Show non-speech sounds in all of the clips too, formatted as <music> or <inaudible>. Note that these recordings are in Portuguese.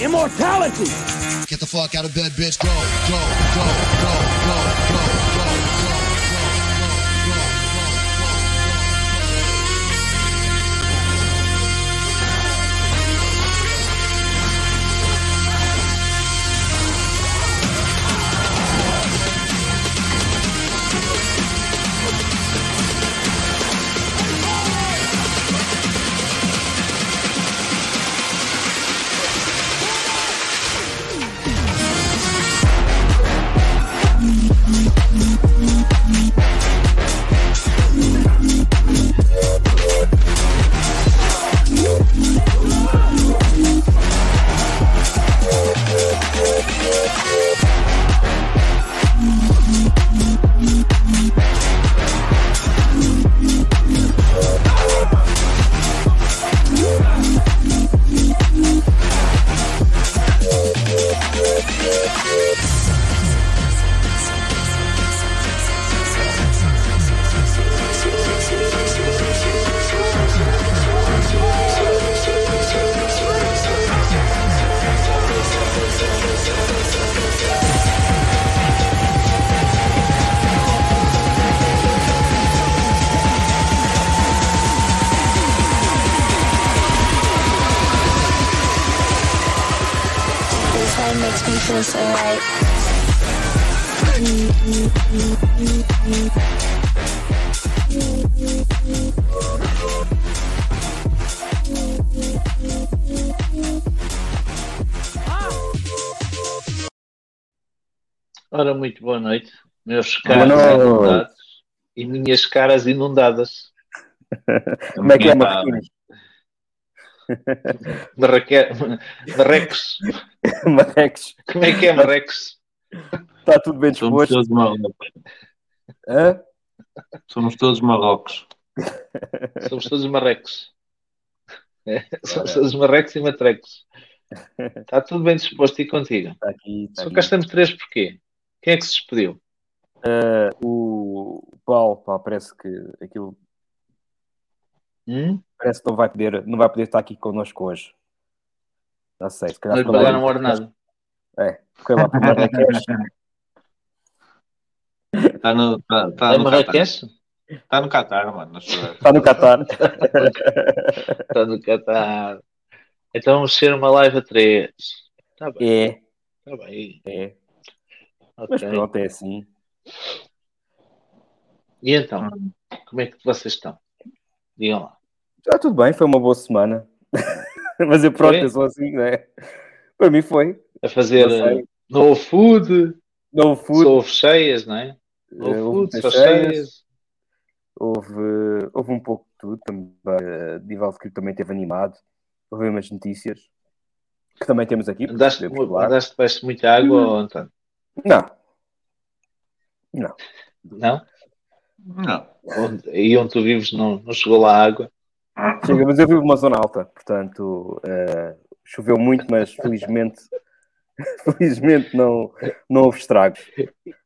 immortality. Get the fuck out of bed, bitch. Go, go, go, go, go, go, Boa noite, meus caros noite. inundados e minhas caras inundadas. <laughs> Como é que é, Marquinhos? Marraque... Marrecos. <laughs> Marrecos, Como é que é, Marrecos? está tudo bem Somos disposto? todos Marrocos. Hã? Somos todos Marrocos. <laughs> Somos todos marrecos. É, somos todos marrecos e matrecos. Está tudo bem disposto e contigo? Está aqui, está Só cá estamos três porquê? Quem é que se despediu? Ah, o Paulo, pá, parece que aquilo Hum? parece que não vai poder, não vai poder estar aqui connosco hoje. Não sei, se Não calhar lhe foi lá- pagaram o ordenado. É, foi lá para Marrakech. <laughs> Está no, está, está É no. Marrakech? Está no Qatar, mano. Não. Está no Qatar. Está <laughs> no Qatar. Então vamos ser uma live a três. Está bem, É, está bem. é. Ok. Mas pronto, é assim. E então, como é que vocês estão? Digam lá. Está tudo bem, foi uma boa semana. <laughs> Mas eu pronto, Foi? eu sou assim, não é? Para mim foi. A fazer uh, no food, Não food, houve cheias, não é? No eh, houve food, só cheias. cheias. Houve, houve um pouco de tudo também. Uh, Divaldo que também esteve animado. Houve umas notícias que também temos aqui. Andaste, andaste de muita água, ou António? Não. Não. Não? Não. Onde, e onde tu vives não, não chegou lá água? Chega, mas eu vivo numa zona alta, portanto uh, choveu muito, mas felizmente, <laughs> felizmente não, não houve estragos.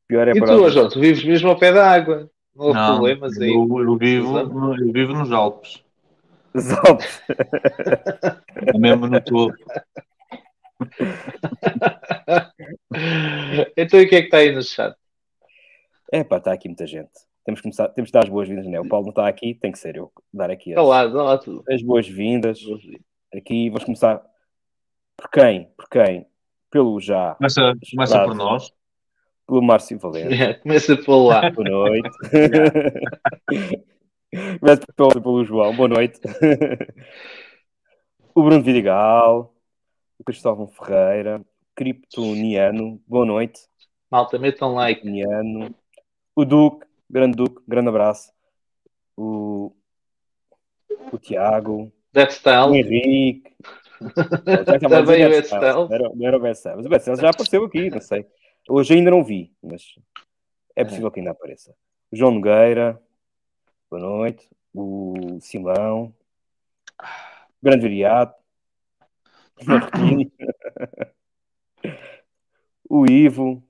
Pior é e para tu, João, tu vives mesmo ao pé da água. Não houve Não, problemas aí. eu, eu vivo, eu vivo nos Alpes. os Alpes. <laughs> É mesmo no topo. <laughs> então e o que é que está aí no chat? É pá, está aqui muita gente. Temos que, começar, temos que dar as boas-vindas, né? O Paulo não está aqui, tem que ser eu dar aqui as, as boas-vindas. Aqui vamos começar por quem? Por quem? Pelo já, Começa, começa por nós. pelo Márcio Valente. <laughs> Começa por lá. <laughs> Boa noite. Começa pelo, pelo João. Boa noite. O Bruno Vidigal. O Cristóvão Ferreira. Kryptoniano. Boa noite. Malta, metam like. Kryptoniano. O Duque. Grande Duque. Grande abraço. O, o Tiago. O. Henrique. <laughs> Também o. Não era, o Betsel, mas o Betsel já apareceu aqui, não sei. Hoje ainda não vi, mas é possível que ainda apareça. O João Nogueira, boa noite. O Simão, o Grande Viriato, Marquinhos, o Ivo,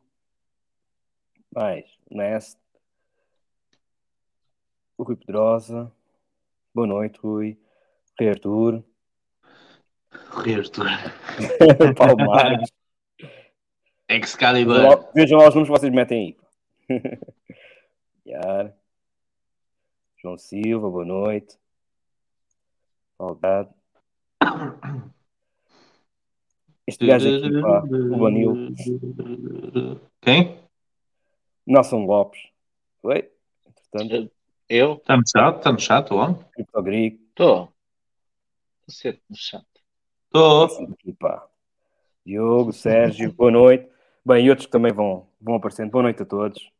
mais, Nest, o Rui Pedrosa, boa noite, Rui, Rui Arthur. Rei Arthur. <laughs> Palmares. Excalibur. Vejam lá- Vejam lá os números que vocês metem aí. <laughs> Iar. João Silva, boa noite. Saudade. <coughs> Este gajo aqui, pá, o Banil. Quem? Nelson Lopes. Oi? Entretanto, Eu? Está no chat? Está no chat, o homem? Criptogrigo. Estou. Estou sempre no chat. Estou. Aqui, pá. Diogo, Sérgio, boa noite. Bem, e outros que também vão, vão aparecendo. Boa noite a todos.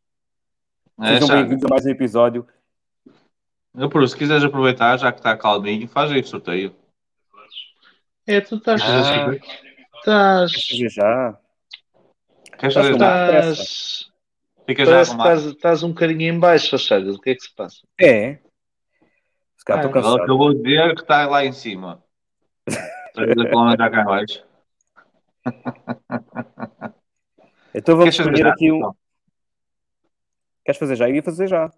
É, Sejam bem-vindos a mais um episódio. Eu, por isso, se quiseres aproveitar, já que está calminho, faz aí o sorteio. É, tu estás. Ah. Estás. Fazer já. Queres Estás fazer? Estás. Fica já estás, estás um bocadinho em baixo, Chagas. O que é que se passa? É. Se calhar Ah, estou Ele cansado. acabou de dizer que está lá em cima. Traz a já cá em baixo. <laughs> Então vamos Queres fazer escolher já? aqui um. Não. Queres fazer já? Eu ia fazer já.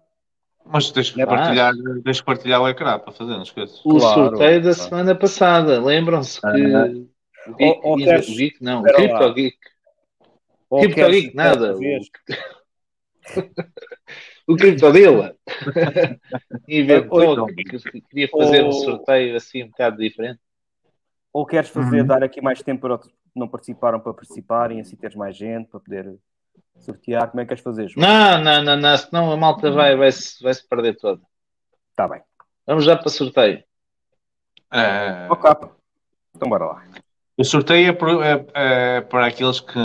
Mas tens que, É partilhar, tens que partilhar o ecrã para fazer, não esqueças. O Claro, sorteio da claro. semana passada. Lembram-se que. O Geek, Ou- ou o queres- Geek não, Crypto. Geek. Ou Crypto queres- Geek, nada. O Crypto Dealer inventou Ou que, que queria fazer um sorteio assim um bocado diferente. Ou queres fazer, Uhum. dar aqui mais tempo para outros que não participaram para participarem, assim teres mais gente para poder sortear? Como é que queres fazer, João? Não, não, não, não, senão a malta vai, vai, -se, vai se perder toda. Está bem. Vamos já para sorteio. Ó capa. Então bora lá. O sorteio é, é- é para aqueles que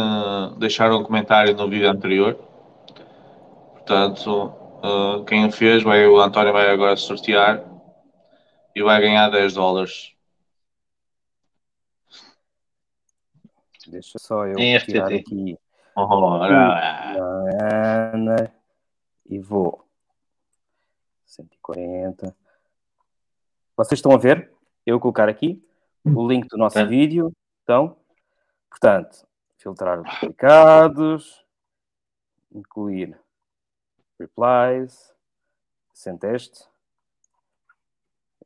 deixaram um comentário no vídeo anterior. Portanto, eh, quem o fez, vai, o António vai agora sortear e vai ganhar 10 dólares. Deixa só eu tirar aqui Ora, Ana e vou 140. Vocês estão a ver? Eu vou colocar aqui o link do nosso Tá. vídeo. Então, portanto, filtrar os duplicados, incluir replies, sem teste.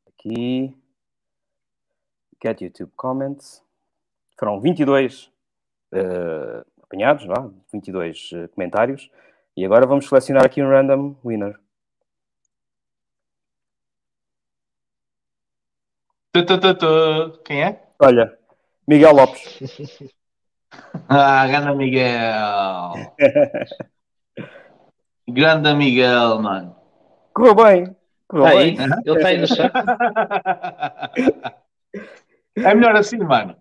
Aqui. Get YouTube comments. Foram 22 eh, apanhados, vá, 22 eh, comentários. E agora vamos selecionar aqui um random winner. tu, tu, tu, tu. quem é? Olha, Miguel Lopes. <laughs> Ah, grande Miguel. <laughs> grande Miguel, mano. Correu bem. Correu aí? bem. Ele está aí no chat? <laughs> É melhor assim, mano.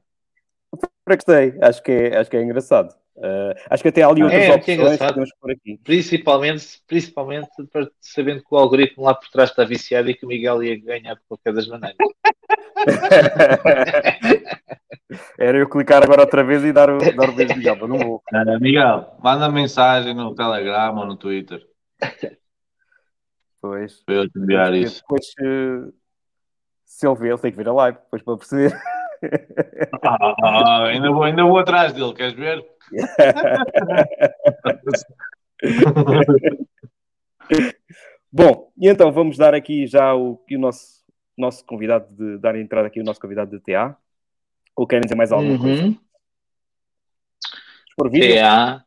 Para gostei. Acho que é, acho que é engraçado. Eh, acho que até há ali outras É, que é opções que engraçado. podemos por aqui. Principalmente, principalmente para- sabendo que o algoritmo lá por trás está viciado e que o Miguel ia ganhar de qualquer das maneiras. <laughs> Era eu clicar agora outra vez e dar o, dar o beijo de Miguel, mas não vou. Ah, Miguel, manda mensagem no Telegram ou no Twitter Pois. para eu te enviar Porque isso. Depois, se ele vê, ele tem que ver a live, depois para perceber. Ah, ah, ainda, vou, ainda vou atrás dele, queres ver? <laughs> Bom, e então vamos dar aqui já o, que o nosso, nosso convidado de dar entrada aqui o nosso convidado de TA. Ou querem dizer mais alguma coisa? Uhum. Por vídeo? TA.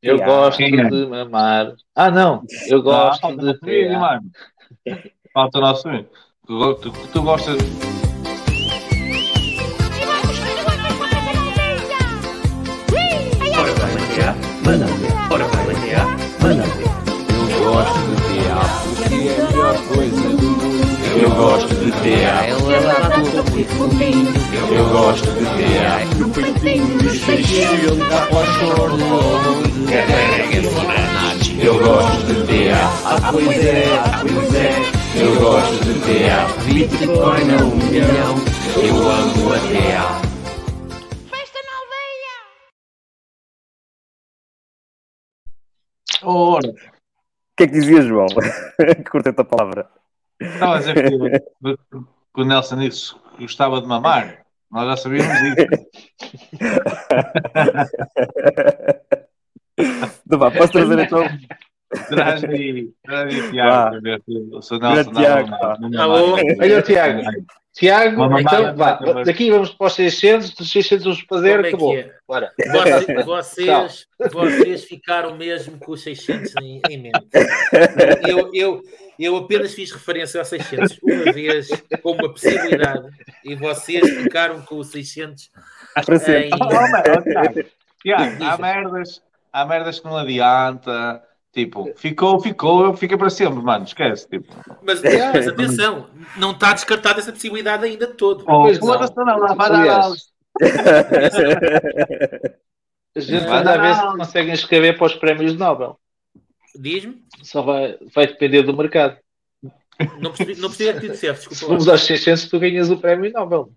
Eu TA. gosto é? de mamar. Ah, não. Eu Ah, gosto o de vídeo, TA. mano. Falta o nosso. Tu, tu, tu gostas. Eu gosto de muito fofinho. Eu gosto de tear. No peitinho de xixi, onde dá para o choro. Eu gosto de tear. Ah, pois é, ah, pois é. Eu gosto de tear. Bitcoin a um milhão. Eu amo a tear. Festa na aldeia! Ora, O que é que dizia, João? <laughs> Cortei-te a palavra. estava a dizer que, que o Nelson disse que gostava de mamar. Nós já sabíamos isso. <laughs> Então vá, posso trazer então? Tiago Nelson Grande Tiago, Tá mama. bom. Olha o Tiago. Tiago, Uma então vá, daqui vamos para os 600, dos 600 vamos fazer, Como é acabou. é? Bora. Você- vocês, <laughs> vocês ficaram mesmo com os 600 em, em mente. Eu, eu, eu apenas fiz referência aos 600 uma vez, como uma possibilidade, e vocês ficaram com os 600 Para sempre. em. Oh, mano, Tiago, Tiago, há merdas, há merdas que não adianta. Tipo, ficou, ficou, fica para sempre, mano. Esquece. Tipo, Mas, mas atenção, não está descartada essa possibilidade ainda de todo. oh, Pois não. não, lá vai dar análise. <laughs> A gente Vai anda a dar ver se conseguem escrever para os prémios Nobel. Diz-me, Só vai, vai depender do mercado. não percebi, não percebi que tu disseste, Se desculpa. formos lá. aos 600, tu ganhas o prémio Nobel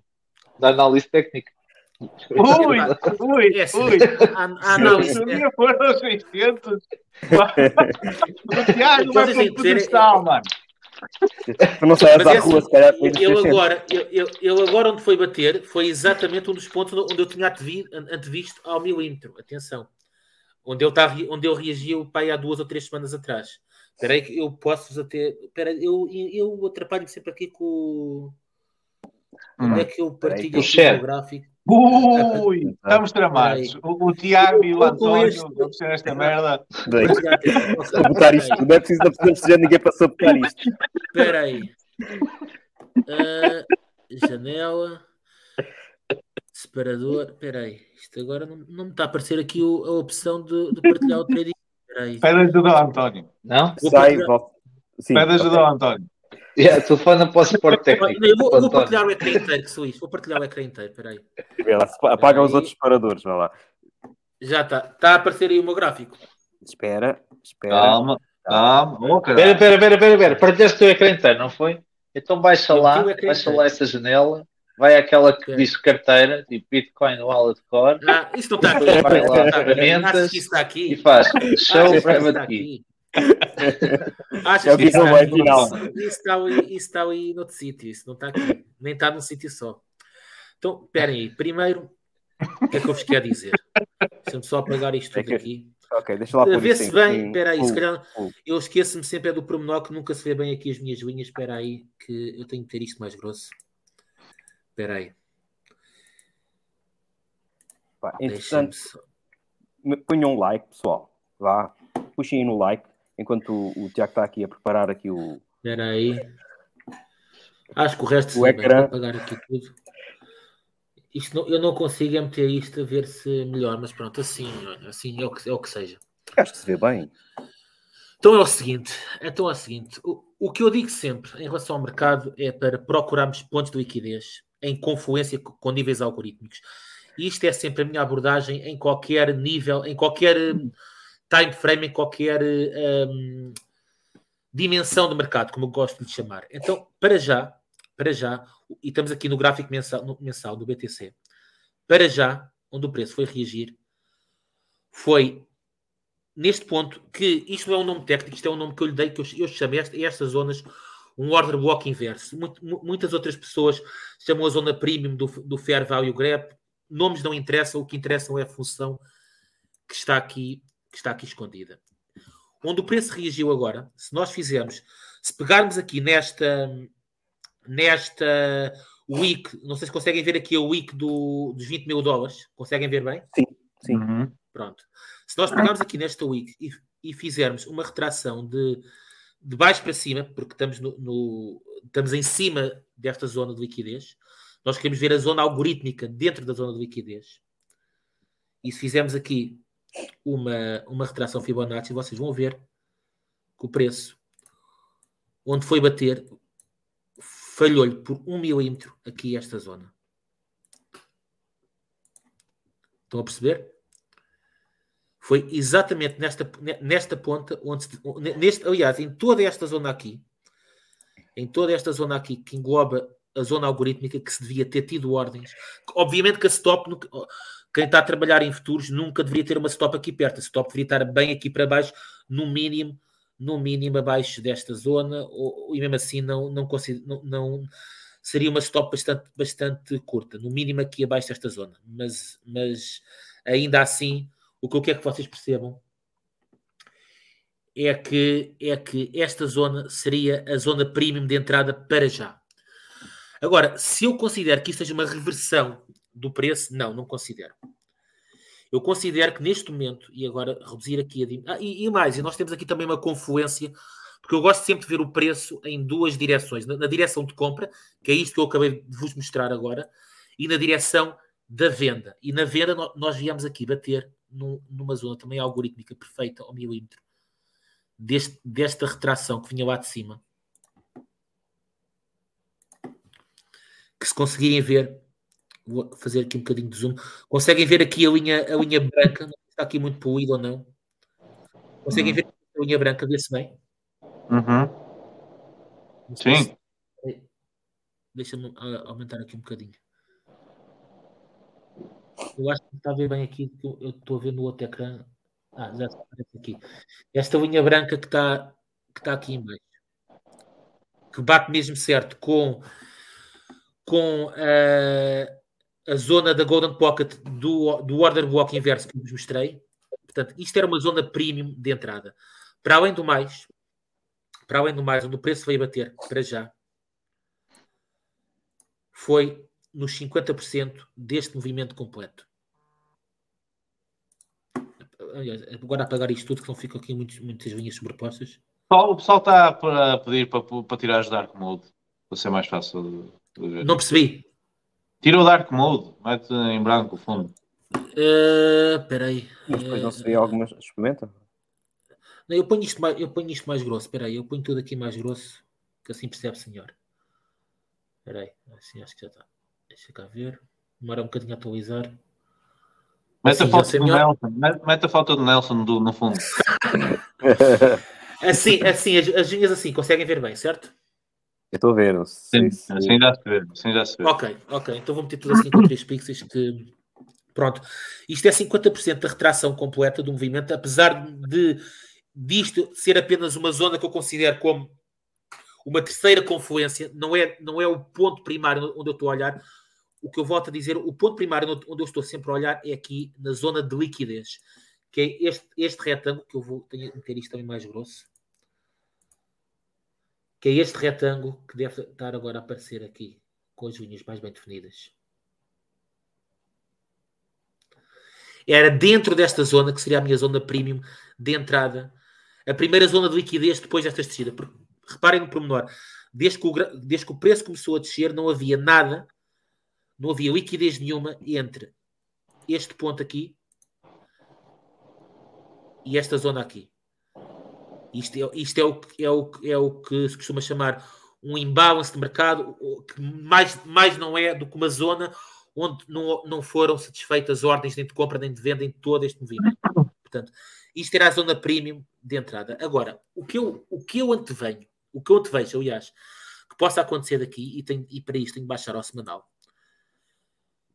da análise técnica. Ui, ui, <laughs> É assim, ui. a, a análise. Se um dia for aos 600, o Tiago vai Vocês para têm o que ver- pedestal, mano. Não é rua, assim, Eu 600. agora, eu, eu, eu agora onde foi bater foi exatamente um dos pontos onde eu tinha antevi- antevisto ao milímetro. Atenção. Onde eu, tava, onde eu reagi o pai há duas ou três semanas atrás. Espera aí que eu posso até. Espera, eu, eu atrapalho sempre aqui com. o- Onde é que eu partilho o gráfico? Ui, <laughs> estamos tramados. O, o Tiago e o António, este- vão ser esta merda. Bem, Para botar isto, não é preciso da presença de ninguém para sabotar isto. Espera aí. Ah, janela. Separador. Espera aí. Isto agora não, não me está a aparecer aqui o- a opção de, de partilhar o trading. Espera aí. Pede ajuda ao António. Não? Vou Sai, partilhar- volta. Sim, Pede ajuda ao António. Yeah, telefona para o suporte técnico. Eu vou, vou partilhar o ecrã inteiro, isto. Vou partilhar o ecrã inteiro. Espera aí. Vê lá, se- Apaga os outros separadores, vai lá. Já está. Está a aparecer aí o meu gráfico. Espera, espera. Calma, calma. Oh, Espera, espera, espera, espera, espera. Partilhaste o teu ecrã inteiro, não foi? Então baixa lá, baixa lá essa janela, vai àquela que diz carteira, tipo Bitcoin Wallet Core, Ah, isso não está aqui. Vai lá, ferramentas Achas que isso está e aqui? faz Achas que Show Private Key. Aqui? Achas É o que isso que está vai aqui? final. Isso, está aí, isso está aí noutro sítio. Isso não está aqui. Nem está num sítio só. Então, esperem aí. Primeiro, o que é que eu vos quero dizer? Deixa-me só apagar isto É tudo que- aqui. Ok, deixa lá A pôr ver isto se em- bem. em Espera aí, se full, calhar full. eu esqueço-me sempre é do pormenor que nunca se vê bem aqui as minhas linhas. Espera aí, que eu tenho que ter isto mais grosso. Espera aí. Pá, Entretanto, ponham um like, pessoal. Vá, puxem no like, enquanto o, o Tiago está aqui a preparar aqui o... Espera aí. Acho que o resto se O bem. ecrã. Apagar aqui tudo. Isto não- eu não consigo é meter isto a ver se melhor, mas pronto, assim, assim é o que, é o que seja. Acho que se vê bem. Então é o seguinte, então é o seguinte, o, o que eu digo sempre em relação ao mercado é para procurarmos pontos de liquidez em confluência co- com níveis algorítmicos. E isto é sempre a minha abordagem em qualquer nível, em qualquer time frame, em qualquer hum, dimensão do mercado, como eu gosto de chamar. Então, para já, para já, e estamos aqui no gráfico mensal, no- mensal do BTC, para já, onde o preço foi reagir, foi neste ponto que isto não é um nome técnico, isto é um nome que eu lhe dei, que eu, eu chamo esta, estas zonas um order block inverso. Muito- mu- muitas outras pessoas chamam a zona premium do, do fair value gap. Nomes não interessam, o que interessam é a função que está aqui, que está aqui escondida. Onde o preço reagiu agora, se nós fizermos, se pegarmos aqui nesta nesta week, não sei se conseguem ver aqui a week do, dos 20 mil dólares, conseguem ver bem? Sim. Uhum. Pronto. Se nós pegarmos aqui nesta week e, e fizermos uma retração de, de baixo para cima, porque estamos, no, no- estamos em cima desta zona de liquidez, nós queremos ver a zona algorítmica dentro da zona de liquidez. E se fizermos aqui uma, uma retração Fibonacci, vocês vão ver que o preço, onde foi bater, falhou-lhe por um milímetro aqui esta zona. Estão a perceber? Foi exatamente nesta, nesta ponta, onde, neste, aliás, em toda esta zona aqui, em toda esta zona aqui, que engloba a zona algorítmica, que se devia ter tido ordens. Obviamente que a stop, quem está a trabalhar em futuros, nunca deveria ter uma stop aqui perto. A stop deveria estar bem aqui para baixo, no mínimo, no mínimo abaixo desta zona, ou, e mesmo assim não, não, consigo, não, não- seria uma stop bastante, bastante curta, no mínimo aqui abaixo desta zona. Mas, mas ainda assim, o que eu quero que vocês percebam é que, é que esta zona seria a zona premium de entrada para já. Agora, se eu considero que isto seja uma reversão do preço, não, não considero. Eu considero que neste momento, e agora reduzir aqui a. Ah, e, e mais, e nós temos aqui também uma confluência, porque eu gosto sempre de ver o preço em duas direções: na, na direção de compra, que é isto que eu acabei de vos mostrar agora, e na direção da venda. E na venda, no- nós viemos aqui bater num- numa zona também algorítmica perfeita ao milímetro deste, desta retração que vinha lá de cima. Que se conseguirem ver, vou fazer aqui um bocadinho de zoom. Conseguem ver aqui a linha, a linha branca? Não está aqui muito poluído ou não. Conseguem Hum. ver a linha branca? Vê-se bem? Uhum. Sim. se- Deixa-me ah, aumentar aqui um bocadinho. Eu acho que está a ver bem aqui, eu estou a ver no outro ecrã. Ah, já aparece aqui. Esta linha branca que está, que está aqui em baixo. Que bate mesmo certo com, com ah, a zona da Golden Pocket do, do order block inverso que vos mostrei. Portanto, isto era uma zona premium de entrada. Para além do mais, para além do mais, onde o preço veio bater para já, foi nos 50% deste movimento completo. Agora apagar isto tudo, que não ficam aqui muitos, muitas linhas sobrepostas. O pessoal está a pedir para, para tirar os Dark Mode, para ser mais fácil de, de ver. Não percebi. Tira o Dark Mode, mete em branco o fundo. Eh, Espera aí. Mas depois não se Eh, vê algumas. Experimenta? não, eu, ponho isto mais, eu ponho isto mais grosso. Espera aí, eu ponho tudo aqui mais grosso, que assim percebe-se melhor. Espera aí, assim acho que já está. Deixa cá ver. Demora um bocadinho a atualizar. Mete Assim, a já foto do melhor. Nelson. Mete a foto do Nelson do- no fundo. <laughs> Assim, assim as, as linhas assim, conseguem ver bem, certo? Eu estou a ver. Não sei Sim, se... assim já se vê. Assim já se vê. Ok, ok. Então vou meter tudo assim com 3 pixels que. Pronto. Isto é 50% da retração completa do movimento, apesar de disto ser apenas uma zona que eu considero como uma terceira confluência, não é, não é o ponto primário onde eu estou a olhar. O que eu volto a dizer, o ponto primário onde eu estou sempre a olhar é aqui na zona de liquidez, que é este, este retângulo, que eu vou tenho que meter isto também mais grosso, que é este retângulo que deve estar agora a aparecer aqui, com as linhas mais bem definidas. Era dentro desta zona, que seria a minha zona premium de entrada, a primeira zona de liquidez depois desta descida. Reparem no pormenor, desde que, o, desde que o preço começou a descer, não havia nada, não havia liquidez nenhuma entre este ponto aqui e esta zona aqui. Isto é, isto é, o, é, o, é o que se costuma chamar um imbalance de mercado, que mais, mais não é do que uma zona onde não, não foram satisfeitas ordens nem de compra nem de venda em todo este movimento. Portanto, isto era a zona premium de entrada. Agora, o que eu, o que eu antevenho, o que eu antevejo, aliás, que possa acontecer daqui, e, tenho, e para isto tenho que baixar ao semanal.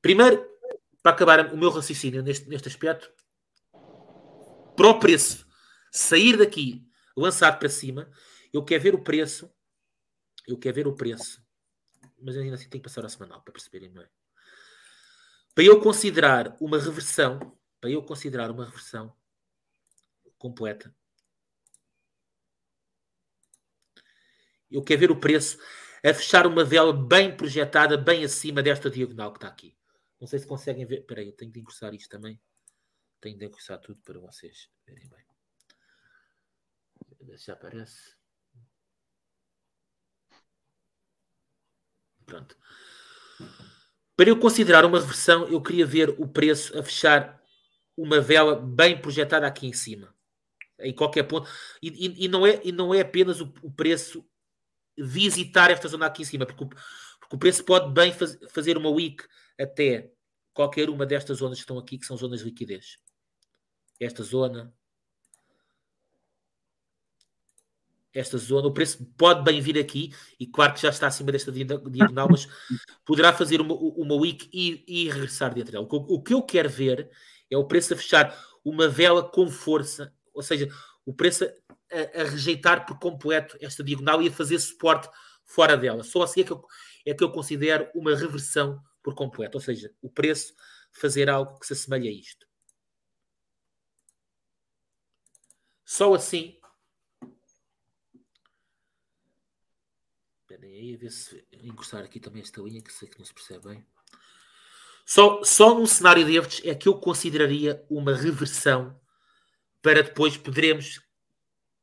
Primeiro, para acabar o meu raciocínio neste, neste aspecto, para o preço sair daqui lançado para cima, eu quero ver o preço, eu quero ver o preço, mas ainda assim tenho que passar ao semanal para perceberem bem. Para eu considerar uma reversão, para eu considerar uma reversão completa, eu quero ver o preço a fechar uma vela bem projetada, bem acima desta diagonal que está aqui. Não sei se conseguem ver. Espera aí, eu tenho de encurtar isto também. Tenho de encurtar tudo para vocês verem bem. Já aparece. Pronto. Para eu considerar uma reversão, eu queria ver o preço a fechar uma vela bem projetada aqui em cima. Em qualquer ponto. E, e- e não, é, e não é apenas o, o preço visitar esta zona aqui em cima, porque o, porque o preço pode bem faz- fazer uma week até qualquer uma destas zonas que estão aqui, que são zonas de liquidez. Esta zona. Esta zona, o preço pode bem vir aqui, e claro que já está acima desta dia- diagonal, mas <laughs> poderá fazer uma, uma week e, e regressar dentro dela. O, que- o que eu quero ver é o preço a fechar uma vela com força, ou seja, o preço a, a- a rejeitar por completo esta diagonal e a fazer suporte fora dela. Só assim é que eu, é que eu considero uma reversão por completo, ou seja, o preço fazer algo que se assemelhe a isto. Só assim. Esperem aí, a ver se encostar aqui também esta linha, que sei que não se percebe bem. Só, só num cenário destes é que eu consideraria uma reversão para depois poderemos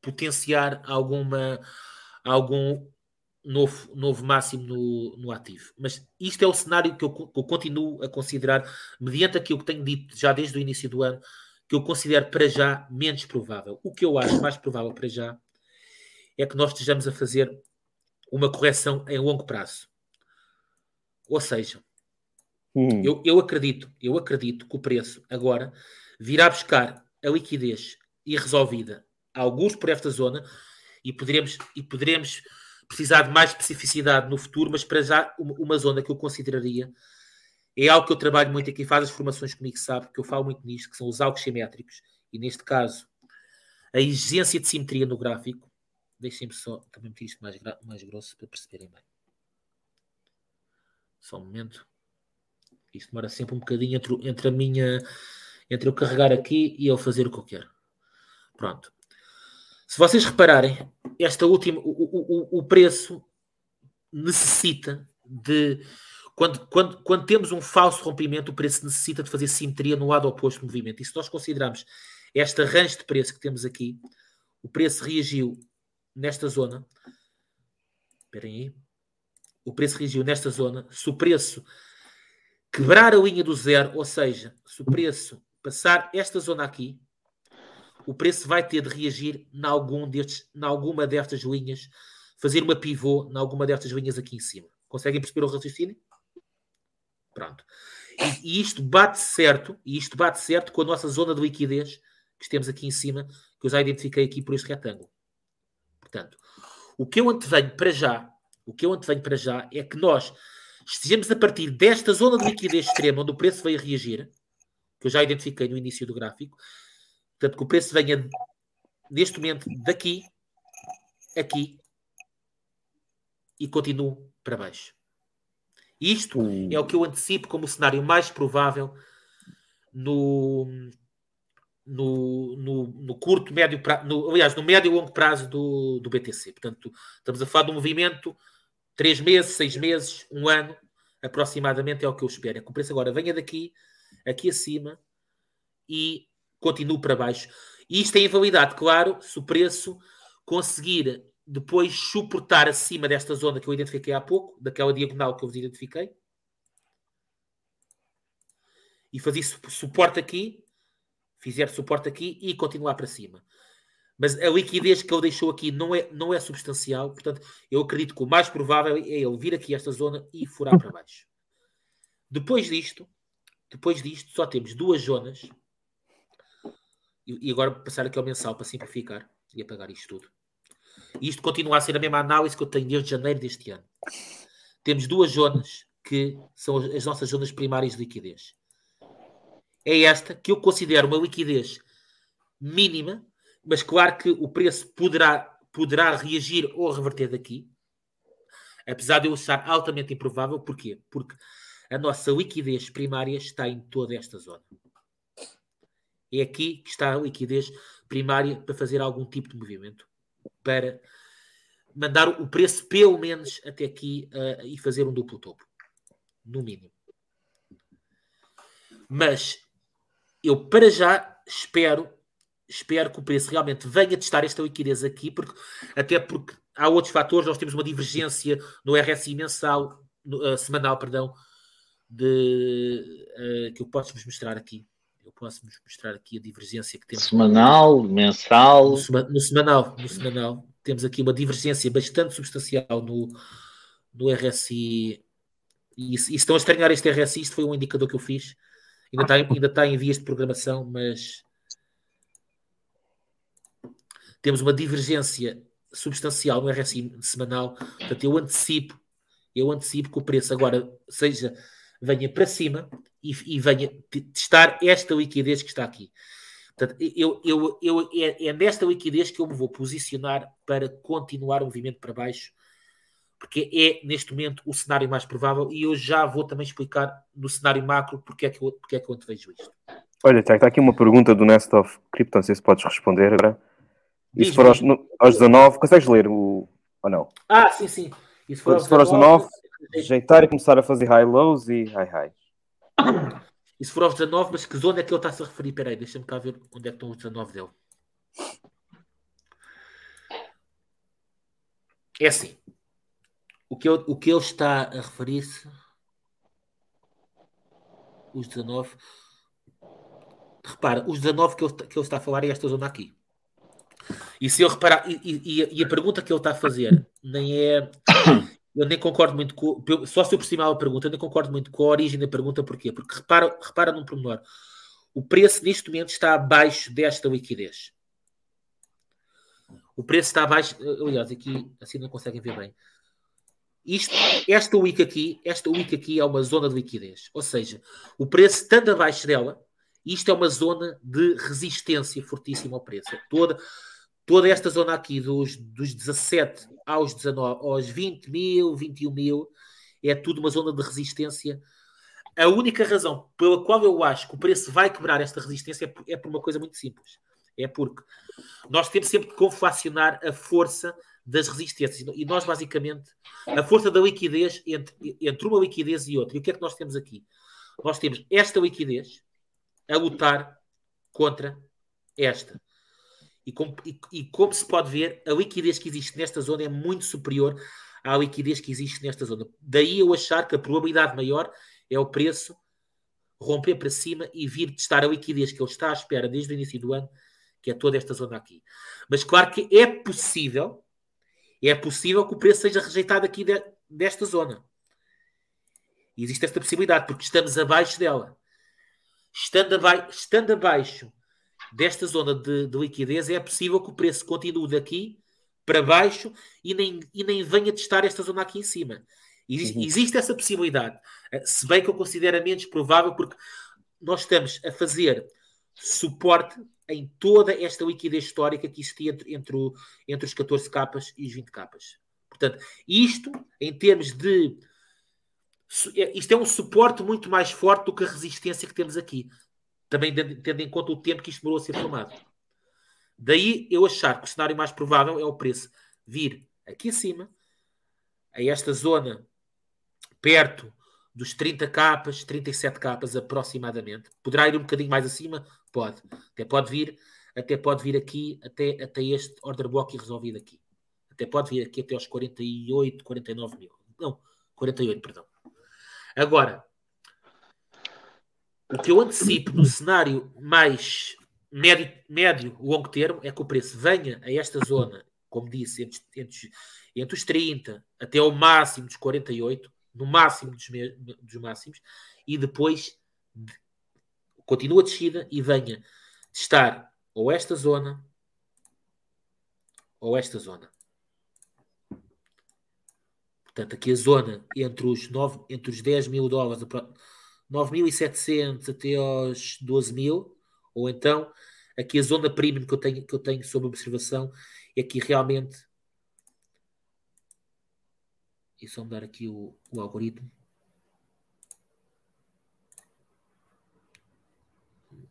potenciar alguma, algum novo, novo máximo no, no ativo. Mas isto é o cenário que eu, que eu continuo a considerar, mediante aquilo que tenho dito já desde o início do ano, que eu considero para já menos provável. O que eu acho mais provável para já é que nós estejamos a fazer uma correção em longo prazo. Ou seja, Hum. eu, eu acredito, eu acredito que o preço agora virá buscar a liquidez irresolvida, alguns por esta zona, e poderemos, e poderemos precisar de mais especificidade no futuro, mas para já uma, uma zona que eu consideraria é algo que eu trabalho muito aqui, faz as formações comigo, sabe, que eu falo muito nisto, que são os algos simétricos, e neste caso, a exigência de simetria no gráfico. Deixem-me só também meter isto mais, mais grosso para perceberem bem. Só um momento. Isto demora sempre um bocadinho entre, entre a minha. Entre eu carregar aqui e eu fazer o que eu quero. Pronto. Se vocês repararem, esta última, o, o- o preço necessita de. Quando, quando, quando temos um falso rompimento, o preço necessita de fazer simetria no lado oposto do movimento. E se nós considerarmos esta range de preço que temos aqui, o preço reagiu nesta zona. Esperem aí. O preço reagiu nesta zona. Se o preço quebrar a linha do zero, ou seja, se o preço passar esta zona aqui, o preço vai ter de reagir em algum destes, em alguma destas linhas, fazer uma pivô em alguma destas linhas aqui em cima. Conseguem perceber o raciocínio? Pronto. E, e isto bate certo, e isto bate certo com a nossa zona de liquidez que temos aqui em cima, que eu já identifiquei aqui por este retângulo. Portanto, o que eu antevenho para já, o que eu antevenho para já é que nós estejamos a partir desta zona de liquidez extrema, onde o preço veio a reagir, que eu já identifiquei no início do gráfico, portanto, que o preço venha neste momento daqui, aqui e continue para baixo. Isto Hum. é o que eu antecipo como o cenário mais provável no, no, no, no curto, médio prazo, aliás, no médio e longo prazo do, do BTC. Portanto, estamos a falar de um movimento três meses, seis meses, um ano, aproximadamente é o que eu espero. É que o preço agora venha daqui, aqui acima e continue para baixo. E isto é invalidade, claro, se o preço conseguir depois suportar acima desta zona que eu identifiquei há pouco, daquela diagonal que eu vos identifiquei, e fazer su- suporte aqui, fizer suporte aqui e continuar para cima. Mas a liquidez que ele deixou aqui não é, não é substancial, portanto, eu acredito que o mais provável é ele vir aqui a esta zona e furar para baixo. Depois disto, depois disto, só temos duas zonas. E, e agora passar aqui ao mensal para simplificar e apagar isto tudo. E isto continua a ser a mesma análise que eu tenho desde janeiro deste ano. Temos duas zonas que são as nossas zonas primárias de liquidez. É esta que eu considero uma liquidez mínima, mas claro que o preço poderá, poderá reagir ou reverter daqui, apesar de eu achar altamente improvável. Porquê? Porque a nossa liquidez primária está em toda esta zona. É aqui que está a liquidez primária para fazer algum tipo de movimento, para mandar o preço pelo menos até aqui uh, e fazer um duplo topo, no mínimo. Mas eu para já espero espero que o preço realmente venha testar esta liquidez aqui, porque, até porque há outros fatores, nós temos uma divergência no RSI mensal, no, uh, semanal, perdão, de, uh, que eu posso vos mostrar aqui. Eu posso vos mostrar aqui a divergência que temos. Semanal, mensal. No, sema- no semanal, no semanal, temos aqui uma divergência bastante substancial no, no RSI. E, e se estão a estranhar este RSI, isto foi um indicador que eu fiz. Ainda está, ainda está em vias de programação, mas temos uma divergência substancial no RSI semanal. Portanto, eu antecipo, eu antecipo que o preço agora seja venha para cima e, e venha te- testar esta liquidez que está aqui. Portanto, eu, eu, eu, é, é nesta liquidez que eu me vou posicionar para continuar o movimento para baixo, porque é neste momento o cenário mais provável e eu já vou também explicar no cenário macro porque é que eu, porque é que eu antevejo isto. Olha, Tiago, está aqui uma pergunta do Nest of Crypto, não sei se podes responder agora. Se Diz-me, for aos, no- aos 19, consegues ler o. ou não? Ah, sim, sim. Se for Se for aos 19, rejeitar e começar a fazer high lows e high highs. <coughs> Se for aos 19, mas que zona é que ele está-se a referir? Peraí, deixa-me cá ver onde é que estão os 19 dele. É assim. O que ele, o que ele está a referir-se. Os 19. Repara, os 19 que ele, que ele está a falar é esta zona aqui. E se eu reparar, e, e- e a pergunta que ele está a fazer nem é. Eu nem concordo muito com. Só se eu cima a pergunta, eu nem concordo muito com a origem da pergunta, porquê? Porque repara, repara num pormenor. O preço neste momento está abaixo desta liquidez. O preço está abaixo. Aliás, aqui assim não conseguem ver bem. Isto, esta week aqui, esta week aqui é uma zona de liquidez. Ou seja, o preço estando abaixo dela, isto é uma zona de resistência fortíssima ao preço. Toda, toda esta zona aqui, dos, dos 17 aos 19, aos 20 mil, 21 mil, é tudo uma zona de resistência. A única razão pela qual eu acho que o preço vai quebrar esta resistência é por, é por uma coisa muito simples. É porque nós temos sempre que confacionar a força das resistências. E nós, basicamente, a força da liquidez entre, entre uma liquidez e outra. E o que é que nós temos aqui? Nós temos esta liquidez a lutar contra esta. E como, e, e como se pode ver, a liquidez que existe nesta zona é muito superior à liquidez que existe nesta zona. Daí eu achar que a probabilidade maior é o preço romper para cima e vir testar a liquidez que ele está à espera desde o início do ano, que é toda esta zona aqui. Mas claro que é possível, é possível que o preço seja rejeitado aqui de, desta zona. E existe esta possibilidade, porque estamos abaixo dela. Estando, estando abaixo desta zona de, de, liquidez, é possível que o preço continue daqui para baixo e nem, e nem venha testar esta zona aqui em cima. Existe, uhum. existe essa possibilidade. Se bem que eu considero menos provável, porque nós estamos a fazer suporte em toda esta liquidez histórica que existia entre, entre, o, entre os 14 capas e os 20 capas. Portanto, isto, em termos de. Isto é um suporte muito mais forte do que a resistência que temos aqui. Também tendo em conta o tempo que isto demorou a ser formado. Daí eu achar que o cenário mais provável é o preço vir aqui acima, a esta zona perto dos 30 capas, 37 capas aproximadamente. Poderá ir um bocadinho mais acima? Pode. Até pode vir, até pode vir aqui, até, até este order block resolvido aqui. Até pode vir aqui até aos 48, 49 mil. Não, 48, perdão. Agora, o que eu antecipo no cenário mais médio, médio longo termo é que o preço venha a esta zona, como disse, entre, entre, entre os 30 até ao máximo dos 48, no máximo dos, dos máximos, e depois de, continua a descida e venha estar ou esta zona ou esta zona. Portanto, aqui a zona entre os, 9, entre os 10 mil dólares, 9.700 até aos 12 mil, ou então aqui a zona premium que eu tenho, que eu tenho sob observação é que realmente e só mudar aqui o, o algoritmo.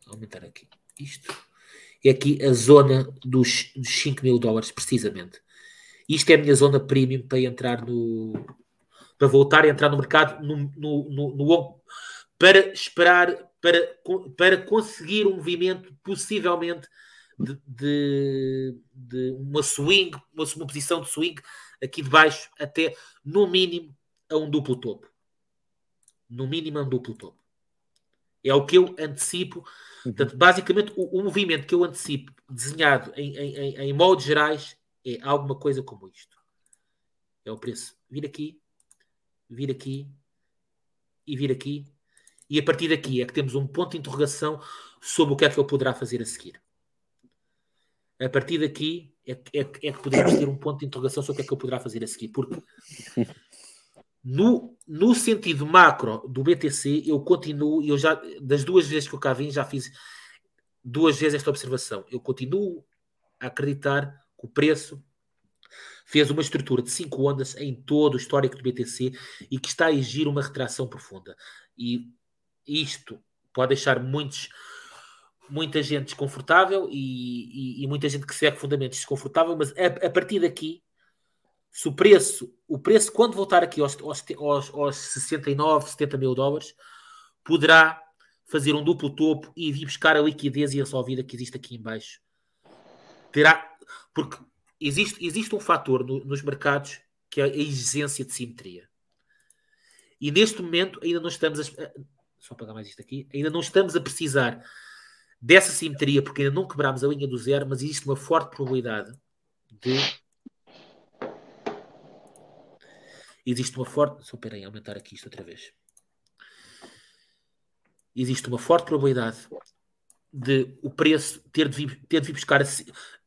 Aumentar aqui isto. É aqui a zona dos, dos 5 mil dólares, precisamente. Isto é a minha zona premium para entrar no. para voltar a entrar no mercado no, no, no, no para esperar, para, para conseguir um movimento possivelmente de, de, de uma swing, uma, uma posição de swing aqui de baixo até no mínimo a um duplo topo. No mínimo a um duplo topo. É o que eu antecipo. Portanto, basicamente, o, o movimento que eu antecipo, desenhado em, em, em, modos gerais, é alguma coisa como isto. É o preço. Vir aqui, vir aqui e vir aqui. E a partir daqui é que temos um ponto de interrogação sobre o que é que ele poderá fazer a seguir. A partir daqui é, é, é que podemos ter um ponto de interrogação sobre o que é que ele poderá fazer a seguir. Porque no, no sentido macro do BTC, eu continuo, eu já, das duas vezes que eu cá vim, já fiz duas vezes esta observação. Eu continuo a acreditar que o preço fez uma estrutura de 5 ondas em todo o histórico do BTC e que está a exigir uma retração profunda. E isto pode deixar muitos, muita gente desconfortável e, e, e muita gente que segue fundamentos desconfortável, mas a, a, partir daqui se o preço, o preço quando voltar aqui aos, aos, aos, aos 69, 70 mil dólares, poderá fazer um duplo topo e vir buscar a liquidez e a solvida que existe aqui em baixo. Terá, porque existe, existe um fator no- nos mercados que é a exigência de simetria. E neste momento ainda não estamos a, só apagar mais isto aqui, ainda não estamos a precisar dessa simetria, porque ainda não quebramos a linha do zero, mas existe uma forte probabilidade de existe uma forte. Só esperem, aumentar aqui isto outra vez. Existe uma forte probabilidade de o preço ter de vir, ter de vir buscar.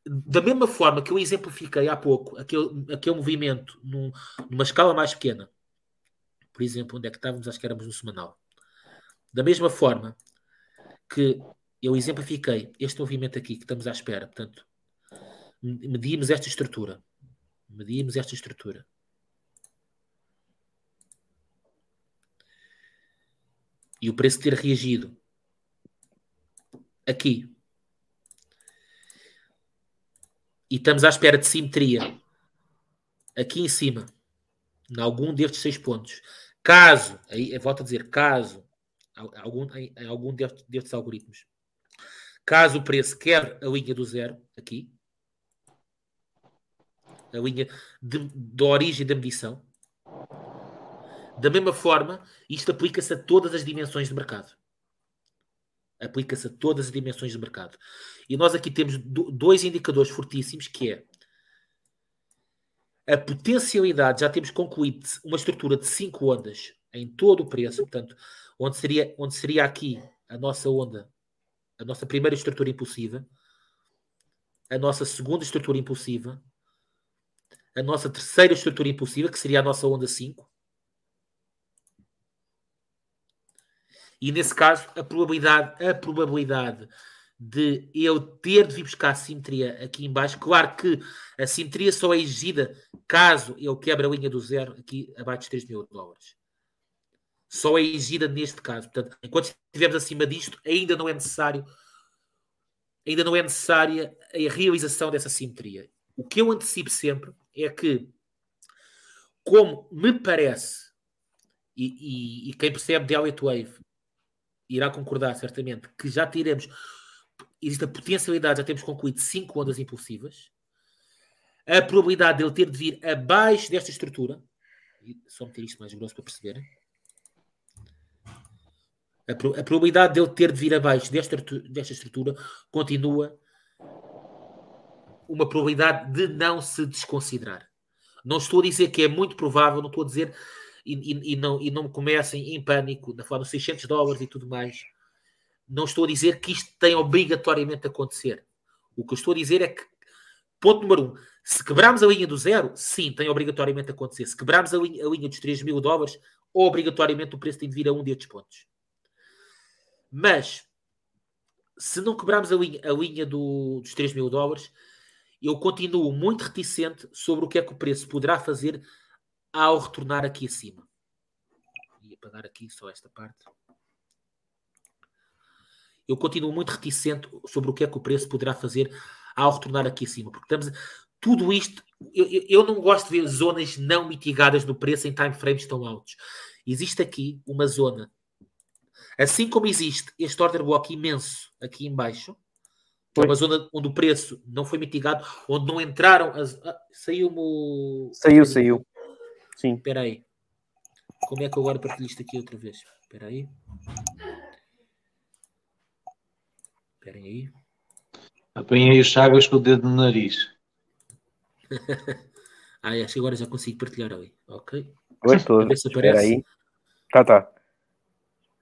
Da mesma forma que eu exemplifiquei há pouco aquele, aquele movimento num- numa escala mais pequena, por exemplo, onde é que estávamos? Acho que éramos no semanal. Da mesma forma que eu exemplifiquei este movimento aqui que estamos à espera, portanto, medimos esta estrutura, medimos esta estrutura. E o preço ter reagido. Aqui. E estamos à espera de simetria. Aqui em cima, em algum destes seis pontos. Caso, aí volto a dizer, caso, al- algum, em, algum destes, destes algoritmos, caso o preço quebre a linha do zero, aqui, a linha de, da origem da medição, da mesma forma, isto aplica-se a todas as dimensões de mercado. Aplica-se a todas as dimensões de mercado. E nós aqui temos do- dois indicadores fortíssimos, que é a potencialidade, já temos concluído uma estrutura de 5 ondas em todo o preço, portanto, onde seria, onde seria aqui a nossa onda, a nossa primeira estrutura impulsiva, a nossa segunda estrutura impulsiva, a nossa terceira estrutura impulsiva, que seria a nossa onda 5, E nesse caso, a probabilidade, a probabilidade de eu ter de vir buscar a simetria aqui em baixo, claro que a simetria só é exigida caso eu quebre a linha do zero aqui abaixo dos 3 mil dólares. Só é exigida neste caso. Portanto, enquanto estivermos acima disto, ainda não é necessário ainda não é necessária a realização dessa simetria. O que eu antecipo sempre é que, como me parece, e, e- e quem percebe de Elliott Wave irá concordar certamente que já teremos, existe a potencialidade, já temos concluído cinco ondas impulsivas, a probabilidade dele ter de vir abaixo desta estrutura, só meter isto mais grosso para perceberem, a, pro- a probabilidade dele ter de vir abaixo desta, desta estrutura continua uma probabilidade de não se desconsiderar. Não estou a dizer que é muito provável, não estou a dizer e, e- e não, e não me comecem em pânico, na forma dos 600 dólares e tudo mais. Não estou a dizer que isto tem obrigatoriamente a acontecer. O que eu estou a dizer é que, ponto número um, se quebrarmos a linha do zero, sim, tem obrigatoriamente a acontecer. Se quebrarmos a linha, a linha dos 3 mil dólares, obrigatoriamente o preço tem de vir a um destes pontos. Mas, se não quebrarmos a linha, a linha do- dos 3 mil dólares, eu continuo muito reticente sobre o que é que o preço poderá fazer ao retornar aqui acima. E apagar aqui só esta parte. Eu continuo muito reticente sobre o que é que o preço poderá fazer ao retornar aqui acima, porque estamos tudo isto. Eu, eu- não gosto de ver zonas não mitigadas do preço em time frames tão altos. Existe aqui uma zona, assim como existe este order block imenso aqui em baixo, que é uma zona onde o preço não foi mitigado, onde não entraram as. Ah, saiu-me o. Saiu, saiu. Sim. Espera aí. Como é que eu agora partilho isto aqui outra vez? Espera aí. Esperem aí. Apanhei o Chagas com o dedo no nariz. <laughs> Ah, acho que agora já consigo partilhar ali. Ok. Oi, estou. Espera aí. Tá, tá.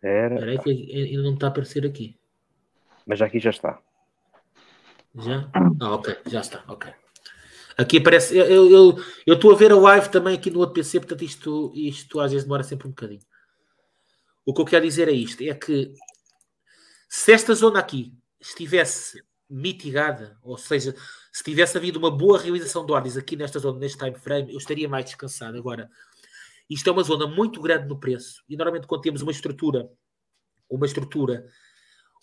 Era, Espera aí que ainda não está a aparecer aqui. mas aqui já está. Já? Ah, ok. Já está. Ok. Aqui aparece. Eu estou a ver a live também aqui no outro PC, portanto isto, isto às vezes demora sempre um bocadinho. O que eu quero dizer é isto: é que se esta zona aqui estivesse mitigada, ou seja, se tivesse havido uma boa realização de ordens aqui nesta zona, neste time frame, eu estaria mais descansado. Agora, isto é uma zona muito grande no preço, e normalmente quando temos uma estrutura, uma estrutura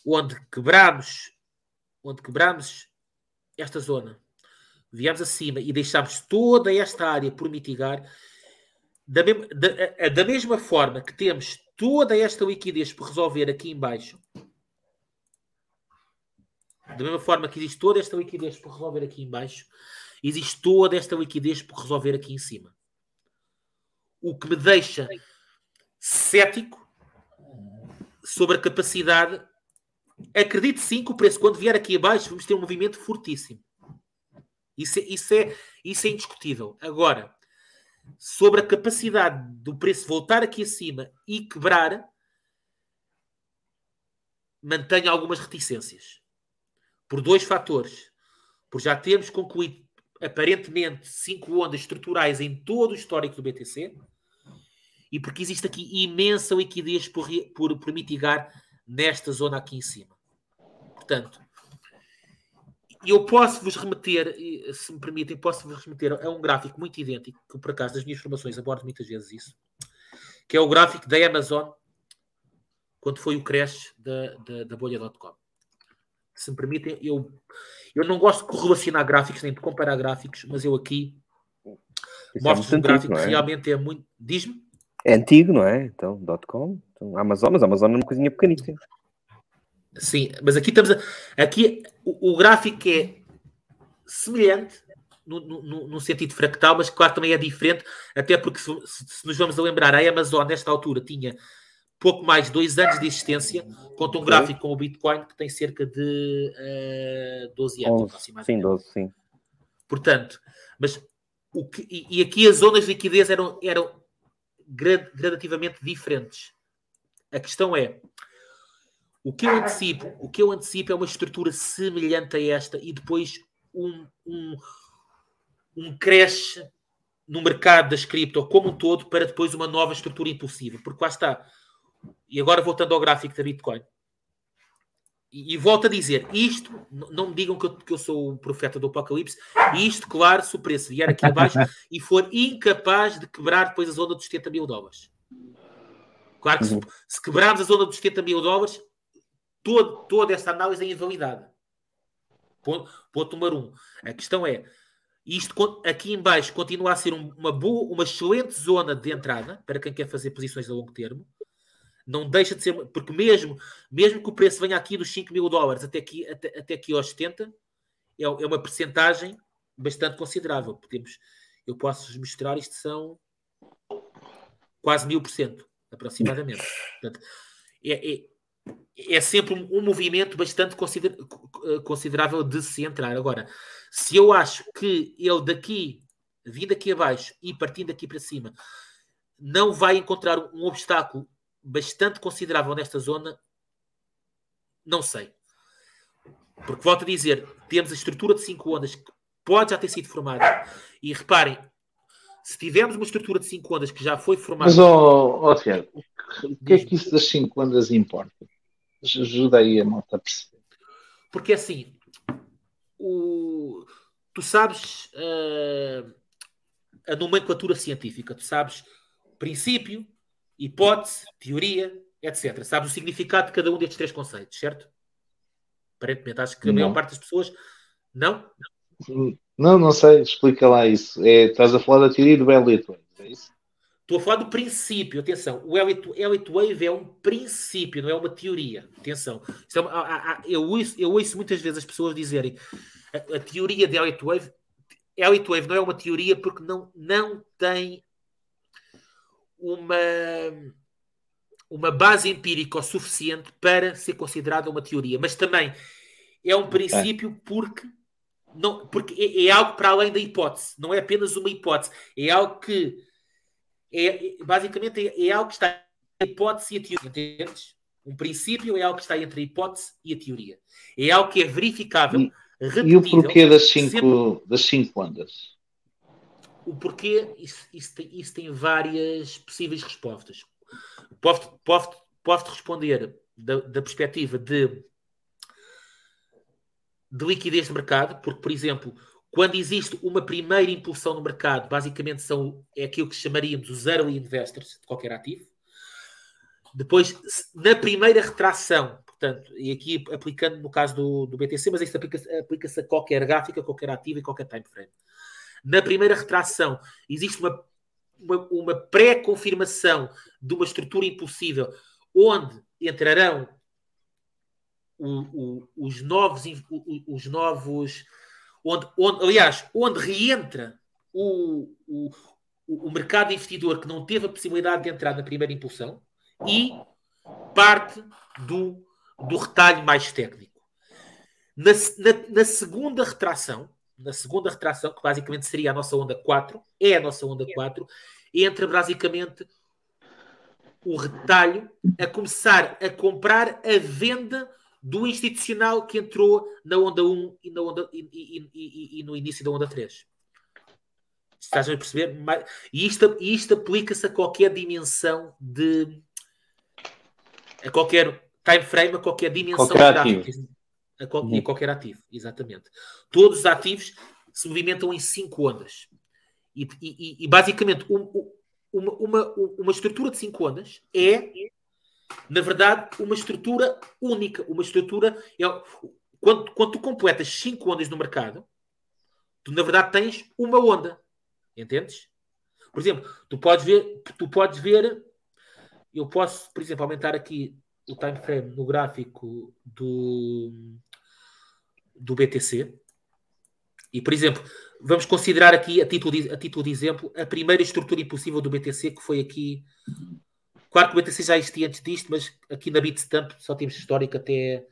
onde quebramos, onde quebramos esta zona, viemos acima e deixámos toda esta área por mitigar, da, mesma- da- da mesma forma que temos toda esta liquidez por resolver aqui em baixo, da mesma forma que existe toda esta liquidez por resolver aqui em baixo, existe toda esta liquidez por resolver aqui em cima. O que me deixa cético sobre a capacidade. Acredito sim que o preço, quando vier aqui abaixo, vamos ter um movimento fortíssimo. Isso é, isso é, isso é indiscutível. Agora, sobre a capacidade do preço voltar aqui acima e quebrar, mantenho algumas reticências. Por dois fatores. Por já termos concluído, aparentemente, cinco ondas estruturais em todo o histórico do BTC e porque existe aqui imensa liquidez por, por, por mitigar nesta zona aqui em cima. Portanto, eu posso vos remeter, se me permitem, posso vos remeter a um gráfico muito idêntico, que por acaso das minhas formações abordo muitas vezes isso, que é o gráfico da Amazon quando foi o crash da, da, da bolha.com. Se me permitem, eu, eu não gosto de correlacionar gráficos nem de comparar gráficos, mas eu aqui Isso é mostro um muito gráfico antigo, que é? realmente é muito. Diz-me? É antigo, não é? Então, .com, então, Amazon, mas Amazon é uma coisinha pequenita. Sim, mas aqui estamos a, aqui o, o gráfico é semelhante no, no- no- sentido fractal, mas claro também é diferente, até porque se, se- nos vamos a lembrar, a Amazon nesta altura tinha pouco mais de dois anos de existência, conta um gráfico com o Bitcoin que tem cerca de eh, 12 anos 11, aproximadamente. sim, 12, sim. Portanto, mas o que, e, e aqui as zonas de liquidez eram, eram gra- gradativamente diferentes. A questão é o que eu antecipo, o que eu antecipo é uma estrutura semelhante a esta e depois um, um, um cresce no mercado das cripto como um todo para depois uma nova estrutura impulsiva. Porque lá está. E agora voltando ao gráfico da Bitcoin. E, e volto a dizer, isto, não me digam que eu, que eu sou o profeta do apocalipse, isto, claro, se o preço vier aqui abaixo <laughs> e for incapaz de quebrar depois a zona dos 70 mil dólares. Claro que se, se quebrarmos a zona dos 70 mil dólares, todo, toda essa análise é invalidada. Ponto, ponto número um. A questão é, isto aqui em baixo continua a ser um- uma boa, uma excelente zona de entrada para quem quer fazer posições a longo termo. Não deixa de ser, porque mesmo, mesmo que o preço venha aqui dos 5 mil dólares até aqui, até, até aqui aos 70, é, é uma percentagem bastante considerável. Podemos, eu posso mostrar, isto são quase mil por cento, aproximadamente. Portanto, é, é, é sempre um, um movimento bastante consider- considerável de se entrar. Agora, se eu acho que ele daqui, vindo aqui abaixo e partindo aqui para cima, não vai encontrar um obstáculo bastante considerável nesta zona, não sei. Porque volto a dizer, temos a estrutura de 5 ondas que pode já ter sido formada. E reparem, se tivermos uma estrutura de 5 ondas que já foi formada. Mas, ó ó, Tiago, o que- o que é que isso das 5 ondas importa? Ajuda aí a malta a perceber. Porque assim, o, tu sabes ah, a nomenclatura científica, tu sabes princípio, hipótese, teoria, etc. Sabes o significado de cada um destes três conceitos, certo? Aparentemente, acho que a maior Não. parte das pessoas não. Não, não sei, explica lá isso. É, estás a falar da teoria do Elliot Wave, é isso? Estou a falar do princípio, atenção. O Elliott, Wave é um princípio, não é uma teoria. Atenção. É eu, ouço, eu ouço muitas vezes as pessoas dizerem a, a teoria de Elliott Wave. Elliott Wave não é uma teoria porque não, não tem uma, uma base empírica o suficiente para ser considerada uma teoria. Mas também é um princípio porque, não, porque é, é algo para além da hipótese. Não é apenas uma hipótese. É algo que é, é- basicamente é, é algo que está entre a hipótese e a teoria, entendes? Um princípio é algo que está entre a hipótese e a teoria. É algo que é verificável, E- repetível. E o porquê das sempre- 5 das cinco ondas? O porquê, isso, isso tem, isso tem várias possíveis respostas. Pode, pode, pode responder da, da perspectiva de, de liquidez de mercado, porque, por exemplo, quando existe uma primeira impulsão no mercado, basicamente são, é aquilo que chamaríamos os early investors de qualquer ativo. Depois, na primeira retração, Portanto, e aqui aplicando no caso do, do BTC, mas isto aplica-se aplica a qualquer gráfica, qualquer ativo e qualquer time frame. Na primeira retração, existe uma, uma, uma pré-confirmação de uma estrutura impossível onde entrarão o, o, os novos, os novos onde, onde, aliás, onde reentra o, o, o mercado investidor que não teve a possibilidade de entrar na primeira impulsão e parte do, do retalho mais técnico. Na, na, na, segunda retração, na segunda retração, que basicamente seria a nossa onda 4, é a nossa onda 4, entra basicamente o retalho a começar a comprar a venda do institucional que entrou na onda 1 e, na onda, e, e, e, no início da onda 3. Estás a perceber? E isto, isto aplica-se a qualquer dimensão de. a qualquer time frame, a qualquer dimensão qualquer gráfica. Ativo. A qual, uhum. qualquer ativo, exatamente. Todos os ativos se movimentam em 5 ondas. E, e, e basicamente, um, uma, uma, uma estrutura de 5 ondas é na verdade, uma estrutura única. Uma estrutura. É, quando, quando tu completas 5 ondas no mercado, tu na verdade tens uma onda. Entendes? Por exemplo, tu podes ver, tu podes ver, eu posso, por exemplo, aumentar aqui o time frame no gráfico do, do BTC. E, por exemplo, vamos considerar aqui, a título, de, a título de exemplo, a primeira estrutura impossível do BTC, que foi aqui Claro que o BTC já existia antes disto, mas aqui na Bitstamp só temos histórico até,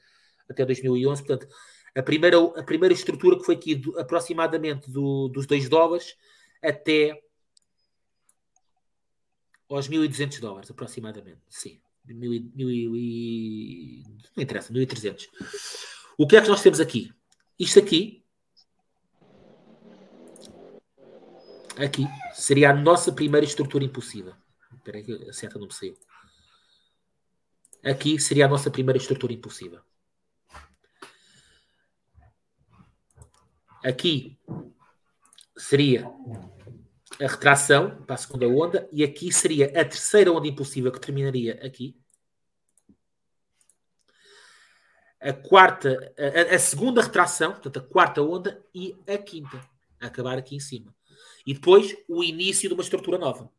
até 2011. Portanto, a primeira, a primeira estrutura que foi aqui do, aproximadamente do, dos 2 dólares até aos 1.200 dólares, aproximadamente. Sim, mil, mil, mil, não interessa, 1.300. O que é que nós temos aqui? Isto aqui, aqui, seria a nossa primeira estrutura impossível. Espera aí que a seta não me saiu. Aqui seria a nossa primeira estrutura impossível. Aqui seria a retração para a segunda onda e aqui seria a terceira onda impossível que terminaria aqui. A quarta, a, a, segunda retração, portanto a quarta onda e a quinta, a acabar aqui em cima. E depois o início de uma estrutura nova.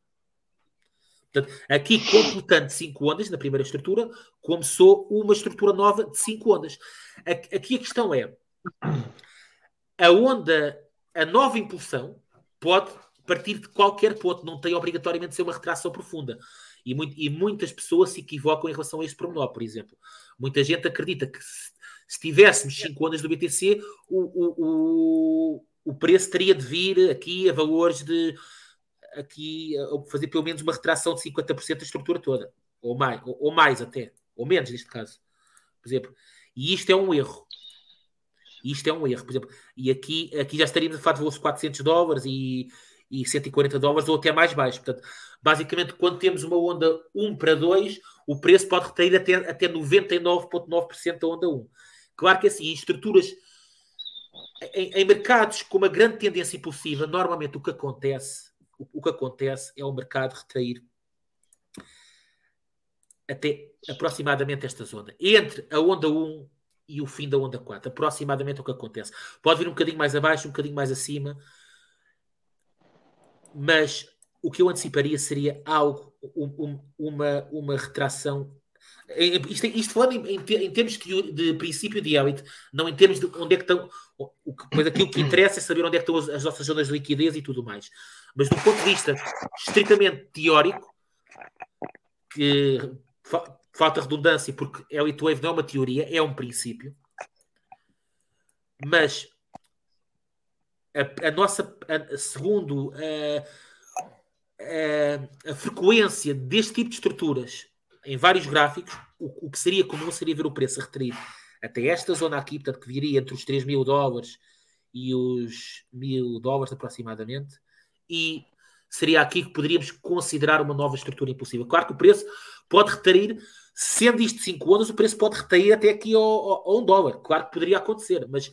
Portanto, aqui, completando 5 ondas na primeira estrutura, começou uma estrutura nova de 5 ondas. Aqui a questão é: a onda, a nova impulsão, pode partir de qualquer ponto, não tem obrigatoriamente de ser uma retração profunda. E, muito, e muitas pessoas se equivocam em relação a este pormenor, por exemplo. Muita gente acredita que se, se tivéssemos 5 ondas do BTC, o, o, o, o preço teria de vir aqui a valores de aqui fazer pelo menos uma retração de 50% da estrutura toda, ou mais, ou, ou, mais até, ou menos neste caso, por exemplo. E isto é um erro. Isto é um erro, por exemplo. E aqui, aqui já estaríamos a falar de de 400 dólares e, e 140 dólares ou até mais baixo. Portanto, basicamente, quando temos uma onda 1 para 2, o preço pode retrair até, até 99,9% da onda 1. Claro que assim, em estruturas, em, em mercados com uma grande tendência impulsiva, normalmente o que acontece o, o que acontece é o mercado retrair até aproximadamente esta zona. Entre a onda 1 e o fim da onda 4. Aproximadamente o que acontece. Pode vir um bocadinho mais abaixo, um bocadinho mais acima, mas o que eu anteciparia seria algo, um, uma, uma retração. Isto, isto falando em, em, em termos de, de, princípio de Elliott, não em termos de onde é que estão. O, pois aquilo que <clears throat> interessa é saber onde é que estão as, as nossas zonas de liquidez e tudo mais. Mas do ponto de vista estritamente teórico, que fa falta redundância, porque Elite Wave não é uma teoria, é um princípio. Mas a, a nossa, a, segundo a, a, a, frequência deste tipo de estruturas em vários gráficos, o, o, que seria comum seria ver o preço a até esta zona aqui, portanto, que viria entre os 3 mil dólares e os mil dólares aproximadamente, e seria aqui que poderíamos considerar uma nova estrutura impossível. Claro que o preço pode retrair, sendo isto 5 ondas, o preço pode retrair até aqui ao, ao, um dólar. Claro que poderia acontecer, mas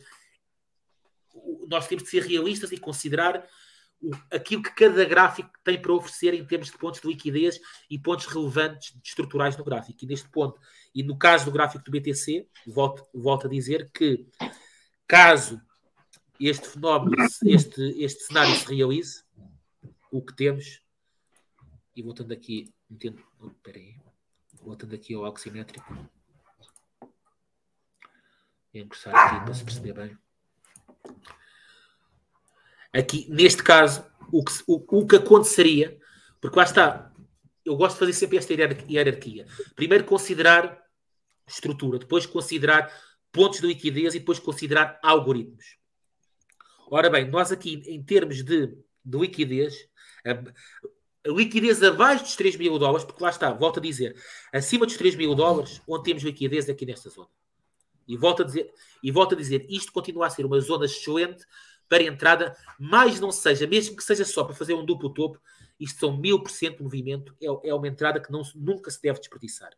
nós temos de ser realistas e considerar aquilo que cada gráfico tem para oferecer em termos de pontos de liquidez e pontos relevantes estruturais no gráfico. E neste ponto, E no caso do gráfico do BTC, volto, volto a dizer que caso este fenómeno, este, este cenário se realize, o que temos, e voltando aqui, oh, peraí, voltando aqui ao oximétrico, encostar aqui para se perceber bem. Aqui, neste caso, o que, o, o que aconteceria, porque lá está, eu gosto de fazer sempre esta hierarquia. Primeiro considerar estrutura, depois considerar pontos de liquidez e depois considerar algoritmos. Ora bem, nós aqui, em termos de, de liquidez, a, a, liquidez abaixo dos 3 mil dólares, porque lá está, volto a dizer, acima dos 3 mil dólares, onde temos liquidez é aqui nesta zona. E volto a dizer, e volto a dizer isto continua a ser uma zona excelente para entrada, mais não seja, mesmo que seja só para fazer um duplo topo, isto são mil por cento de movimento, é, é uma entrada que não, nunca se deve desperdiçar.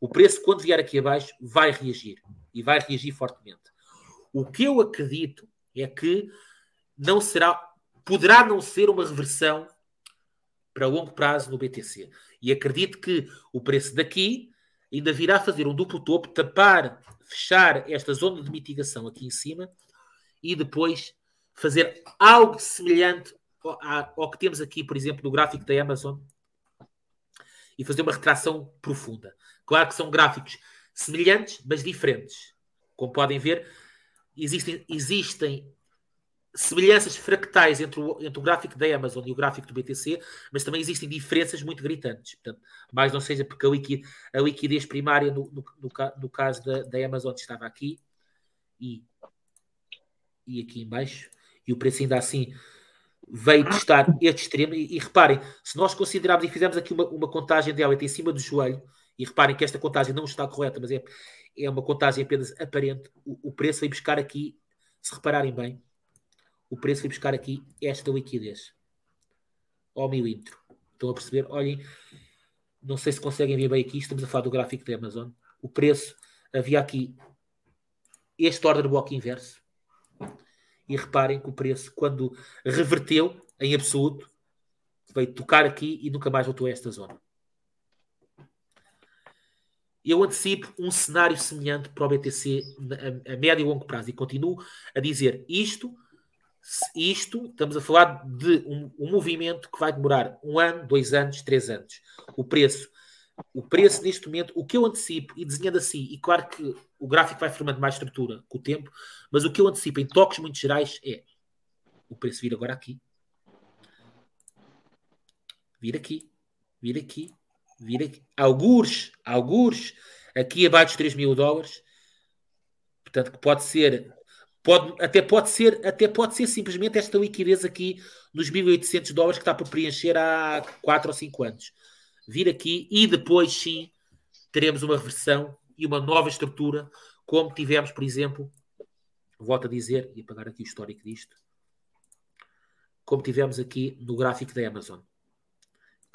O preço, quando vier aqui abaixo, vai reagir e vai reagir fortemente. O que eu acredito é que não será, poderá não ser uma reversão para longo prazo no BTC. E acredito que o preço daqui ainda virá fazer um duplo topo, tapar, fechar esta zona de mitigação aqui em cima e depois fazer algo semelhante ao que temos aqui, por exemplo, no gráfico da Amazon e fazer uma retração profunda. Claro que são gráficos semelhantes, mas diferentes. Como podem ver, existem, existem semelhanças fractais entre o, entre o gráfico da Amazon e o gráfico do BTC, mas também existem diferenças muito gritantes. Portanto, mais não seja porque a, a liquidez primária no, no, no, no caso da, da, Amazon estava aqui e, e aqui em baixo, e o preço ainda assim veio testar este extremo. E, e, reparem, se nós considerarmos e fizermos aqui uma, uma contagem dela em cima do joelho, e reparem que esta contagem não está correta, mas é, é uma contagem apenas aparente, o, o preço veio buscar aqui, se repararem bem, o preço veio buscar aqui esta liquidez ao milímetro. Estão a perceber? Olhem, não sei se conseguem ver bem aqui, estamos a falar do gráfico da Amazon. O preço, havia aqui este order block inverso, e reparem que o preço, quando reverteu em absoluto, veio tocar aqui e nunca mais voltou a esta zona. Eu antecipo um cenário semelhante para o BTC a, médio e longo prazo e continuo a dizer isto. Isto, estamos a falar de um, um movimento que vai demorar um ano, dois anos, três anos. O preço o preço neste momento, o que eu antecipo, e desenhando assim, e claro que o gráfico vai formando mais estrutura com o tempo, mas o que eu antecipo em toques muito gerais é o preço vir agora aqui, vir aqui, vir aqui, vir aqui, algures, algures, aqui abaixo dos 3 mil dólares, portanto que pode ser, pode, até pode ser, até pode ser simplesmente esta liquidez aqui nos 1800 dólares que está por preencher há 4 ou 5 anos vir aqui e depois sim teremos uma reversão e uma nova estrutura, como tivemos, por exemplo, volto a dizer, e apagar aqui o histórico disto, como tivemos aqui no gráfico da Amazon,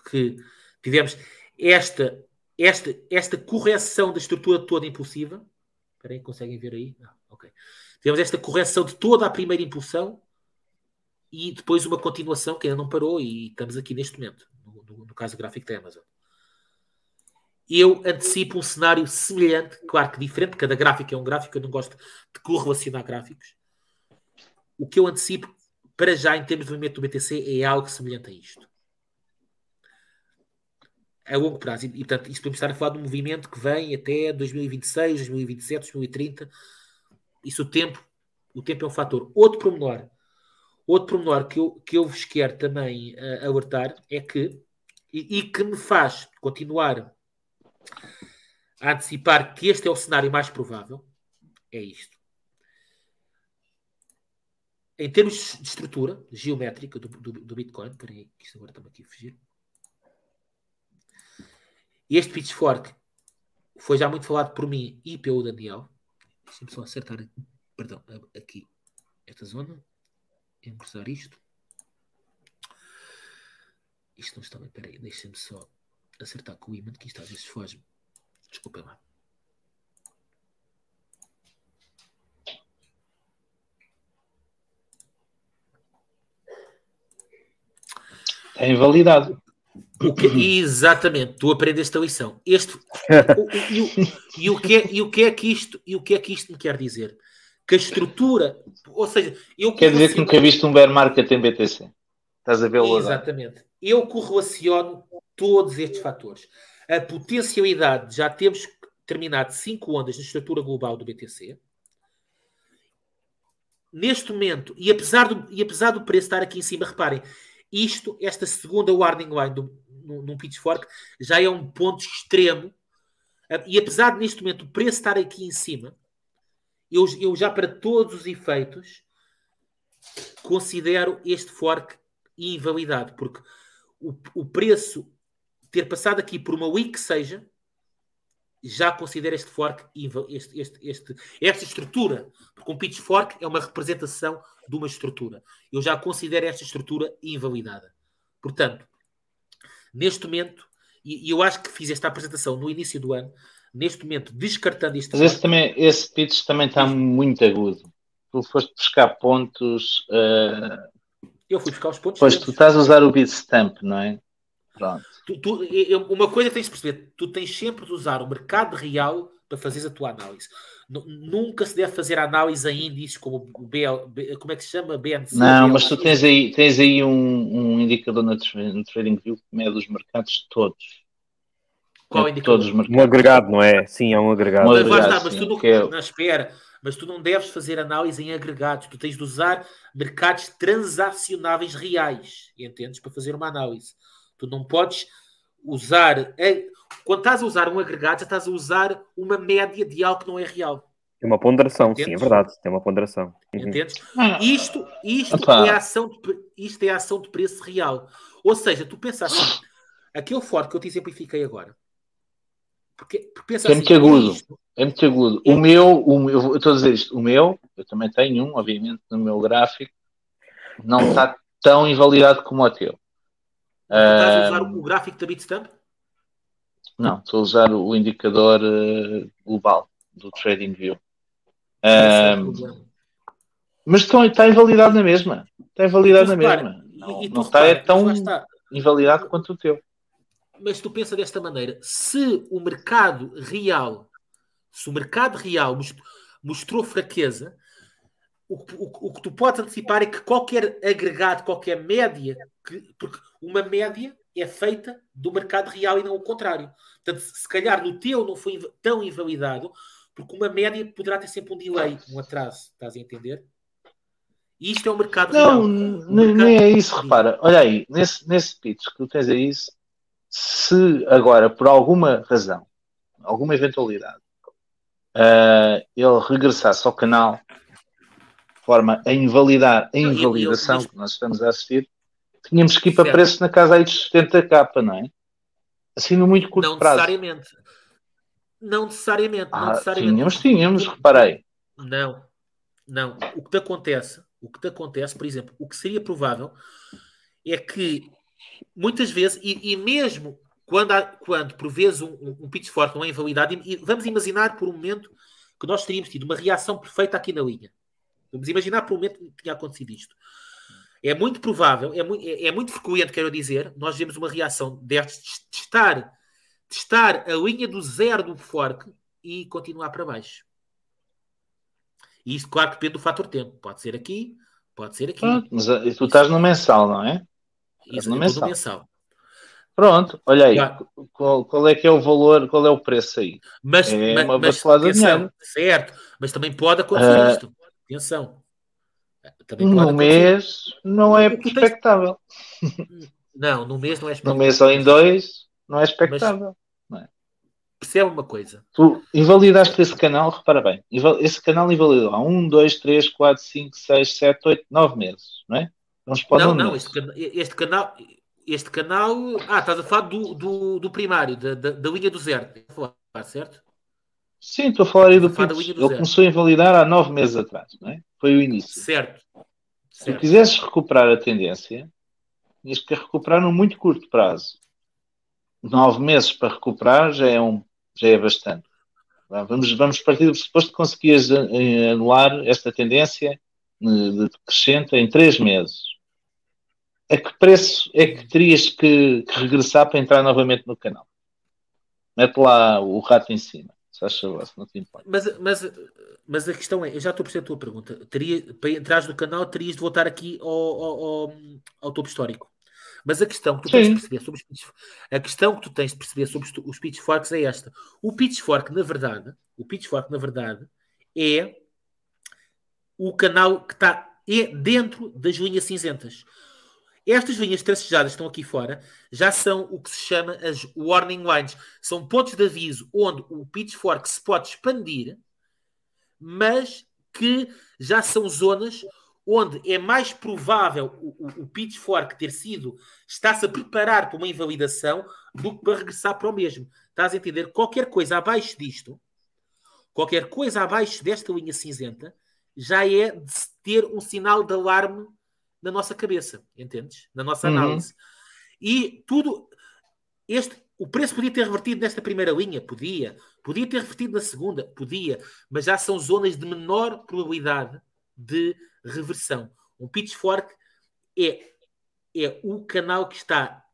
que tivemos esta, esta, esta correção da estrutura toda impulsiva. Espera aí, conseguem ver aí? Não, ok. Tivemos esta correção de toda a primeira impulsão e depois uma continuação que ainda não parou e estamos aqui neste momento no, no caso gráfico da Amazon. Eu antecipo um cenário semelhante, claro que diferente, cada gráfico é um gráfico, eu não gosto de correlacionar gráficos. O que eu antecipo, para já, em termos de movimento do BTC, é algo semelhante a isto. A longo prazo. E, portanto, isto podemos estar a falar de um movimento que vem até 2026, 2027, 2030. Isso o tempo, o tempo é um fator. Outro pormenor, outro pormenor que eu, que eu vos quero também uh, alertar é que e, e que me faz continuar a antecipar que este é o cenário mais provável, é isto. Em termos de estrutura geométrica do, do, do Bitcoin, peraí, que isto agora está aqui a fugir. Este pitchfork foi já muito falado por mim e pelo Daniel. Deixa-me só acertar, perdão, aqui, esta zona. Empressar isto. Isto não está bem. Espera aí, deixem-me só acertar com o imã, que isto às vezes foge. Desculpem lá. É invalidado. Que- exatamente, tu aprendeste a lição. Este, e, o, e o que é, e o que é que isto, e o que é que isto me quer dizer? Que a estrutura, ou seja, eu Quer dizer que nunca viste um bear market em BTC. Estás a vê-lo agora. Exatamente. Eu correlaciono todos estes fatores. A potencialidade, já temos terminado cinco ondas na estrutura global do BTC. Neste momento, e apesar do, e apesar do preço estar aqui em cima, reparem, isto, esta segunda warning line do, no, num pitchfork, já é um ponto extremo. Ah, E apesar de neste momento o preço estar aqui em cima, eu, eu já para todos os efeitos considero este fork invalidado, porque o, o preço ter passado aqui por uma week que seja, já considero este fork, este, este, este, esta estrutura, porque um pitchfork é uma representação de uma estrutura. Eu já considero esta estrutura invalidada. Portanto, neste momento, e, e eu acho que fiz esta apresentação no início do ano, neste momento, descartando este Mas esse, fork, também, esse pitch também está muito agudo. Tu foste buscar pontos. eh, eu fui buscar os pontos. pois tu estás a usar o Bitstamp, não é? Pronto. Tu- tu- uma coisa que tens de perceber, tu tens sempre de usar o mercado real para fazeres a tua análise. Nu- Nunca se deve fazer análise em índices como o BL, B- como é que se chama? BNC. Não, BLX. mas tu tens aí, tens aí um, um indicador no, tra- no TradingView que mede os mercados todos. Qual É indicador? Todos os Um mercados. agregado, não é? Sim, é um agregado. Um Mas, lá agregado, está, mas sim, tu não, que é- não, espera, mas tu não deves fazer análise em agregados, tu tens de usar mercados transacionáveis reais, entendes? Para fazer uma análise. Tu não podes usar. é- Quando estás a usar um agregado, já estás a usar uma média de algo que não é real. Tem uma ponderação, sim, é Entendes? verdade. Tem uma ponderação. Uhum. Entendes? Ah, Isto, isto, Opa. é a ação de, isto é ação de preço real. Ou seja, tu pensas assim, aquele forte que eu te exemplifiquei agora. Porque, porque pensa assim, isto- É muito agudo. O meu, o meu- eu estou a dizer isto, o meu, eu também tenho um, obviamente, no meu gráfico, não está tão invalidado como o teu. estás a usar o gráfico da Bitstamp? Não, estou a usar o indicador eh, global do TradingView. Ah, mas está invalidado na mesma. Está invalidado na mesma. Não, não está é tão invalidado quanto o teu. Mas tu pensa desta maneira: se o mercado real, se o mercado real most- mostrou fraqueza, o, que- o, o que tu podes antecipar é que qualquer agregado, qualquer média, que- porque uma média é feita do mercado real e não o contrário. Portanto, se calhar no teu não foi tão invalidado, porque uma média poderá ter sempre um delay, um atraso, estás a entender? E isto é o mercado Não, real. n- nem é isso, repara. Olha aí, nesse, nesse pitch que tu tens aí, se- se agora, por alguma razão, alguma eventualidade, ah, ele regressasse ao canal de forma a invalidar a Não, invalidação que nós estamos a assistir, tínhamos que ir para preços na casa aí dos 70k, não é? Assim, no muito curto não prazo. necessariamente. Não necessariamente. não Ah, necessariamente. tínhamos, tínhamos, reparei. Não, não. O que te acontece, o que te acontece, por exemplo, o que seria provável é que muitas vezes, e, e mesmo quando, há, quando por vezes um, um, pitch forte não é invalidado, e, vamos imaginar por um momento que nós teríamos tido uma reação perfeita aqui na linha. Vamos imaginar por um momento que tinha acontecido isto. É muito provável, é muito, é, é muito frequente, quero dizer, nós vemos uma reação destas de testar, testar a linha do zero do fork e continuar para baixo. E isto, claro, depende do fator tempo. Pode ser aqui, pode ser aqui. Pronto, mas ah, tu estás no mensal, não é? Isso no mensal. mensal. Pronto, olha aí, Claro. qual, qual é que é o valor, qual é o preço aí? Mas, É ma- uma mas, batelada de atenção, dinheiro. certo, mas também pode acontecer Ah. isto. Atenção. Também No mês não é expectável. Não, no mês não é No expectável. mês ou em dois não é expectável. Percebe uma coisa. Tu invalidaste esse canal, repara bem, esse canal invalidou há 1, 2, 3, 4, 5, 6, 7, 8, 9 meses, não é? Vamos para o Não, não, este, este canal. Este canal. Ah, estás a falar do, do, do primário, da, da, da linha do zero. Falar, certo? Sim, estou a falar aí do do Ele começou a invalidar há 9 meses atrás, não é? Foi o início. Certo. Se certo. quisesses recuperar a tendência, tinhas que recuperar num muito curto prazo. Nove meses para recuperar já é, um, já é bastante. Vamos, vamos partir do pressuposto que conseguias eh, anular esta tendência eh, de crescente em três meses. A que preço é que terias que, que regressar para entrar novamente no canal? Mete lá o rato em cima, se faz favor, se não te importa. Mas, mas, mas a questão é, eu já estou a perceber a tua pergunta. Teria, para entrar no canal, terias de voltar aqui ao, ao, ao, ao topo histórico. Mas a questão que tu tens de perceber sobre os pitch, a questão que tu tens de perceber sobre os pitchforks é esta. O pitchfork, na verdade, o pitchfork, na verdade, é o canal que está é dentro das linhas cinzentas. Estas linhas tracejadas estão aqui fora já são o que se chama as warning lines. São pontos de aviso onde o pitchfork se pode expandir, mas que já são zonas onde é mais provável o, o, o pitchfork ter sido, está-se a preparar para uma invalidação do que para regressar para o mesmo. Estás a entender? Qualquer coisa abaixo disto, qualquer coisa abaixo desta linha cinzenta, já é de ter um sinal de alarme na nossa cabeça, entendes? Na nossa Uhum. análise. E tudo, este, o preço podia ter revertido nesta primeira linha, podia. Podia ter revertido na segunda, podia. Mas já são zonas de menor probabilidade de reversão. Um pitchfork é, é o canal que está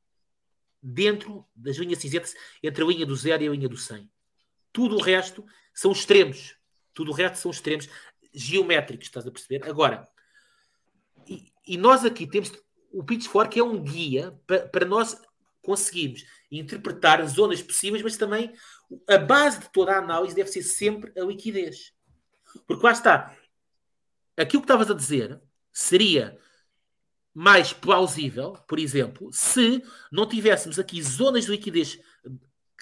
dentro das linhas cinzentas entre a linha do zero e a linha do 100. Tudo o resto são extremos. Tudo o resto são extremos geométricos, estás a perceber? Agora, e, e nós aqui temos o pitchfork é um guia pa- para nós conseguirmos interpretar zonas possíveis, mas também a base de toda a análise deve ser sempre a liquidez. Porque lá está, aquilo que estavas a dizer seria mais plausível, por exemplo, se não tivéssemos aqui zonas de liquidez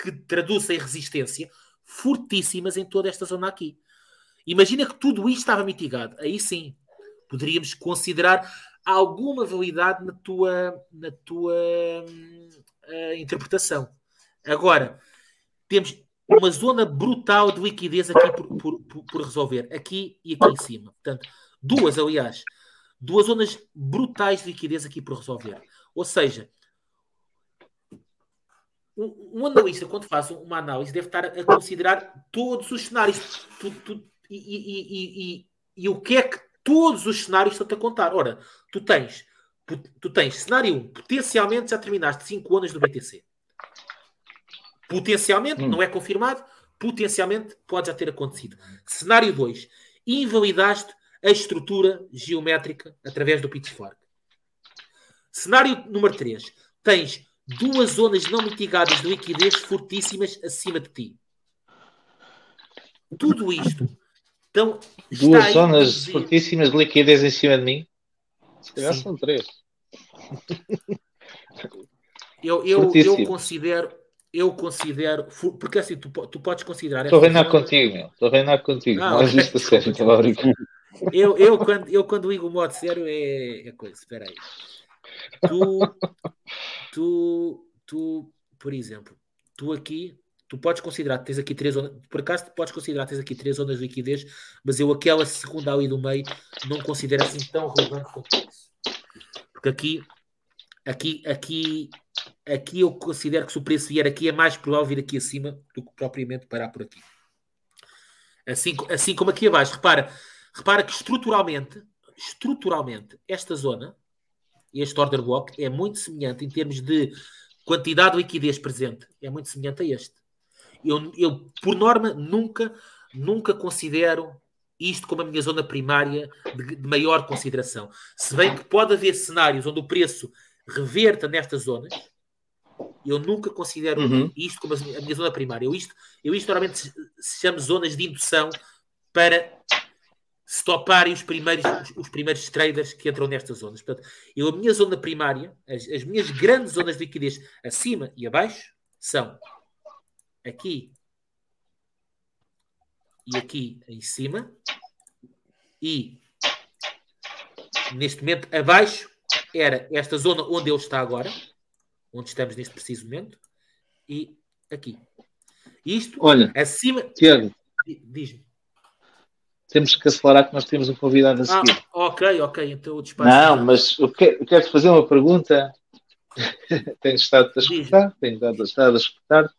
que traduzem resistência fortíssimas em toda esta zona aqui. Imagina que tudo isto estava mitigado. Aí sim, poderíamos considerar alguma validade na tua, na tua eh, interpretação. Agora, temos uma zona brutal de liquidez aqui por, por- por- resolver, aqui e aqui em cima. Portanto, duas, aliás, duas zonas brutais de liquidez aqui por resolver. Ou seja, um, analista, quando faz uma análise, deve estar a considerar todos os cenários Tu- tu- e- e- e- e o que é que todos os cenários estão-te a contar. Ora, tu tens, tu, tens cenário 1, potencialmente já terminaste 5 ondas do BTC. Potencialmente, não é confirmado, potencialmente pode já ter acontecido. Cenário 2, invalidaste a estrutura geométrica através do pitchfork. Cenário número 3, tens duas zonas não mitigadas de liquidez fortíssimas acima de ti. Tudo isto então, Duas zonas fortíssimas de liquidez em cima de mim. Se calhar são três. Eu, eu, eu considero, eu considero, porque assim, tu, tu podes considerar. Estou a reinar contigo, meu. Estou a reinar contigo. Ah, não ok. isto a sério, estava a brincar. Eu, eu, quando, eu quando ligo o modo sério é, é coisa, espera aí. Tu, tu, tu, por exemplo, tu aqui, tu podes considerar que tens aqui três por acaso tu podes considerar tens aqui três zonas de liquidez, mas eu aquela segunda ali do meio não considero assim tão relevante quanto isso. Porque aqui, aqui, aqui, aqui eu considero que se o preço vier aqui é mais provável vir aqui acima do que propriamente parar por aqui. Assim, assim como aqui abaixo, repara, repara que estruturalmente, estruturalmente, esta zona, este order block, é muito semelhante em termos de quantidade de liquidez presente, é muito semelhante a este. Eu, eu por norma, nunca, nunca considero isto como a minha zona primária de, de maior consideração. Se bem que pode haver cenários onde o preço reverta nestas zonas, eu nunca considero Uhum. isto como a minha, zona primária. Eu isto, eu isto normalmente se, chama zonas de indução para stoparem os primeiros, os, os primeiros traders que entram nestas zonas. Portanto, eu, a minha zona primária, as, as minhas grandes zonas de liquidez acima e abaixo são aqui e aqui em cima e neste momento abaixo era esta zona onde ele está agora, onde estamos neste preciso momento, e aqui. Isto Olha, acima. Tiago, di- Diz-me. temos que acelerar que nós temos um convidado a Ah, seguir. ok, ok. Então o despacho. Não, mas eu quero, eu quero te fazer uma pergunta. <laughs> tenho estado a escutar, tenho estado, estado a escutar.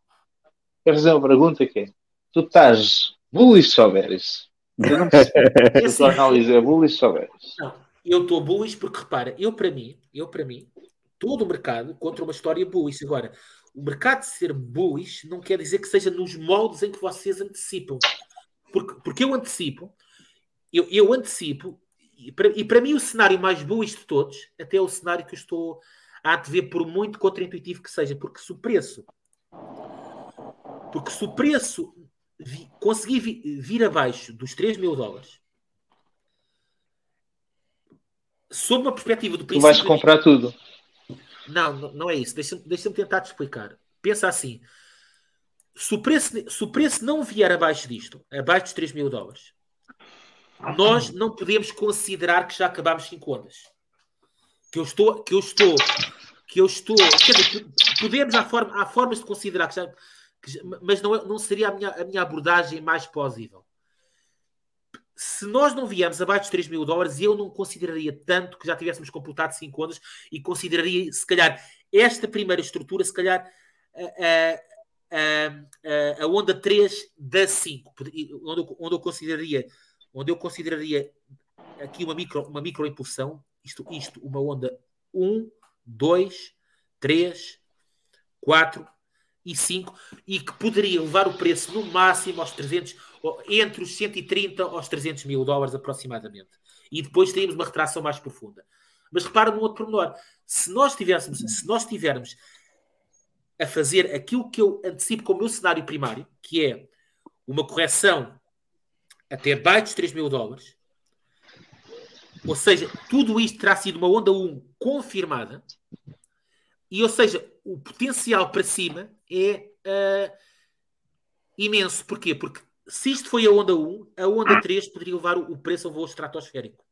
Quero fazer uma pergunta que é: tu estás bullish ou bearish? Eu não percebo. <laughs> É A tua análise é bullish ou bearish? Não, eu estou bullish porque repara, eu para mim, eu para mim, todo o mercado contra uma história bullish. Agora, o mercado ser bullish não quer dizer que seja nos moldes em que vocês antecipam. Porque, porque eu antecipo, eu, eu antecipo, e para, e para mim o cenário mais bullish de todos, até é o cenário que eu estou a ver por muito contraintuitivo que seja, porque se o preço porque se o preço vi, conseguir vi, vir abaixo dos 3 mil dólares sob uma perspectiva do Tu vais comprar tudo. Não, não, é isso. Deixa-me deixa tentar te explicar. Pensa assim: se o, preço, se o preço não vier abaixo disto, abaixo dos 3 mil dólares, nós não podemos considerar que já acabámos 5 ondas. Que eu estou, que eu estou, que eu estou. Quer dizer, podemos, há, forma, há formas de considerar que já. Que, mas não, é, não seria a minha, a minha abordagem mais plausível. Se nós não viemos abaixo dos 3 mil dólares, eu não consideraria tanto que já tivéssemos completado 5 ondas e consideraria, se calhar, esta primeira estrutura, se calhar, a, a, a, a onda 3 da 5, onde eu, onde eu consideraria onde eu consideraria aqui uma micro, uma micro impulsão, isto, isto, uma onda 1, 2, 3, 4 e 5, e que poderia levar o preço no máximo aos 300, entre os 130 aos 300 mil dólares aproximadamente. E depois teríamos uma retração mais profunda. Mas repara num outro pormenor. Se nós tivéssemos, se nós tivermos a fazer aquilo que eu antecipo como meu cenário primário, que é uma correção até baixo dos 3 mil dólares, ou seja, tudo isto terá sido uma onda 1 confirmada, e ou seja, o potencial para cima é uh, imenso. Porquê? Porque se isto foi a onda 1, a onda 3 poderia levar o preço ao voo estratosférico.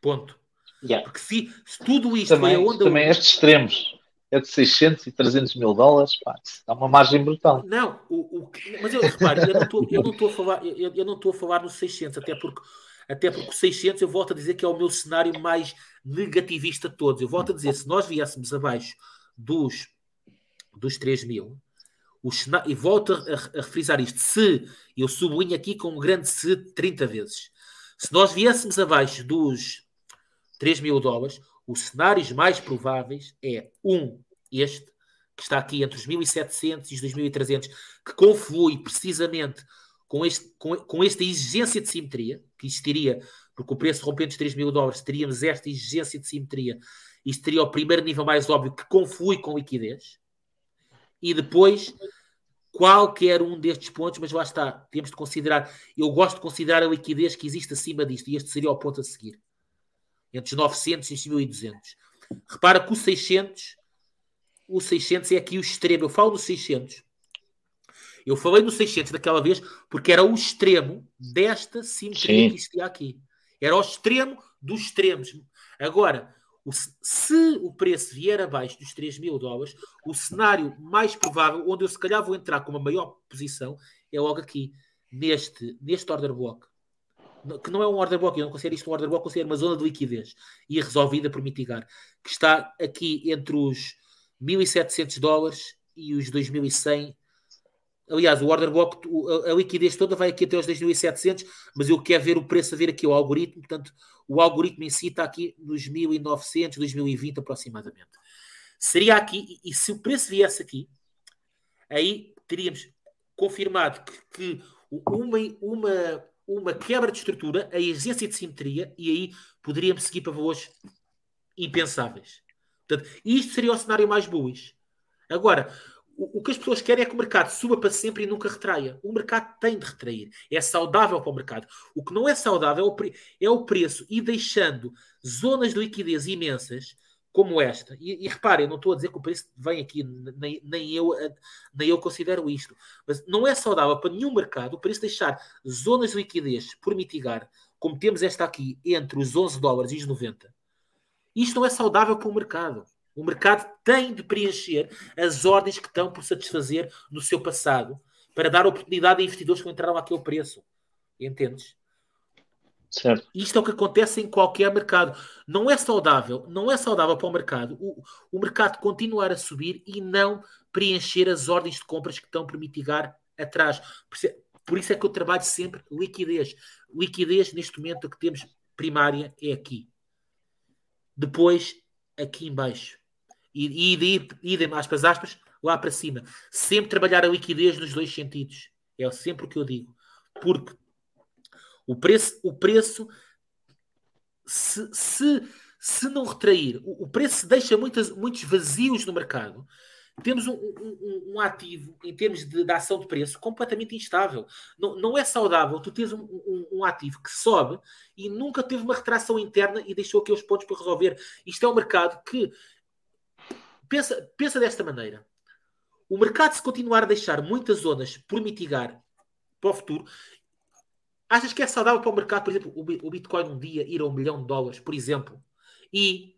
Ponto. Yeah. Porque se, se, tudo isto também, foi a onda também 1... estes extremos é de 600 e 300 mil dólares, pá, dá uma margem brutal. Não, o, o, mas eu, repare, eu não estou a falar, eu, eu não estou a falar nos 600, até porque até porque o 600 eu volto a dizer que é o meu cenário mais negativista de todos. Eu volto a dizer, se nós viéssemos abaixo dos, dos 3 mil, cenário, e volto a, a refrisar isto, se, eu sublinho aqui com um grande se 30 vezes, se nós viéssemos abaixo dos 3 mil dólares, os cenários mais prováveis é um, este, que está aqui entre os 1.700 e os 2.300, que conflui precisamente com, este, com, com esta exigência de simetria, que existiria, porque o preço rompendo os 3 mil dólares, teríamos esta exigência de simetria, isto seria o primeiro nível mais óbvio que conflui com liquidez, e depois qualquer um destes pontos, mas lá está, temos de considerar, eu gosto de considerar a liquidez que existe acima disto, e este seria o ponto a seguir, entre os 900 e os 1200. Repara que o 600, o 600 é aqui o extremo, eu falo do 600, eu falei no 600 daquela vez porque era o extremo desta simetria Sim. que existia aqui. Era o extremo dos extremos. Agora, o, se o preço vier abaixo dos 3 mil dólares, o cenário mais provável, onde eu se calhar vou entrar com uma maior posição, é logo aqui, neste, neste order block. Que não é um order block, eu não considero isto um order block, considero uma zona de liquidez e resolvida por mitigar, que está aqui entre os 1.700 dólares e os 2.100 Aliás, o order block, a, liquidez toda vai aqui até aos 2.700, mas eu quero ver o preço a ver aqui o algoritmo. Portanto, o algoritmo em si está aqui nos 1.900, 2.020 aproximadamente. Seria aqui, e se o preço viesse aqui, aí teríamos confirmado que, que uma, uma, uma quebra de estrutura, a exigência de simetria, e aí poderíamos seguir para valores impensáveis. Portanto, isto seria o cenário mais bullish. Agora, o, que as pessoas querem é que o mercado suba para sempre e nunca retraia. O mercado tem de retrair. É saudável para o mercado. O que não é saudável é o, pre, é o preço e deixando zonas de liquidez imensas como esta. E, e reparem, não estou a dizer que o preço vem aqui, nem, nem, eu, nem eu considero isto. Mas não é saudável para nenhum mercado o preço deixar zonas de liquidez por mitigar, como temos esta aqui, entre os 11 dólares e os 90. Isto não é saudável para o mercado. O mercado tem de preencher as ordens que estão por satisfazer no seu passado para dar oportunidade a investidores que entraram àquele preço. Entendes? Certo. Isto é o que acontece em qualquer mercado. Não é saudável, não é saudável para o mercado o, o mercado continuar a subir e não preencher as ordens de compras que estão por mitigar atrás. Por isso é que eu trabalho sempre liquidez. Liquidez, neste momento, que temos primária é aqui. Depois aqui em E, e, e idem, aspas, aspas, lá para cima. Sempre trabalhar a liquidez nos dois sentidos. É sempre o que eu digo. Porque o preço, o preço se, se, se não retrair, o, o preço deixa muitas, muitos vazios no mercado. Temos um, um, um ativo em termos de, de, ação de preço completamente instável. Não, não é saudável tu tens um, um, ativo que sobe e nunca teve uma retração interna e deixou aqueles pontos para resolver. Isto é um mercado que pensa, pensa desta maneira. O mercado, se continuar a deixar muitas zonas por mitigar para o futuro, achas que é saudável para o mercado, por exemplo, o Bitcoin um dia ir a um milhão de dólares, por exemplo, e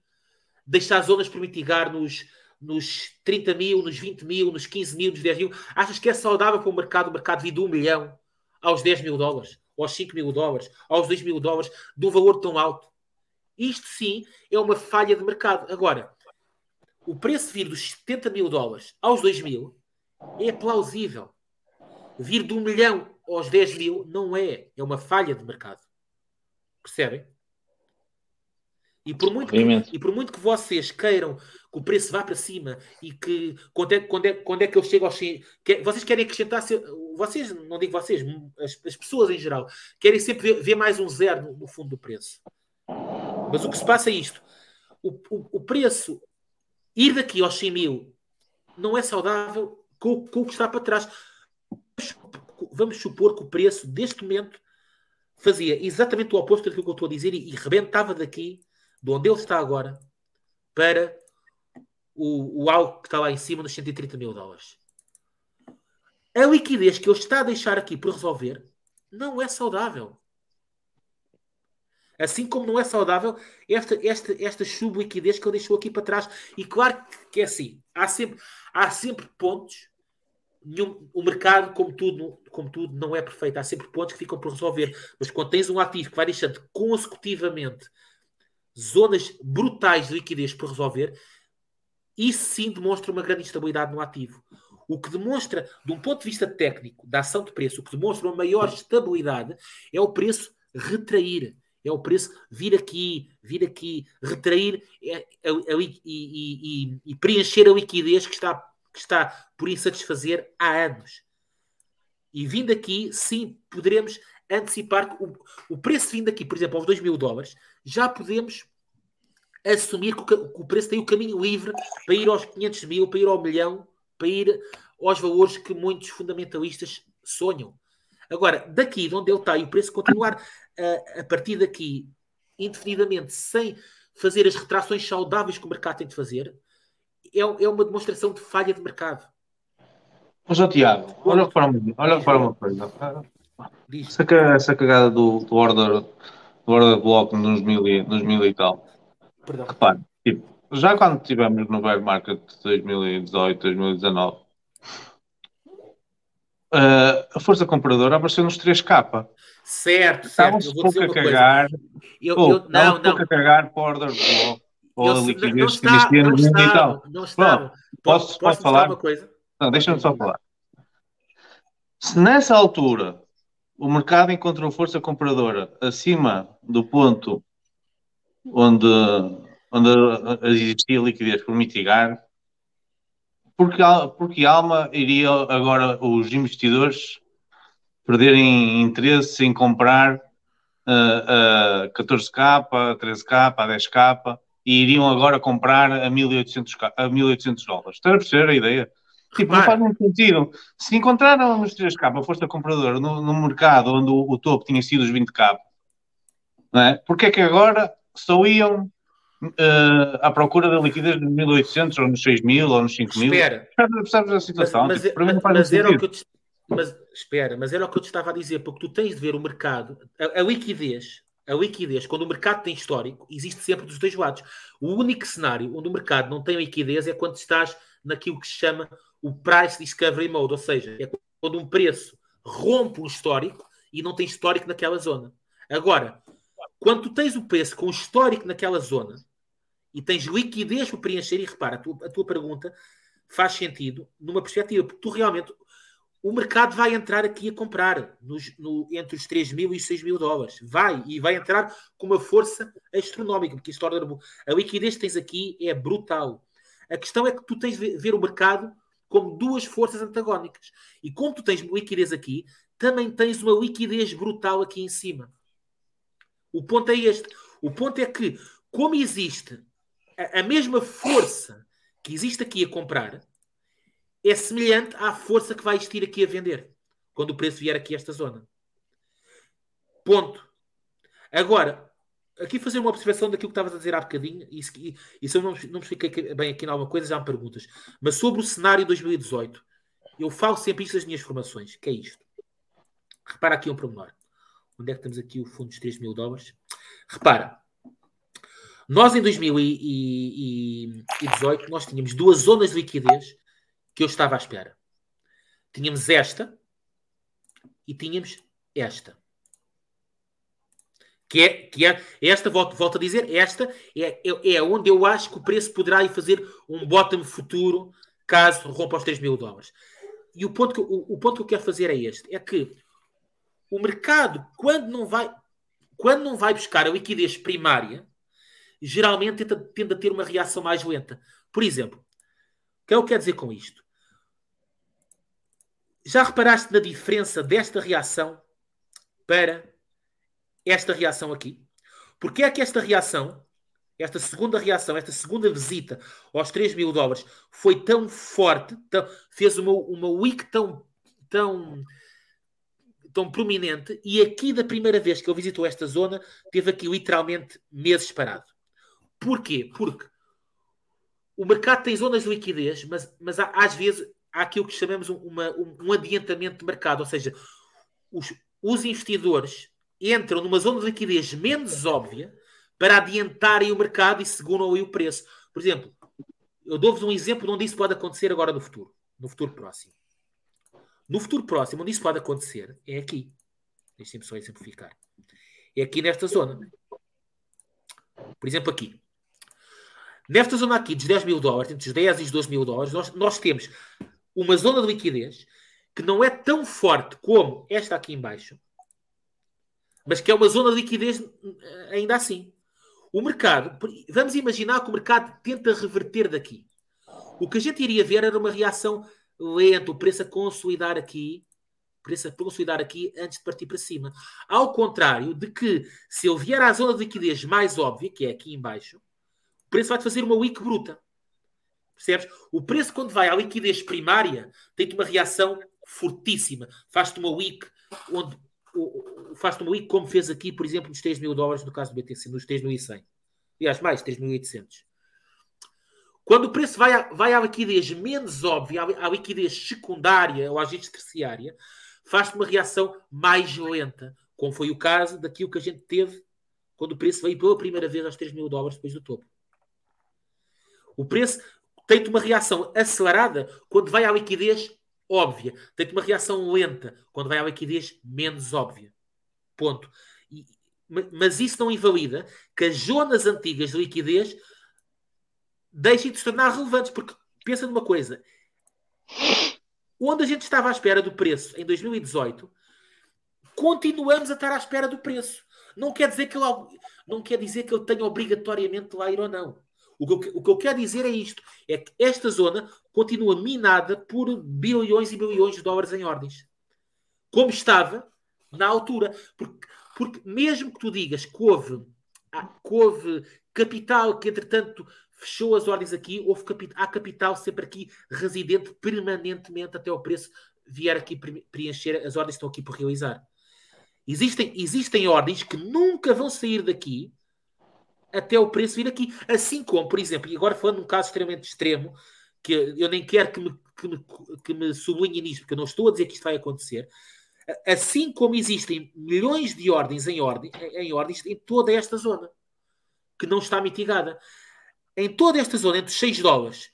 deixar zonas por mitigar nos, nos 30 mil, nos 20 mil, nos 15 mil, nos 10 mil? Achas que é saudável para o mercado, o mercado vir de um milhão aos 10 mil dólares, aos 5 mil dólares, aos 2 mil dólares, de um valor tão alto? Isto sim é uma falha de mercado. Agora, o preço vir dos 70 mil dólares aos 2 mil é plausível. Vir de 1 milhão aos 10 mil não é. É uma falha de mercado. Percebem? E por, muito que, e por muito que vocês queiram que o preço vá para cima e que quando é, quando é, quando é que eu chego aos 100, que, vocês querem acrescentar, vocês, não digo vocês, as, as pessoas em geral, querem sempre ver, ver mais um zero no, no, fundo do preço. Mas o que se passa é isto: o, o, o preço ir daqui aos 100 mil não é saudável com, com o que está para trás. Vamos supor que o preço deste momento fazia exatamente o oposto daquilo que eu estou a dizer e, e rebentava daqui, de onde ele está agora, para o, o algo que está lá em cima nos 130 mil dólares. A liquidez que ele está a deixar aqui por resolver não é saudável. Assim como não é saudável esta, esta, esta subliquidez que ele deixou aqui para trás. E claro que é assim. Há sempre, há sempre pontos. Nenhum, o mercado, como tudo, como tudo, não é perfeito. Há sempre pontos que ficam por resolver. Mas quando tens um ativo que vai deixando consecutivamente zonas brutais de liquidez por resolver, isso sim demonstra uma grande instabilidade no ativo. O que demonstra, de um ponto de vista técnico, da ação de preço, o que demonstra uma maior estabilidade é o preço retrair é o preço vir aqui, vir aqui, retrair é, é, é, e, e, e, preencher a liquidez que está, que está por insatisfazer há anos. E vindo aqui, sim, poderemos antecipar o, o preço vindo aqui, por exemplo, aos 2 mil dólares, já podemos assumir que o, que o preço tem o caminho livre para ir aos 500 mil, para ir ao milhão, para ir aos valores que muitos fundamentalistas sonham. Agora, daqui de onde ele está e o preço continuar a, a partir daqui indefinidamente sem fazer as retrações saudáveis que o mercado tem de fazer, é, é uma demonstração de falha de mercado. Mas, ó, Tiago, olha para, uma, olha para uma coisa. Essa, essa cagada do, do order, do order block nos mil, e, nos mil e tal. Perdão. Repare, tipo, já quando estivemos no bear market de 2018, 2019, uh, a força compradora apareceu nos 3K. Certo, certo. Estavam-se pouco a cagar. Eu, Pô, eu, não, não. pouco a cagar para o order block. Ou a liquidez que existia no mundo e tal. Não. Posso, posso, posso falar? Uma coisa? Não, deixa-me só falar. Se nessa altura o mercado encontrou força compradora acima do ponto onde, onde existia liquidez por mitigar, porque, porque Alma iria agora os investidores perderem interesse em comprar uh, uh, 14K, 13K, 10K e iriam agora comprar a 1800, a 1800 dólares. Estás a perceber a ideia? Tipo, não faz muito sentido. Se encontraram nos 3K a força compradora no, no mercado onde o, o, topo tinha sido os 20K, não é? porque é que agora só iam uh, à procura da liquidez de 1800 ou nos 6000 ou nos 5000? Espera. Percebes a situação? Mas, tipo, mas, mas era o que eu te, mas espera, mas era o que eu te estava a dizer, porque tu tens de ver o mercado, a, a liquidez, a liquidez, quando o mercado tem histórico, existe sempre dos dois lados. O único cenário onde o mercado não tem liquidez é quando estás naquilo que se chama o price discovery mode, ou seja, é quando um preço rompe um histórico e não tem histórico naquela zona. Agora, quando tu tens o preço com histórico naquela zona e tens liquidez para preencher, e repara, a tua, a tua pergunta faz sentido numa perspectiva, porque tu realmente o mercado vai entrar aqui a comprar nos, no, entre os 3 mil e os 6 mil dólares. Vai, e vai entrar com uma força astronómica, porque isto torna a liquidez que tens aqui é brutal. A questão é que tu tens de ver o mercado como duas forças antagónicas. E como tu tens liquidez aqui, também tens uma liquidez brutal aqui em cima. O ponto é este. O ponto é que, como existe a, mesma força que existe aqui a comprar, é semelhante à força que vai existir aqui a vender quando o preço vier aqui a esta zona. Ponto. Agora, aqui fazer uma observação daquilo que estavas a dizer há bocadinho, e, e, e se eu não, não me expliquei bem aqui em alguma coisa, já me perguntas. Mas sobre o cenário 2018, eu falo sempre isto das minhas formações, que é isto. Repara aqui um pormenor. Onde é que temos aqui o fundo dos 3 mil dólares? Repara, nós em 2018 nós tínhamos duas zonas de liquidez que eu estava à espera. Tínhamos esta e tínhamos esta. Que é, que é esta, volto, volto a dizer, esta é, é, onde eu acho que o preço poderá ir fazer um bottom futuro caso rompa os 3 mil dólares. E o ponto, que, o, o ponto que eu quero fazer é este: é que o mercado, quando não vai, quando não vai buscar a liquidez primária, geralmente tende, tende a ter uma reação mais lenta. Por exemplo, o que é eu quero dizer com isto? Já reparaste na diferença desta reação para esta reação aqui. Porque é que esta reação, esta segunda reação, esta segunda visita aos 3 mil dólares foi tão forte, tão, fez uma, uma week tão, tão, tão prominente e aqui da primeira vez que ele visitou esta zona teve aqui literalmente meses parado. Porquê? Porque o mercado tem zonas de liquidez, mas, mas há, às vezes há aquilo que chamamos uma, um, adiantamento de mercado, ou seja, os, os investidores entram numa zona de liquidez menos óbvia para adiantarem o mercado e seguram aí o preço. Por exemplo, eu dou-vos um exemplo de onde isso pode acontecer agora no futuro, no futuro próximo. No futuro próximo, onde isso pode acontecer, é aqui. Deixem-me só exemplificar. É aqui nesta zona. Por exemplo, aqui. Nesta zona aqui, dos 10 mil dólares, entre os 10 e os 12 mil dólares, nós, nós temos uma zona de liquidez que não é tão forte como esta aqui embaixo, mas que é uma zona de liquidez eh, ainda assim. O mercado, vamos imaginar que o mercado tenta reverter daqui. O que a gente iria ver era uma reação lenta, o preço a consolidar aqui, preço a consolidar aqui antes de partir para cima. Ao contrário de que, se eu vier à zona de liquidez mais óbvia, que é aqui embaixo, preço vai-te fazer uma wick bruta. Percebes? O preço, quando vai à liquidez primária, tem-te uma reação fortíssima. Faz-te uma wick onde faz-te um como fez aqui, por exemplo, nos 3 mil dólares no caso do BTC, nos 3.100. Aliás, mais, 3.800. Quando o preço vai, à, vai à liquidez menos óbvia, à liquidez secundária ou à agente terciária, faz-te uma reação mais lenta, como foi o caso daquilo que a gente teve quando o preço veio pela primeira vez aos 3 mil dólares depois do topo. O preço tem uma reação acelerada quando vai à liquidez óbvia. Tem uma reação lenta quando vai à liquidez menos óbvia. Ponto. E, mas isso não invalida que as zonas antigas de liquidez deixem de se tornar relevantes. Porque pensa numa coisa: onde a gente estava à espera do preço em 2018, continuamos a estar à espera do preço. Não quer dizer que ele, não quer dizer que ele tenha obrigatoriamente lá ir ou não. O que, eu, o que eu quero dizer é isto: é que esta zona continua minada por bilhões e bilhões de dólares em ordens. Como estava na altura. Porque, porque mesmo que tu digas que houve, que houve capital que, entretanto, fechou as ordens aqui, houve capital, há capital sempre aqui residente permanentemente até o preço vier aqui preencher as ordens que estão aqui por realizar. Existem, existem ordens que nunca vão sair daqui até o preço vir aqui. Assim como, por exemplo, e agora falando de um caso extremamente extremo, que eu nem quero que me, que me, que me sublinhe nisto, porque eu não estou a dizer que isto vai acontecer. Assim como existem milhões de ordens em, ordem, em ordens em toda esta zona, que não está mitigada. Em toda esta zona, entre os 6 dólares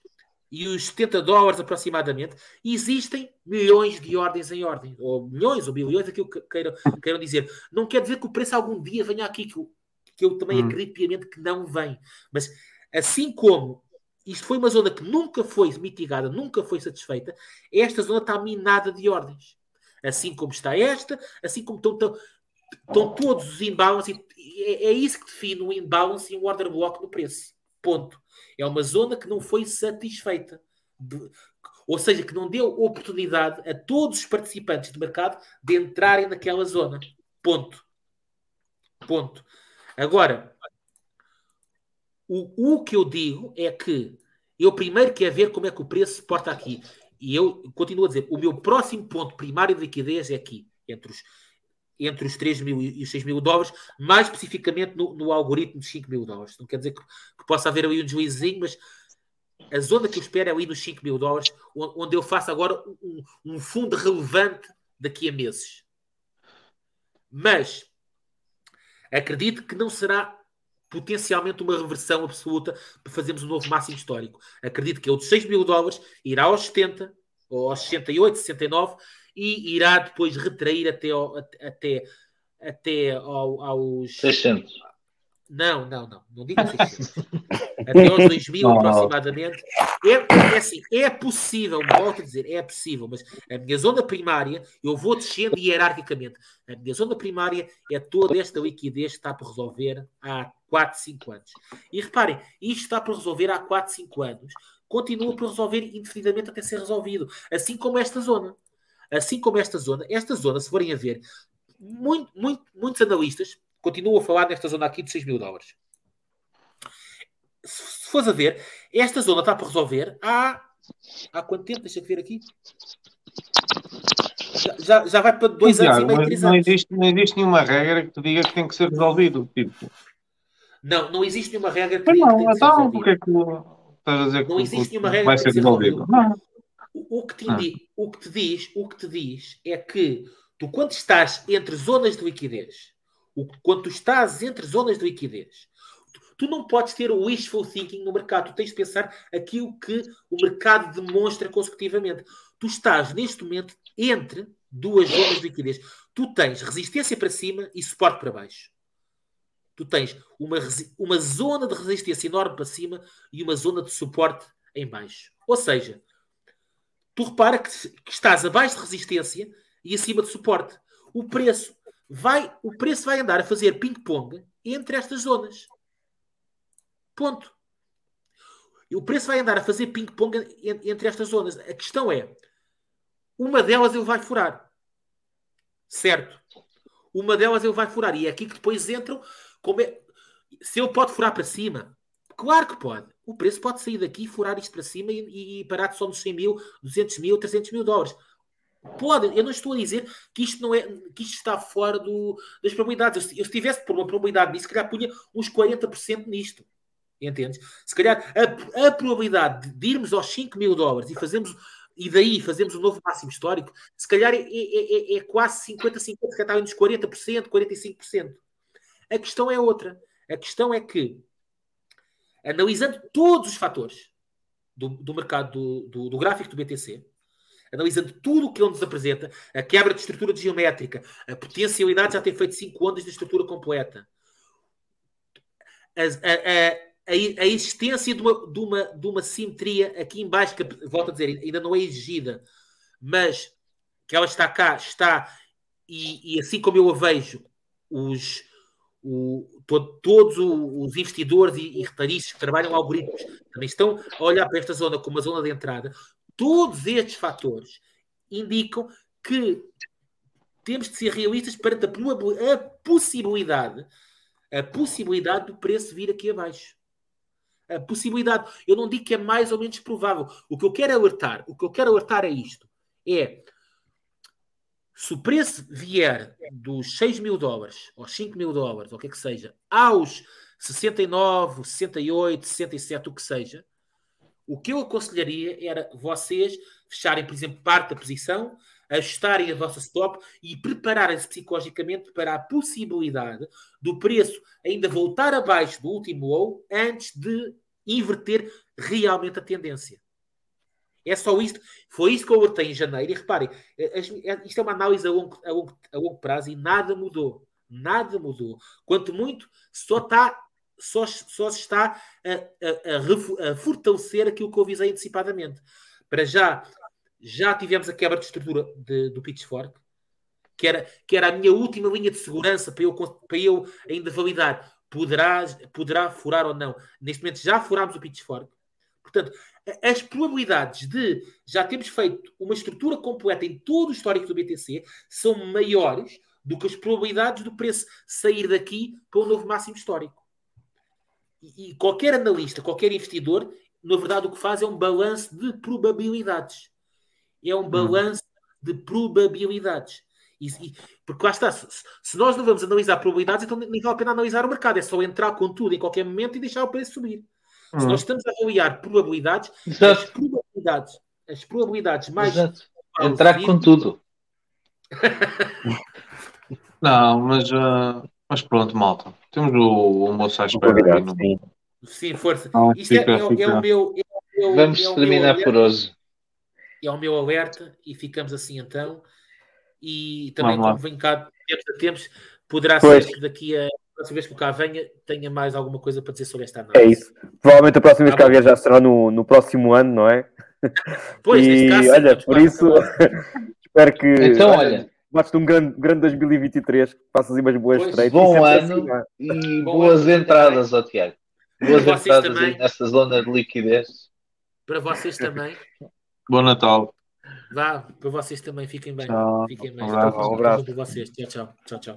e os 70 dólares aproximadamente, existem milhões de ordens em ordem, ou milhões ou bilhões, aquilo que queiram, queiram dizer. Não quer dizer que o preço algum dia venha aqui, que, que eu também hum. acredito piamente que não vem. Mas assim como isto foi uma zona que nunca foi mitigada, nunca foi satisfeita. Esta zona está minada de ordens. Assim como está esta, assim como estão, estão, estão todos os imbalances. É, é isso que define o imbalance e o order block no preço. Ponto. É uma zona que não foi satisfeita. De- ou seja, que não deu oportunidade a todos os participantes do mercado de entrarem naquela zona. Ponto. Ponto. Agora, o, o que eu digo é que eu primeiro quero ver como é que o preço se porta aqui. E eu continuo a dizer, o meu próximo ponto primário de liquidez é aqui, entre os, entre os 3 mil e os 6 mil dólares, mais especificamente no, no algoritmo dos 5 mil dólares. Não quer dizer que, que possa haver ali um juizinho, mas a zona que eu espero é ali nos 5 mil dólares, onde, onde eu faço agora um, um fundo relevante daqui a meses. Mas acredito que não será potencialmente uma reversão absoluta para fazermos um novo máximo histórico. Acredito que é o de 6 mil dólares irá aos 70, ou aos 68, 69, e irá depois retrair até, ao, até, até ao, aos. 600. Não, não, não. Não diga <laughs> 600. Até aos 2000 Não, não. aproximadamente. É, é assim, é possível, volto a dizer, é possível, mas a minha zona primária, eu vou descendo hierarquicamente. A minha zona primária é toda esta liquidez que está por resolver há 4, 5 anos. E reparem, isto está por resolver há 4, 5 anos, continua por resolver indefinidamente até ser resolvido. Assim como esta zona. Assim como esta zona, esta zona, se forem a ver, muito, muito, muitos analistas continuam a falar nesta zona aqui de 6 mil dólares. Se, se fores a ver, esta zona está por resolver há, há quanto tempo? Deixa eu ver aqui. Já, já, vai para 2 anos e meio, 3 não anos. existe, não existe nenhuma regra que te diga que tem que ser resolvido. Tipo, Não, não existe nenhuma regra que mas diga que não, tem que ser então resolvido. porque é que estás a dizer que Não existe nenhuma regra vai que ser resolvido? resolvido. Não. O, o que te Ah. indi- o que te diz, o que te diz é que tu quando estás entre zonas de liquidez, o, quando tu estás entre zonas de liquidez, tu, não podes ter o wishful thinking no mercado. Tu tens de pensar aquilo que o mercado demonstra consecutivamente. Tu estás neste momento entre duas zonas de liquidez. Tu tens resistência para cima e suporte para baixo. Tu tens uma, uma zona de resistência enorme para cima e uma zona de suporte em baixo. Ou seja, tu repara que, que estás abaixo de resistência e acima de suporte. O preço vai, o preço vai andar a fazer ping-pong entre estas zonas. Ponto. O preço vai andar a fazer ping-pong en- entre estas zonas. A questão é, uma delas ele vai furar. Certo? Uma delas ele vai furar. E é aqui que depois entram. Como é, se ele pode furar para cima, claro que pode. O preço pode sair daqui furar isto para cima e, e parar só nos 100 mil, 200 mil, 300 mil dólares. Pode, eu não estou a dizer que isto, não é, que isto está fora do, das probabilidades. Eu, eu se tivesse por uma probabilidade nisso, se calhar punha uns 40% nisto. Entendes? Se calhar a, a probabilidade de, irmos aos 5 mil dólares e fazermos e daí fazemos um novo máximo histórico, se calhar é, é- é- é quase 50-50, se calhar está nos 40%, 45%. A questão é outra. A questão é que, analisando todos os fatores do, do mercado do, do- do gráfico do BTC, analisando tudo o que ele nos apresenta, a quebra de estrutura geométrica, a potencialidade de já ter feito 5 ondas de estrutura completa, a, a- a- a- existência de uma, de, uma, de uma simetria aqui em baixo, que volto a dizer, ainda não é exigida, mas que ela está cá, está, e, e assim como eu a vejo, os, o- to- todos os investidores e, e que trabalham algoritmos também estão a olhar para esta zona como uma zona de entrada. Todos estes fatores indicam que temos de ser realistas perante a, a possibilidade, a possibilidade do preço vir aqui abaixo. A possibilidade. Eu não digo que é mais ou menos provável. O que eu quero alertar, o que eu quero alertar é isto: é se o preço vier dos 6 mil dólares, ou 5 mil dólares, ou o que é que seja, aos 69, 68, 67, o que seja, o que eu aconselharia era vocês fecharem, por exemplo, parte da posição, ajustarem a vossa stop e prepararem-se psicologicamente para a possibilidade do preço ainda voltar abaixo do último low antes de inverter realmente a tendência. É só isto. Foi isso que eu alertei em janeiro. E reparem, eh, eh, isto é uma análise a longo, a longo- a longo prazo e nada mudou. Nada mudou. Quanto muito, só está só, só se está a, a- a fortalecer aquilo que eu avisei antecipadamente. Para já, já tivemos a quebra de estrutura de- do Pitchfork, que era, que era a minha última linha de segurança para eu, para eu ainda validar. Poderá, poderá furar ou não. Neste momento já furámos o Pitchfork. Portanto, as probabilidades de já termos feito uma estrutura completa em todo o histórico do BTC são maiores do que as probabilidades do preço sair daqui para um novo máximo histórico. E, e qualquer analista, qualquer investidor, na verdade, o que faz é um balanço de probabilidades. É um balanço de probabilidades. E, e- porque lá está, se, se nós não vamos analisar probabilidades, então nem vale a pena analisar o mercado. É só entrar com tudo em qualquer momento e deixar o preço subir. Se Hum. nós estamos a avaliar probabilidades, as Exato. probabilidades, as probabilidades mais Exato. Entrar com tudo. <laughs> Não, mas, ah, mas pronto, malta. Temos o, o moço à espera sim. Sim, força. Não, Isto é, fica- é o- é fica. o meu. É o meu Vamos é o meu terminar alerta, por hoje. É o meu alerta e ficamos assim então. E também, Vamos lá. como vem cá tempos a tempos, poderá Pois. ser que daqui a a próxima vez que o cá venha tenha mais alguma coisa para dizer sobre esta análise. É isso. Provavelmente a próxima vez Tá que haver já será no, no próximo ano, não é? Pois, neste e caso, sim, olha, por isso <laughs> espero que Então, olha, bates um grande, grande 2023, que faças aí umas boas trades. bom e sempre ano. assim, é? e Bom boas ano entradas, ó Tiago. Boas Vocês entradas também. aí nessa zona de liquidez. Para vocês também. Bom Natal. Vá, para vocês também. Fiquem bem. Tchau. Fiquem bem. Um abraço. Um abraço. para vocês. Tchau, tchau. Tchau, tchau.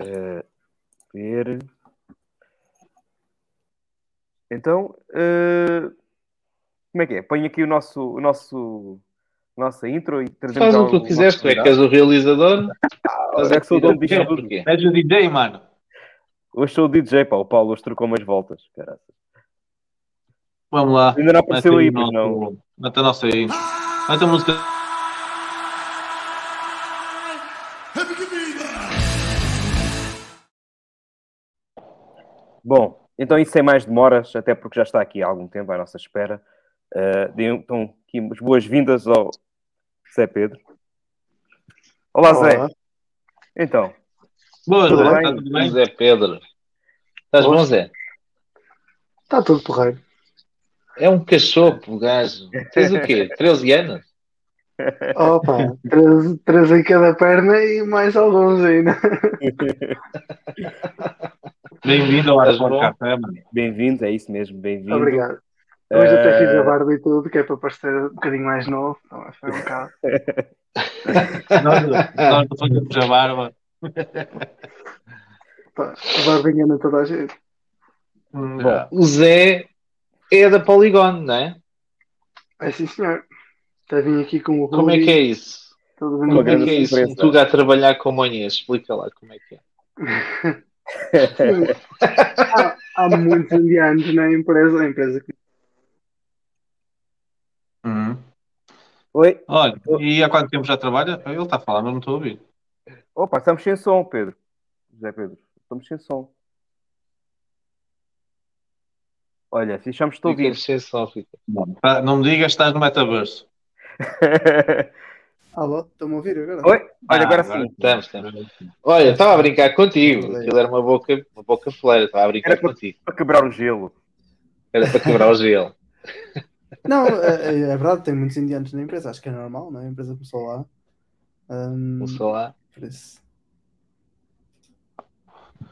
Eh, ver. Então, eh, como é que é? Põe aqui o nosso, o nosso nossa intro e trazemos Faz o que tu quiseres, tu é que és o realizador. <laughs> Olha, é que sou o dono disto tudo. És o DJ, mano. Hoje sou o DJ, pá. O Paulo hoje trocou umas voltas. Caraca. Vamos lá. Ainda não apareceu aí, o pois não. Mete a nossa aí. Mete a música. Bom, então e sem mais demoras, até porque já está aqui há algum tempo à nossa espera, dê- então aqui as boas-vindas ao Zé Pedro. Olá, Zé. Então, Boa, Tudo Zé. bem? Tudo bem? Zé Pedro. Estás bom, Zé? Está tudo porreiro. É um cachopo, o gajo. Tens o quê? <laughs> 13 anos? Opa, três, três em cada perna e mais alguns ainda. <laughs> Bem-vindo ao bom? Café, mano. bem-vindos, é isso mesmo, bem-vindo. Obrigado. Hoje até fiz a barba e tudo, que é para parecer um bocadinho mais novo. Então, foi um bocado. <laughs> Nós, nós não fazemos a barba. Pá, a barba engana toda a gente. Hum, Bom, O Zé é da Polygon, não é? É sim, senhor. Até vim aqui com o Como é que é isso? Como é que é isso? Um Tuga a trabalhar com Monhês. Explica lá como é que é. <laughs> há, há muitos indianos na empresa. A empresa que Oi, Olha, e há quanto tempo já trabalha? Ele está a falar, mas não estou a ouvir. opa, estamos sem som, Pedro. Zé Pedro, estamos sem som. Olha, se chamamos de ouvir. Sem som, fica. Não, não me digas que estás no metaverso. <laughs> Alô, estão-me a ouvir agora? Oi, olha, Ah, agora agora- sim. Estamos, estamos. Olha, estava a brincar contigo. Aquilo era uma boca, uma boca fleira. Estava a brincar Era para- contigo. Para quebrar o gelo. Era para quebrar o gelo. <laughs> Não, é, é verdade, tem muitos indianos na empresa. Acho que é normal, não é? A empresa começou lá. Hum, Começou lá. por isso.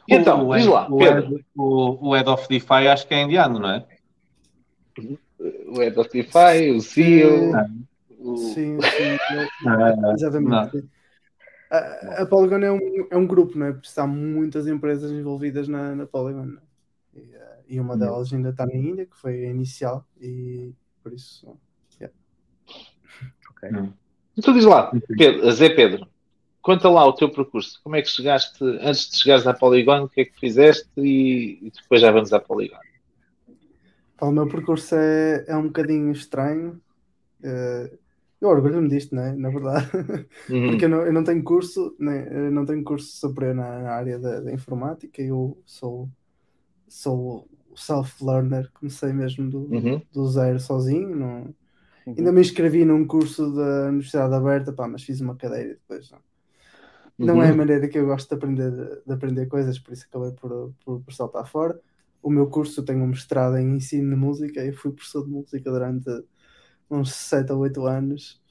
E então, o, diz lá, o, Pedro. head, o, o head of DeFi acho que é indiano, não é? O Head of DeFi, o CEO. o- Sim, sim. Ah, Exatamente. A, a Polygon é um, é um grupo, não é? Por isso há muitas empresas envolvidas na, na Polygon. não é? E, eh, e uma delas ainda está na Índia, que foi a inicial, e por isso. yeah. <laughs> Então diz lá, Pedro, Zé Pedro, conta lá o teu percurso. Como é que chegaste, antes de chegares à Polygon, o que é que fizeste e, e depois já vamos à Polygon. O meu percurso é, é um bocadinho estranho. eh, eu orgulho-me disto, não é? Na verdade. Uhum. <laughs> Porque eu não, eu não tenho curso, né, eu não tenho curso superior na, na área da, da informática, eu sou, sou self-learner, comecei mesmo do, Uhum. do zero sozinho. Não, Uhum. Ainda me inscrevi num curso da Universidade Aberta, pá, mas fiz uma cadeira e depois não, não é a Uhum. maneira que eu gosto de aprender, de aprender coisas, por isso acabei por, por, por saltar fora. O meu curso, eu tenho um mestrado em ensino de música e fui professor de música durante uns 7 ou 8 anos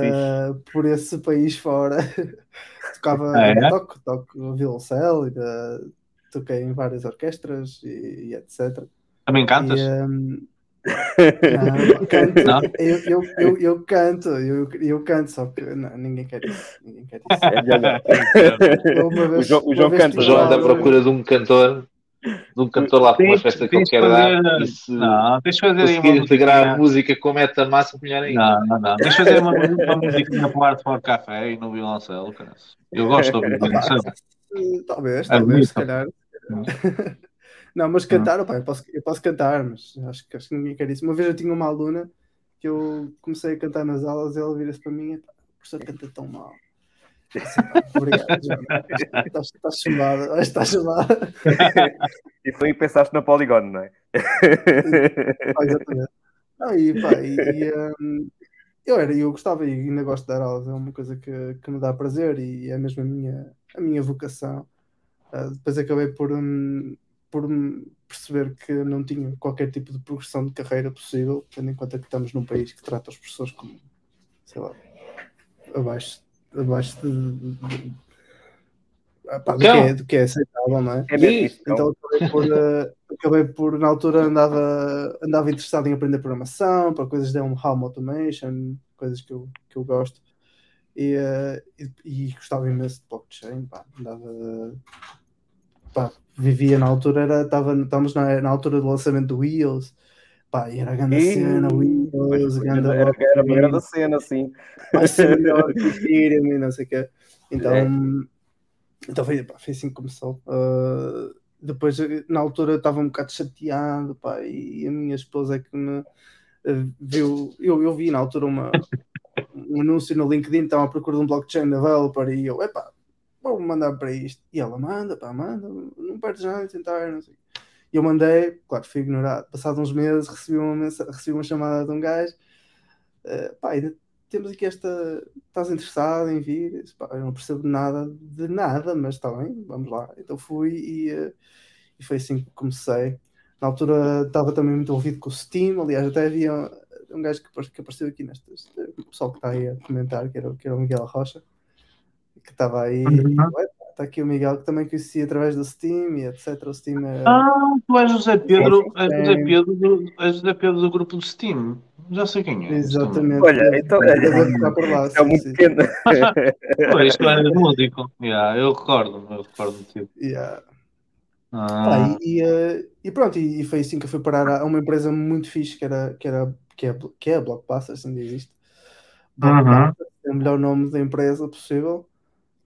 E ah, por esse país fora. <laughs> Tocava, Ah, é? toco, toco violoncelo, ainda toquei em várias orquestras e, e etc. Também cantas? E, ahm, <laughs> não, canto, Não? Eu, eu, eu, eu canto, eu, eu canto, só que não, ninguém quer isso. Ninguém quer isso. É melhor não. <laughs> Vez- O João, o João canta. O João anda à procura de um cantor, de um cantor lá para uma Tens- festa que ele tens quer de dar. E se Não, tens de fazer aí uma integrar a música com meta-massa, melhor ainda. Não, não, não. Deixa eu fazer uma, uma musiquinha para o Art for Café e no violoncelo, cara. Eu gosto de ouvir <laughs> violoncelo. Talvez, É talvez, bonito. se calhar. <laughs> Não, mas cantar, opá, eu, posso, eu posso cantar, mas acho que, acho que ninguém quer isso. Uma vez eu tinha uma aluna que eu comecei a cantar nas aulas e ela vira-se para mim e pá, o professor canta tão mal. Eu disse, "Pá, Obrigado. <laughs> Estás, estás chamada, <laughs> estás chamada. E foi aí que pensaste na Polygon, não é? Pá, exatamente. Não, e, pá, e, e, hum, eu era, eu gostava e ainda gosto de dar aulas, é uma coisa que, que me dá prazer e é mesmo a minha, a minha vocação. Ah, depois acabei por, hum, por hum, perceber que não tinha qualquer tipo de progressão de carreira possível, tendo em conta que estamos num país que trata as pessoas como, sei lá, abaixo, abaixo de, de- de- ah, do, que é, do que é aceitável, não é? É isso, Então acabei por, eh, acabei por, na altura andava, andava interessado em aprender programação, para coisas de home automation, coisas que eu, que eu gosto. E, eh, e, e gostava imenso de blockchain, pá, andava, pá, vivia na altura, era, estava, estávamos na, na altura do lançamento do Wheels, pá, e era a grande Ih, cena, Wheels, grande Era, era uma blockchain grande cena, assim. vai ser <laughs> melhor que o Ethereum e não sei o quê. Então, É. então foi, pá, foi assim que começou. Uh, depois, na altura, estava um bocado chateado, pá, e a minha esposa é que me uh, viu. Eu, eu vi na altura uma, um anúncio no LinkedIn, estava à procura de um blockchain developer, e eu, epá, vou mandar para isto. E ela manda, pá, manda, não perdes nada em tentar, não sei. E eu mandei, claro, fui ignorado. Passados uns meses, recebi uma, mensa- recebi uma chamada de um gajo. Uh, pá, ainda temos aqui esta. Estás interessado em vir? Pá, eu não percebo nada de nada, mas está bem, vamos lá. Então fui e, uh, e foi assim que comecei. Na altura estava também muito envolvido com o Steam, aliás, até havia um gajo que, que apareceu aqui nestas, o pessoal que está aí a comentar, que era, que era o Miguel Rocha, que estava aí. Uhum. e, "Ué, Está aqui o Miguel que também conheci através do Steam e etc. O Steam é. Ah, tu és José Pedro, és É. José Pedro, do, és José Pedro do grupo do Steam. Já sei quem é. Exatamente. Olha, então- estar por lá, É sim, muito sim. pequeno. <laughs> Pois, tu eras músico. Yeah, eu recordo, eu recordo de ti. Yeah. Ah, Pá, e, e, eh, e pronto, e, e foi assim que eu fui parar a uma empresa muito fixe que era, que era que é, que é a Blockbuster, se ainda existe. Blockbuster, é o melhor nome da empresa possível,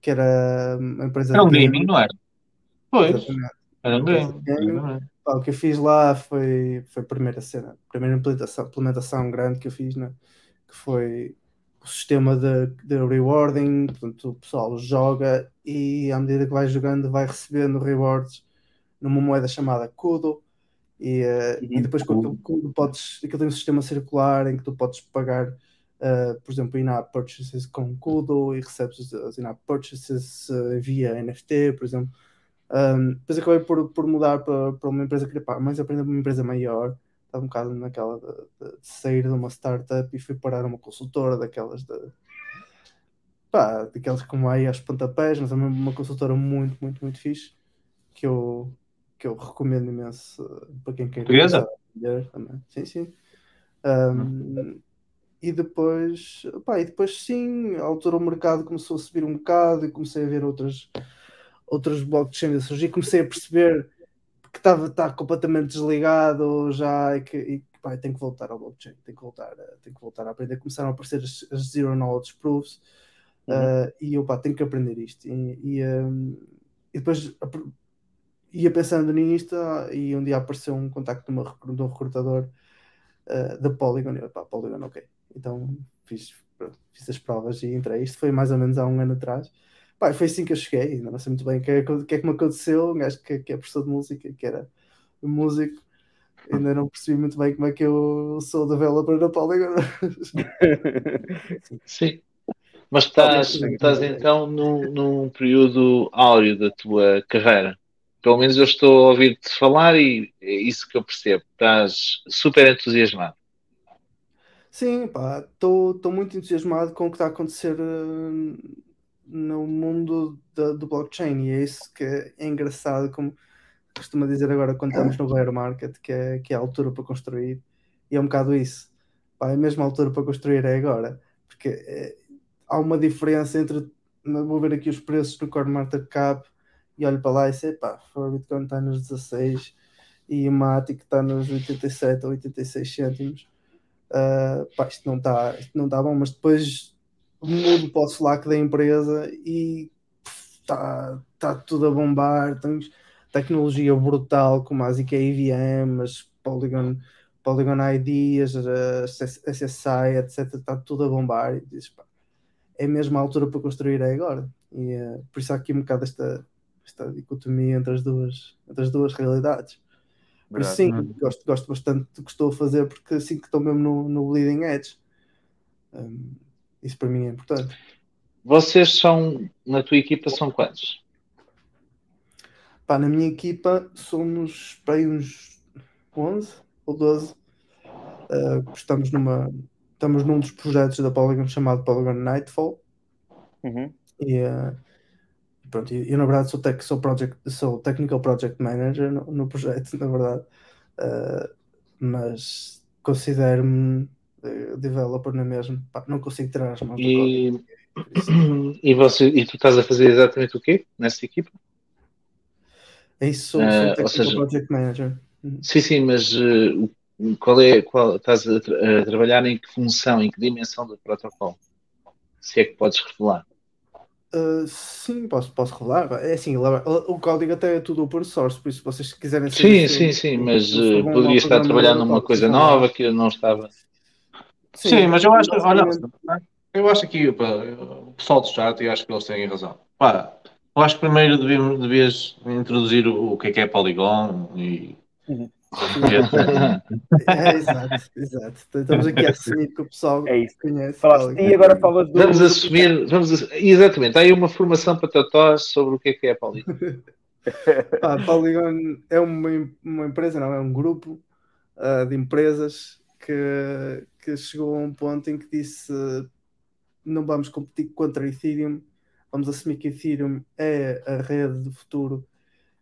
que era uma empresa era um gaming, não era? Pois, Exatamente. era um game. gaming. Pá, o que eu fiz lá foi, foi a primeira cena, a primeira implementação, implementação grande que eu fiz, né? que foi o sistema de, de rewarding, portanto o pessoal joga e à medida que vai jogando vai recebendo rewards numa moeda chamada Kudo e, eh, e depois com aquele Kudo podes, aquilo tem um sistema circular em que tu podes pagar eh, por exemplo, in-app purchases com Kudo e recebes as in-app purchases eh, via NFT, por exemplo. Um, depois acabei por, por mudar para, para uma empresa que pá, mais aprender uma empresa maior. Estava um bocado naquela de, de- de sair de uma startup e fui parar uma consultora daquelas de pá, daquelas que vai aos pontapés, mas é uma consultora muito, muito, muito fixe que eu, que eu recomendo imenso uh, para quem queira Portuguesa? também. Sim, sim. Um, e depois, pá, e depois sim, à altura o mercado começou a subir um bocado e comecei a ver outras, outras blockchains a surgir, comecei a perceber que estava está completamente desligado já e que e, pá, tenho que voltar ao blockchain, tenho que voltar, a- tenho que voltar a aprender. Começaram a aparecer as, as Zero Knowledge Proofs uh, e eu pá, tenho que aprender isto. E, e, um, e depois ia pensando nisto e um dia apareceu um contacto de, uma, de um recrutador uh, da Polygon e eu, pá, Polygon, ok. Então fiz, pronto, fiz as provas e entrei. Isto foi mais ou menos há um ano atrás. Pá, foi assim que eu cheguei, ainda não sei muito bem o que, é que é que me aconteceu. Um gajo que, que é professor de música, que era músico, ainda não percebi muito bem como é que eu sou developer da Polygon. <laughs> Sim. Mas estás, estás então num, num período áureo da tua carreira. Pelo menos eu estou a ouvir-te falar e é isso que eu percebo. Estás super entusiasmado. Sim, pá, estou muito entusiasmado com o que está a acontecer eh, no mundo da- do blockchain e é isso que é engraçado, como costuma dizer agora quando estamos no bear market, que é, que é a altura para construir, e é um bocado isso. Pá, é a altura para construir é agora, porque é, há uma diferença entre, vou ver aqui os preços no Core Market Cap e olho para lá e sei, pá, o Bitcoin está nos 16 e o Matic está nos 87 ou 86 cêntimos. Uh, pá, isto não está não tá bom, mas depois mudo para o Slack da empresa e está tá tudo a bombar, tens tecnologia brutal como a ZK EVM, as Polygon, Polygon ID, as as SSI, etc. Está tudo a bombar e dizes, pá, é mesmo a altura para construir é agora. E uh, por isso há aqui um bocado esta, esta dicotomia entre as duas, entre as duas realidades. Por isso, sim, gosto, gosto bastante do que estou a fazer porque sinto que estou mesmo no, no bleeding edge. Um, isso para mim é importante. Vocês são, na tua equipa, são quantos? Pá, na minha equipa somos bem uns 11 ou 12. Uh, estamos, numa, estamos num dos projetos da Polygon chamado Polygon Nightfall. Uhum. E, uh, pronto, eu, eu, na verdade sou, tech, sou, project, sou Technical Project Manager no, no projeto, na verdade. Uh, mas considero-me developer na mesma. Pá, não consigo tirar as mãos e... do código. <coughs> E, você, e tu estás a fazer exatamente o quê nessa equipa? É isso, sou, sou Technical seja, Project Manager. Sim, sim, mas uh, qual é, qual, estás a, tra a, trabalhar em que função, em que dimensão do protocolo? Se é que podes revelar. Uh, sim, posso, posso revelar. É assim, o, código até é tudo open source, por isso, se vocês quiserem Sim, sim, sim, mas uh, poderia estar trabalhando numa coisa nova que eu não estava. Sim, sim mas eu acho, olha, eu acho que pá, o pessoal do chat, eu acho que eles têm razão. Pá, eu acho que primeiro devíamos, devias introduzir o, o que é que é Polygon e. Uhum. <laughs> é, exato, exato. Estamos aqui a assumir que o pessoal é isso. conhece. Falaste e agora falas do. Vamos assumir, vamos, exatamente, há aí uma formação para totós sobre o que é que é Polygon. ah, Polygon é uma, uma empresa, não é um grupo uh, de empresas que, que chegou a um ponto em que disse não vamos competir contra Ethereum, vamos assumir que Ethereum é a rede do futuro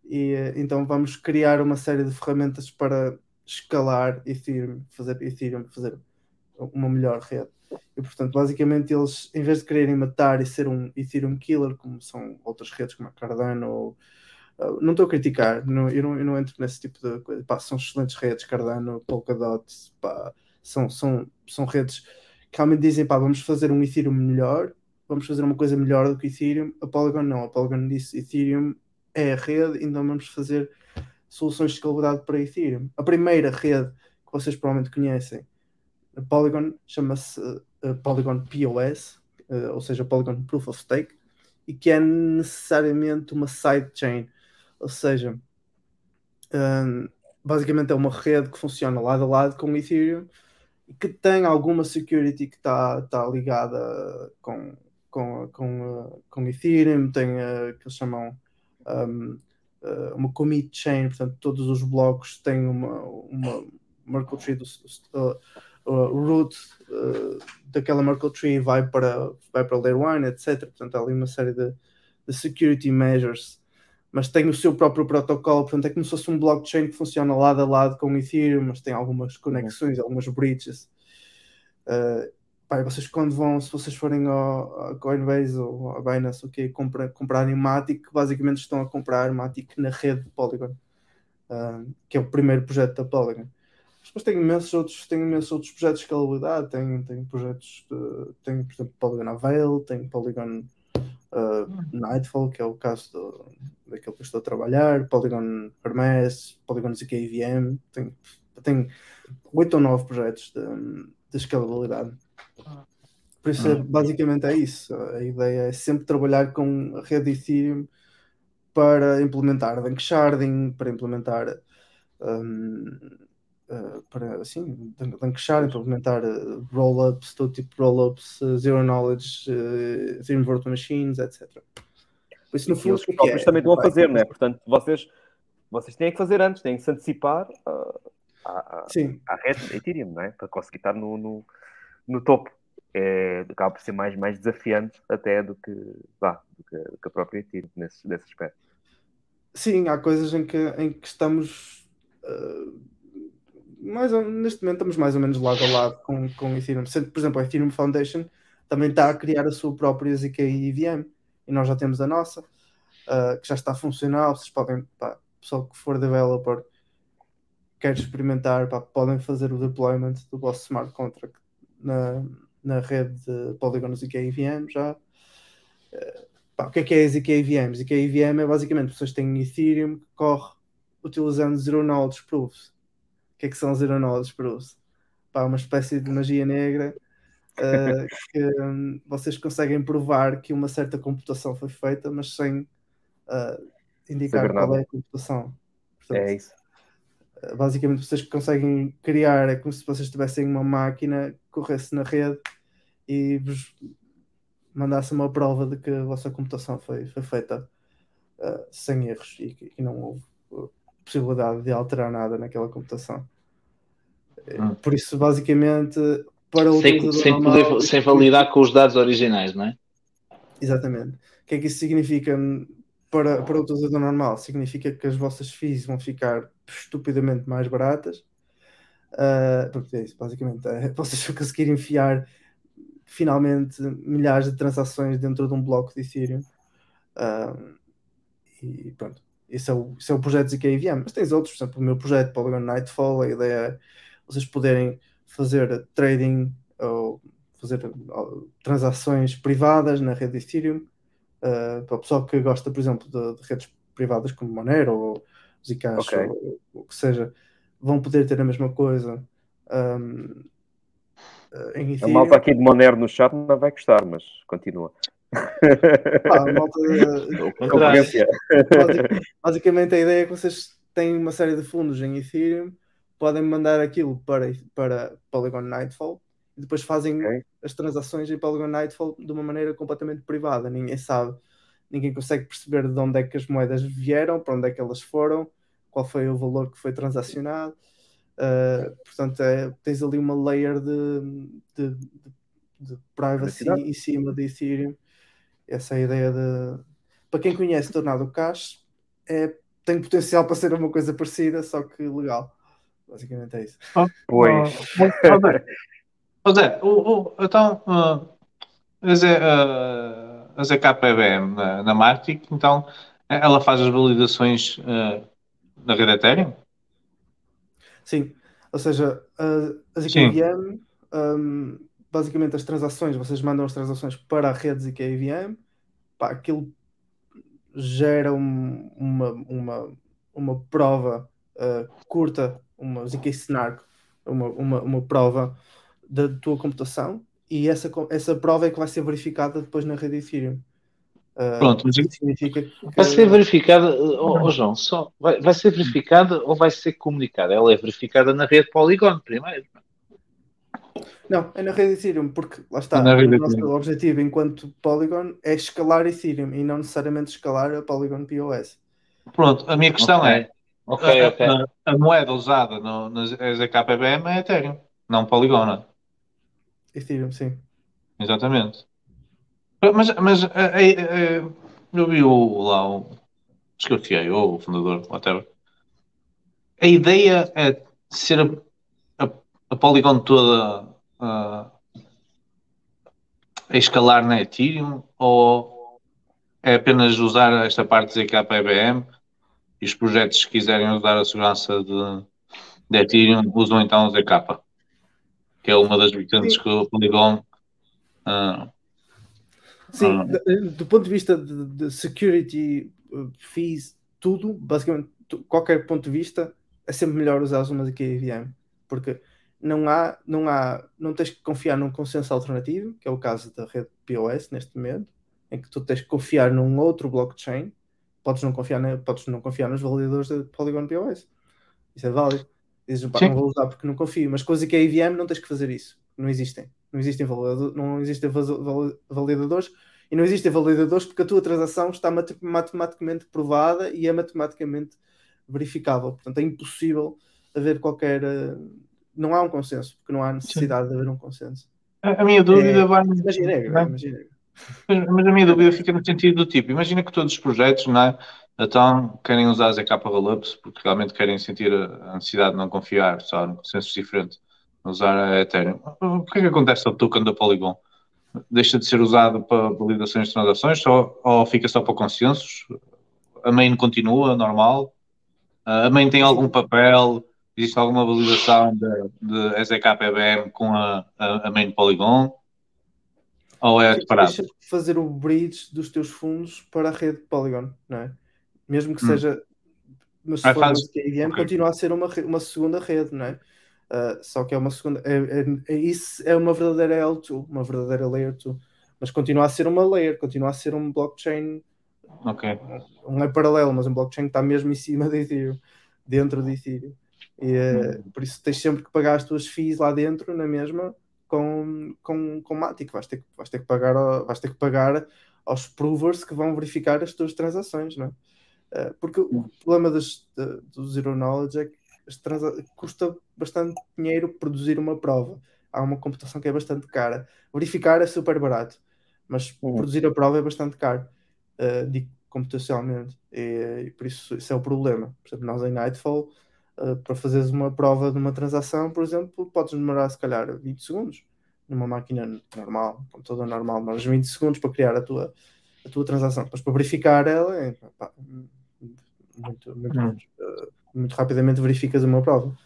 e então vamos criar uma série de ferramentas para escalar Ethereum, fazer Ethereum fazer uma melhor rede. E portanto, basicamente, eles, em vez de quererem matar e ser um Ethereum killer, como são outras redes como a Cardano, ou, uh, não estou a criticar, não, eu, não, eu não entro nesse tipo de coisa. Pá, são excelentes redes, Cardano, Polkadot, pá, são, são, são redes que realmente dizem, pá, vamos fazer um Ethereum melhor, vamos fazer uma coisa melhor do que Ethereum. A Polygon não, a Polygon disse Ethereum é a rede, então vamos fazer soluções de escalabilidade para Ethereum. A primeira rede que vocês provavelmente conhecem, a Polygon, chama-se uh, Polygon POS, uh, ou seja, Polygon Proof of Stake, e que é necessariamente uma sidechain, ou seja, um, basicamente é uma rede que funciona lado a lado com o Ethereum e que tem alguma security que está tá ligada com, com, com, uh, com Ethereum, tem uh, que eles chamam um, uh, uma commit chain, portanto, todos os blocos têm uma, uma Merkle tree do, uh, uh, root uh, daquela Merkle tree vai para, vai para layer 1, etc. Portanto, há ali uma série de, de security measures, mas tem o seu próprio protocolo, portanto, é como se fosse um blockchain que funciona lado a lado com o Ethereum, mas tem algumas conexões, algumas breaches. Uh, Pai, vocês quando vão, se vocês forem ao, ao Coinbase ou à Binance, okay, compra, comprarem Matic, basicamente estão a comprar Matic na rede de Polygon, uh, que é o primeiro projeto da Polygon. Mas tem imensos outros, tem imensos outros projetos de escalabilidade, tem, tem projetos, de, tem, por exemplo, Polygon Avail, tem Polygon uh, Nightfall, que é o caso do, daquele que eu estou a trabalhar, Polygon Hermes, Polygon ZKVM, tem, tem 8 ou 9 projetos de, de escalabilidade. Por isso, é, basicamente é isso. A ideia é sempre trabalhar com a rede Ethereum para implementar Danksharding, para implementar um, uh, para assim, lanchar, implementar uh, roll-ups, todo tipo de roll-ups, uh, zero knowledge, uh, zero virtual machines, etc. Por isso, no fundo, os próprios é? também estão a fazer, não é? Portanto, vocês, vocês têm que fazer antes, têm que se antecipar ah, à, à, Sim, à rede Ethereum, não é? Para conseguir estar no, no, no topo. É, acaba por ser mais, mais desafiante até do que, vá, do que, do que a própria Ethereum nesse, nesse aspecto. sim, há coisas em que, em que estamos uh, mais ou- neste momento estamos mais ou menos lado a lado com, com Ethereum. Por exemplo, a Ethereum Foundation também está a criar a sua própria ZK EVM e nós já temos a nossa, uh, que já está a funcionar. Vocês podem, pá, pessoal que for developer, quer experimentar, pá, podem fazer o deployment do vosso smart contract na, na rede de Polygon ZK EVM já. Uh, pá, o que é que é a ZK EVM? ZK EVM é basicamente pessoas que têm Ethereum que corre utilizando Zero Knowledge Proofs. O que é que são Zero Knowledge Proofs? Pá, uma espécie de magia negra uh, <laughs> que um, vocês conseguem provar que uma certa computação foi feita, mas sem uh, indicar qual é a computação. Portanto, É isso. Basicamente vocês conseguem criar, é como se vocês tivessem uma máquina que corresse na rede e vos mandasse uma prova de que a vossa computação foi, foi feita uh, sem erros e que não houve uh, possibilidade de alterar nada naquela computação. Hum. Por isso, basicamente, para o Sem, sem, normal, poder, sem validar com os dados originais, não é? Exatamente. O que é que isso significa para, para o utilizador normal? Significa que as vossas fees vão ficar estupidamente mais baratas. Porque é isso, basicamente. É, <laughs> vocês vão conseguir enfiar finalmente milhares de transações dentro de um bloco de Ethereum. Ah, e pronto. Esse é, o, esse é o projeto ZK EVM. Mas tens outros, por exemplo, o meu projeto Polygon Nightfall, a ideia é vocês poderem fazer trading ou fazer uh, transações privadas na rede Ethereum uh, para o pessoal que gosta, por exemplo, de, de redes privadas como Monero ou Zcash Ok. ou o que seja, vão poder ter a mesma coisa um, uh, em A Ethereum. malta aqui de Monero no chat não vai gostar, mas continua. Pá, a malta, uh, Concorrência. Basic- Basicamente a ideia é que vocês têm uma série de fundos em Ethereum, podem mandar aquilo para, para Polygon Nightfall e depois fazem Ok. as transações em Polygon Nightfall de uma maneira completamente privada. Ninguém sabe, ninguém consegue perceber de onde é que as moedas vieram, para onde é que elas foram, qual foi o valor que foi transacionado. Uh, portanto, é- tens ali uma layer de, de, de- de privacy Privacidade. em cima de Ethereum. Essa é a ideia de. Para quem conhece Tornado Cash, é, tem potencial para ser uma coisa parecida, só que legal. Basicamente é isso. Pois. Zé, o, o, então, ah, a, Z, ah, ZKPBM na, na Matic, então, ela faz as validações ah, na rede Ethereum? Sim, ou seja, a. ZKVM, um, basicamente as transações, vocês mandam as transações para a rede ZKVM, pá, aquilo gera um- uma, uma, uma prova uh, curta, uma ZK Snark, uma, uma, uma prova da tua computação, e essa, essa prova é que vai ser verificada depois na rede Ethereum. Uh, Pronto, mas significa que Vai ser verificada, oh, oh, João, só, vai, vai ser verificada ou vai ser comunicada? Ela é verificada na rede Polygon primeiro. Não, é na rede Ethereum, porque lá está, É o nosso Ethereum. objetivo enquanto Polygon é escalar Ethereum e não necessariamente escalar a Polygon POS. Pronto, a minha questão Ok. é, Ok, a, ok. a- a moeda usada no, na ZKPBM é Ethereum, não Polygon. Ethereum, sim. Exatamente. Mas, mas eh, eh, eh, eu vi o, lá o acho que é o ou o fundador, whatever. A ideia é ser a, a, a Polygon toda ah, a escalar na Ethereum ou é apenas usar esta parte de ZKPBM e os projetos que quiserem usar a segurança de, de Ethereum usam então o ZK, que é uma das vertentes Sim. que o Polygon ah, Sim, de- do ponto de vista de, de security, uh, fees, tudo, basicamente, qualquer ponto de vista, é sempre melhor usar uma ZK EVM, porque não há, não há, não tens que confiar num consenso alternativo, que é o caso da rede POS neste momento, em que tu tens que confiar num outro blockchain, podes não confiar, na, podes não confiar nos validadores da Polygon POS. Isso é válido. Dizes, pá, Sim. não vou usar porque não confio, mas coisa que é IVM não tens que fazer isso. Não existem. Não existem, validador, não existem vali- vali- validadores e não existem validadores porque a tua transação está mate- matematicamente provada e é matematicamente verificável. Portanto, é impossível haver qualquer. eh, Não há um consenso, porque não há necessidade de haver um consenso. A, minha dúvida É, vai. Imagina, é, imagina. Mas, a minha dúvida fica no sentido do tipo, imagina que todos os projetos, não é? Então, querem usar ZK Rollups porque realmente querem sentir a a necessidade de não confiar, só num consenso diferente, usar a Ethereum. O que é que acontece ao token da Polygon? Deixa de ser usado para validações de transações só, ou fica só para consensos? A main continua, normal? A main tem algum papel? Existe alguma validação de, de EZK-PBM com a, a, a main Polygon? Ou é Tu separado? deixas de fazer o bridge dos teus fundos para a rede Polygon, não é? Mesmo que Hum. seja. Mas se Ah, for faz- KVM, ok. continua a ser uma, uma segunda rede, não é? Ah, só que é uma segunda. É, é- é- isso é uma verdadeira L2, uma verdadeira Layer 2. Mas continua a ser uma layer, continua a ser um blockchain. Ok. Não é paralelo, mas um blockchain que está mesmo em cima de Ethereum, dentro de Ethereum. E, eh, por isso tens sempre que pagar as tuas fees lá dentro, na mesma, com, com, com Matic. Vais ter, que- vais, ter que pagar, vais ter que pagar aos provers que vão verificar as tuas transações, não é? Eh, porque o problema das, da- do Zero Knowledge é que custa bastante dinheiro produzir uma prova. Há uma computação que é bastante cara. Verificar é super barato, mas produzir a prova é bastante caro, digo computacionalmente. E, e por isso isso é o problema. Por exemplo, nós em Nightfall, eh, para fazeres uma prova de uma transação, por exemplo, podes demorar se calhar 20 segundos numa máquina normal, computador normal, mas 20 segundos para criar a tua, a tua transação. Depois para verificar ela, é, pá, muito, muito, Hum. eh, muito rapidamente verificas uma prova.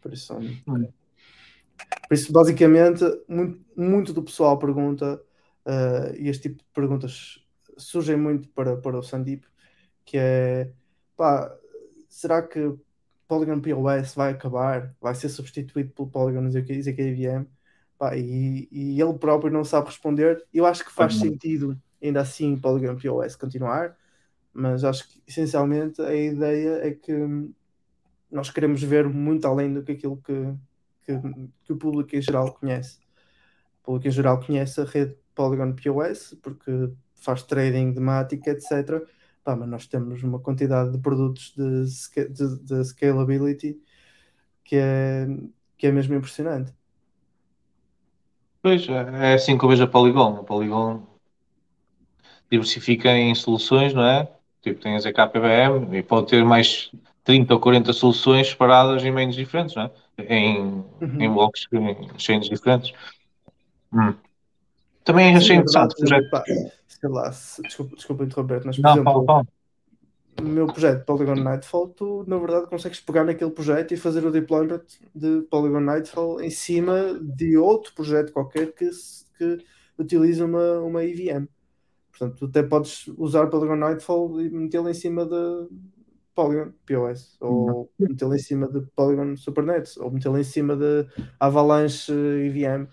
Por isso, por isso basicamente, muito, muito do pessoal pergunta, eh, e este tipo de perguntas surgem muito para, para o Sandip, que é pá, será que Polygon POS vai acabar, vai ser substituído pelo Polygon ZK ZKVM? Pá, e, e ele próprio não sabe responder. Eu acho que faz sentido, ainda assim, Polygon POS continuar, mas acho que essencialmente a ideia é que nós queremos ver muito além do que aquilo que, que, que o público em geral conhece. O público em geral conhece a rede Polygon POS porque faz trading de Matic, etc. Pá, mas nós temos uma quantidade de produtos de, de, de scalability que é, que é mesmo impressionante. Pois, é assim que eu vejo a Polygon. A Polygon diversifica em soluções, não é? Tipo, tem a ZKPBM e pode ter mais 30 ou 40 soluções separadas em meios diferentes, não é? Em, Uhum. em blocos, em chains diferentes. Hum. Também Sim, achei na verdade, interessante o sei lá, se- desculpa, desculpa interromper, mas por Não, exemplo, fala. no meu projeto Polygon Nightfall, tu na verdade consegues pegar naquele projeto e fazer o deployment de Polygon Nightfall em cima de outro projeto qualquer que, que utiliza uma, uma EVM. Portanto, tu até podes usar Polygon Nightfall e metê-lo em cima de Polygon POS, ou metê-lo em cima de Polygon Supernets, ou metê-lo em cima de Avalanche EVM.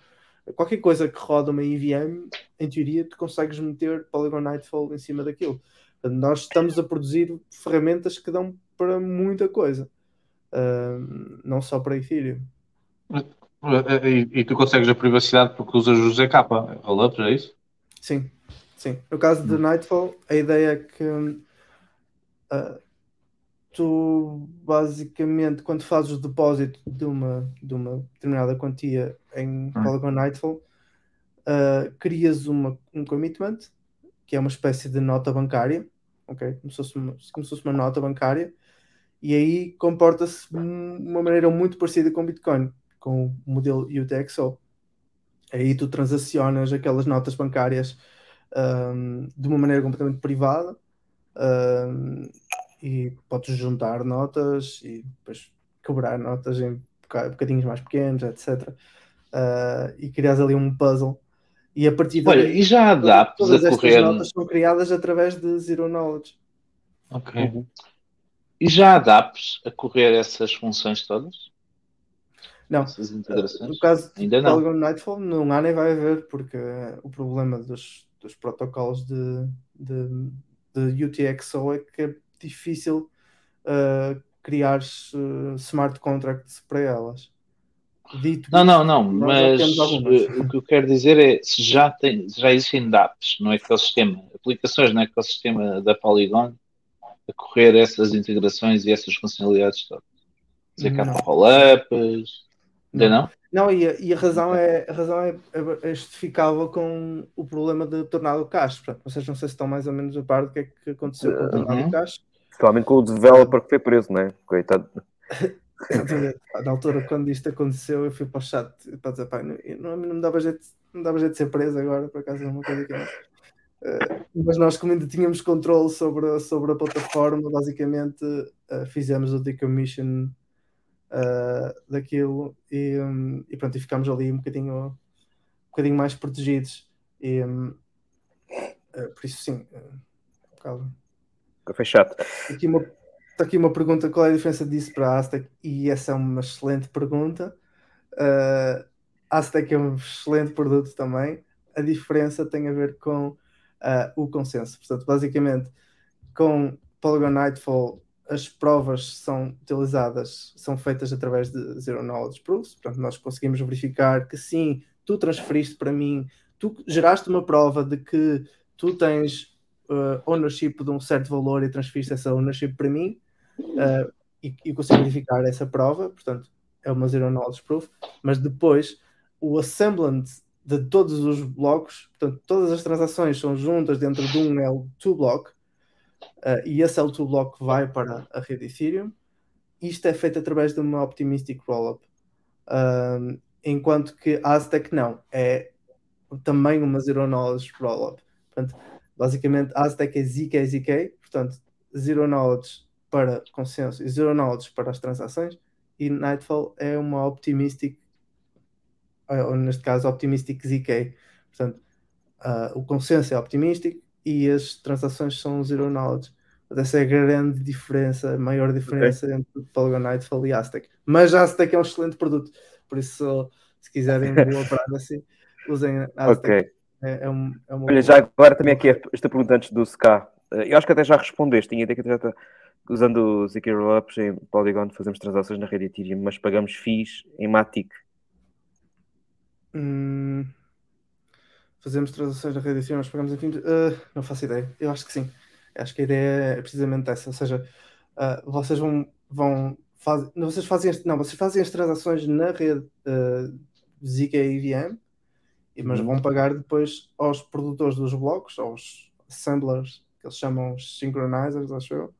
Qualquer coisa que roda uma EVM, em teoria, tu consegues meter Polygon Nightfall em cima daquilo. Portanto, nós estamos a produzir ferramentas que dão para muita coisa, Ahm, não só para Ethereum. E, e tu consegues a privacidade porque usas o ZK, rollups, é isso? Sim, sim. No caso de Nightfall, a ideia é que ah, tu basicamente, quando fazes o depósito de uma, de uma determinada quantia em Polygon Nightfall, ah, crias uma, um commitment, que é uma espécie de nota bancária, ok? Como se fosse uma, como se fosse uma nota bancária, e aí comporta-se de uma maneira muito parecida com o Bitcoin, com o modelo UTXO. Aí tu transacionas aquelas notas bancárias um, de uma maneira completamente privada um, e podes juntar notas e depois quebrar notas em boca- bocadinhos mais pequenos, etc. Uh, e crias ali um puzzle. E a partir Olha, daí, e já há dApps todas a estas correr- notas são criadas através de Zero Knowledge. Ok. E já há dApps a correr essas funções todas? Não, Essas integrações? no caso de Ainda não. Polygon Nightfall não há nem vai haver, porque o problema dos, dos protocolos de, de, de UTXO é que difícil uh, criar uh, smart contracts para elas. Dito não, não, não, mas o que eu quero dizer é se já, tem, já existem dApps no ecossistema, aplicações no ecossistema da Polygon a correr essas integrações e essas funcionalidades todas. Dizer que há roll-ups, ainda não? Não, e a, e a, razão, é, a razão é, é, justificável com o problema de Tornado Cash. Portanto, vocês não sei se estão mais ou menos a par do que é que aconteceu com o Tornado uhum. Cash. Principalmente com o developer que foi preso, não é? Coitado. <laughs> Na altura, quando isto aconteceu, eu fui para o chat para dizer, pá, não, não, não, me dava jeito, não dava jeito de ser preso agora, por acaso é uma coisa que não. Uh, mas nós, como ainda tínhamos controle sobre, sobre a plataforma, basicamente uh, fizemos o decommission uh, daquilo e, um, e pronto, e ficámos ali um bocadinho, um bocadinho mais protegidos. E, um, uh, por isso, sim, uh, Foi chato. Aqui uma, está aqui uma pergunta: qual é a diferença disso para a Aztec? E essa é uma excelente pergunta. Uh, Aztec é um excelente produto também. A diferença tem a ver com uh, o consenso. Portanto, basicamente, com Polygon Nightfall as provas são utilizadas, são feitas através de Zero Knowledge Proofs, portanto, nós conseguimos verificar que sim, tu transferiste para mim, tu geraste uma prova de que tu tens uh, ownership de um certo valor e transferiste essa ownership para mim, uh, e, e consigo verificar essa prova, portanto, é uma Zero Knowledge Proof, mas depois o assemblant de todos os blocos, portanto, todas as transações são juntas dentro de um L2 block, Uh, e esse L2 block vai para a rede Ethereum. Isto é feito através de uma Optimistic Rollup. Uh, enquanto que a Aztec não, é também uma Zero Knowledge Rollup. Portanto, basicamente, a Aztec é ZK, ZK, portanto, Zero Knowledge para consenso e Zero Knowledge para as transações. E Nightfall é uma Optimistic, ou neste caso, Optimistic ZK. Portanto, uh, o consenso é Optimistic, e as transações são zero knowledge. Essa é a grande diferença, a maior diferença okay. entre Polygon Nightfall e Aztec. Mas a Aztec é um excelente produto, por isso, se quiserem <laughs> boa assim, usem Aztec. Okay. É, é, um, é. Olha, já agora também aqui esta pergunta antes do SK. Eh, eu acho que até já respondeste, tinha ideia que já está usando o ZK Rollups em Polygon fazemos transações na rede Ethereum, mas pagamos FIIs em Matic. Hum, fazemos transações na rede nós pagamos em. Uh, não faço ideia. Eu acho que sim. Acho que a ideia é precisamente essa. Ou seja, uh, vocês vão. vão faz, vocês fazem não, vocês fazem as transações na rede uh, ZK EVM, mas uhum. vão pagar depois aos produtores dos blocos, aos assemblers, que eles chamam os synchronizers, acho eu.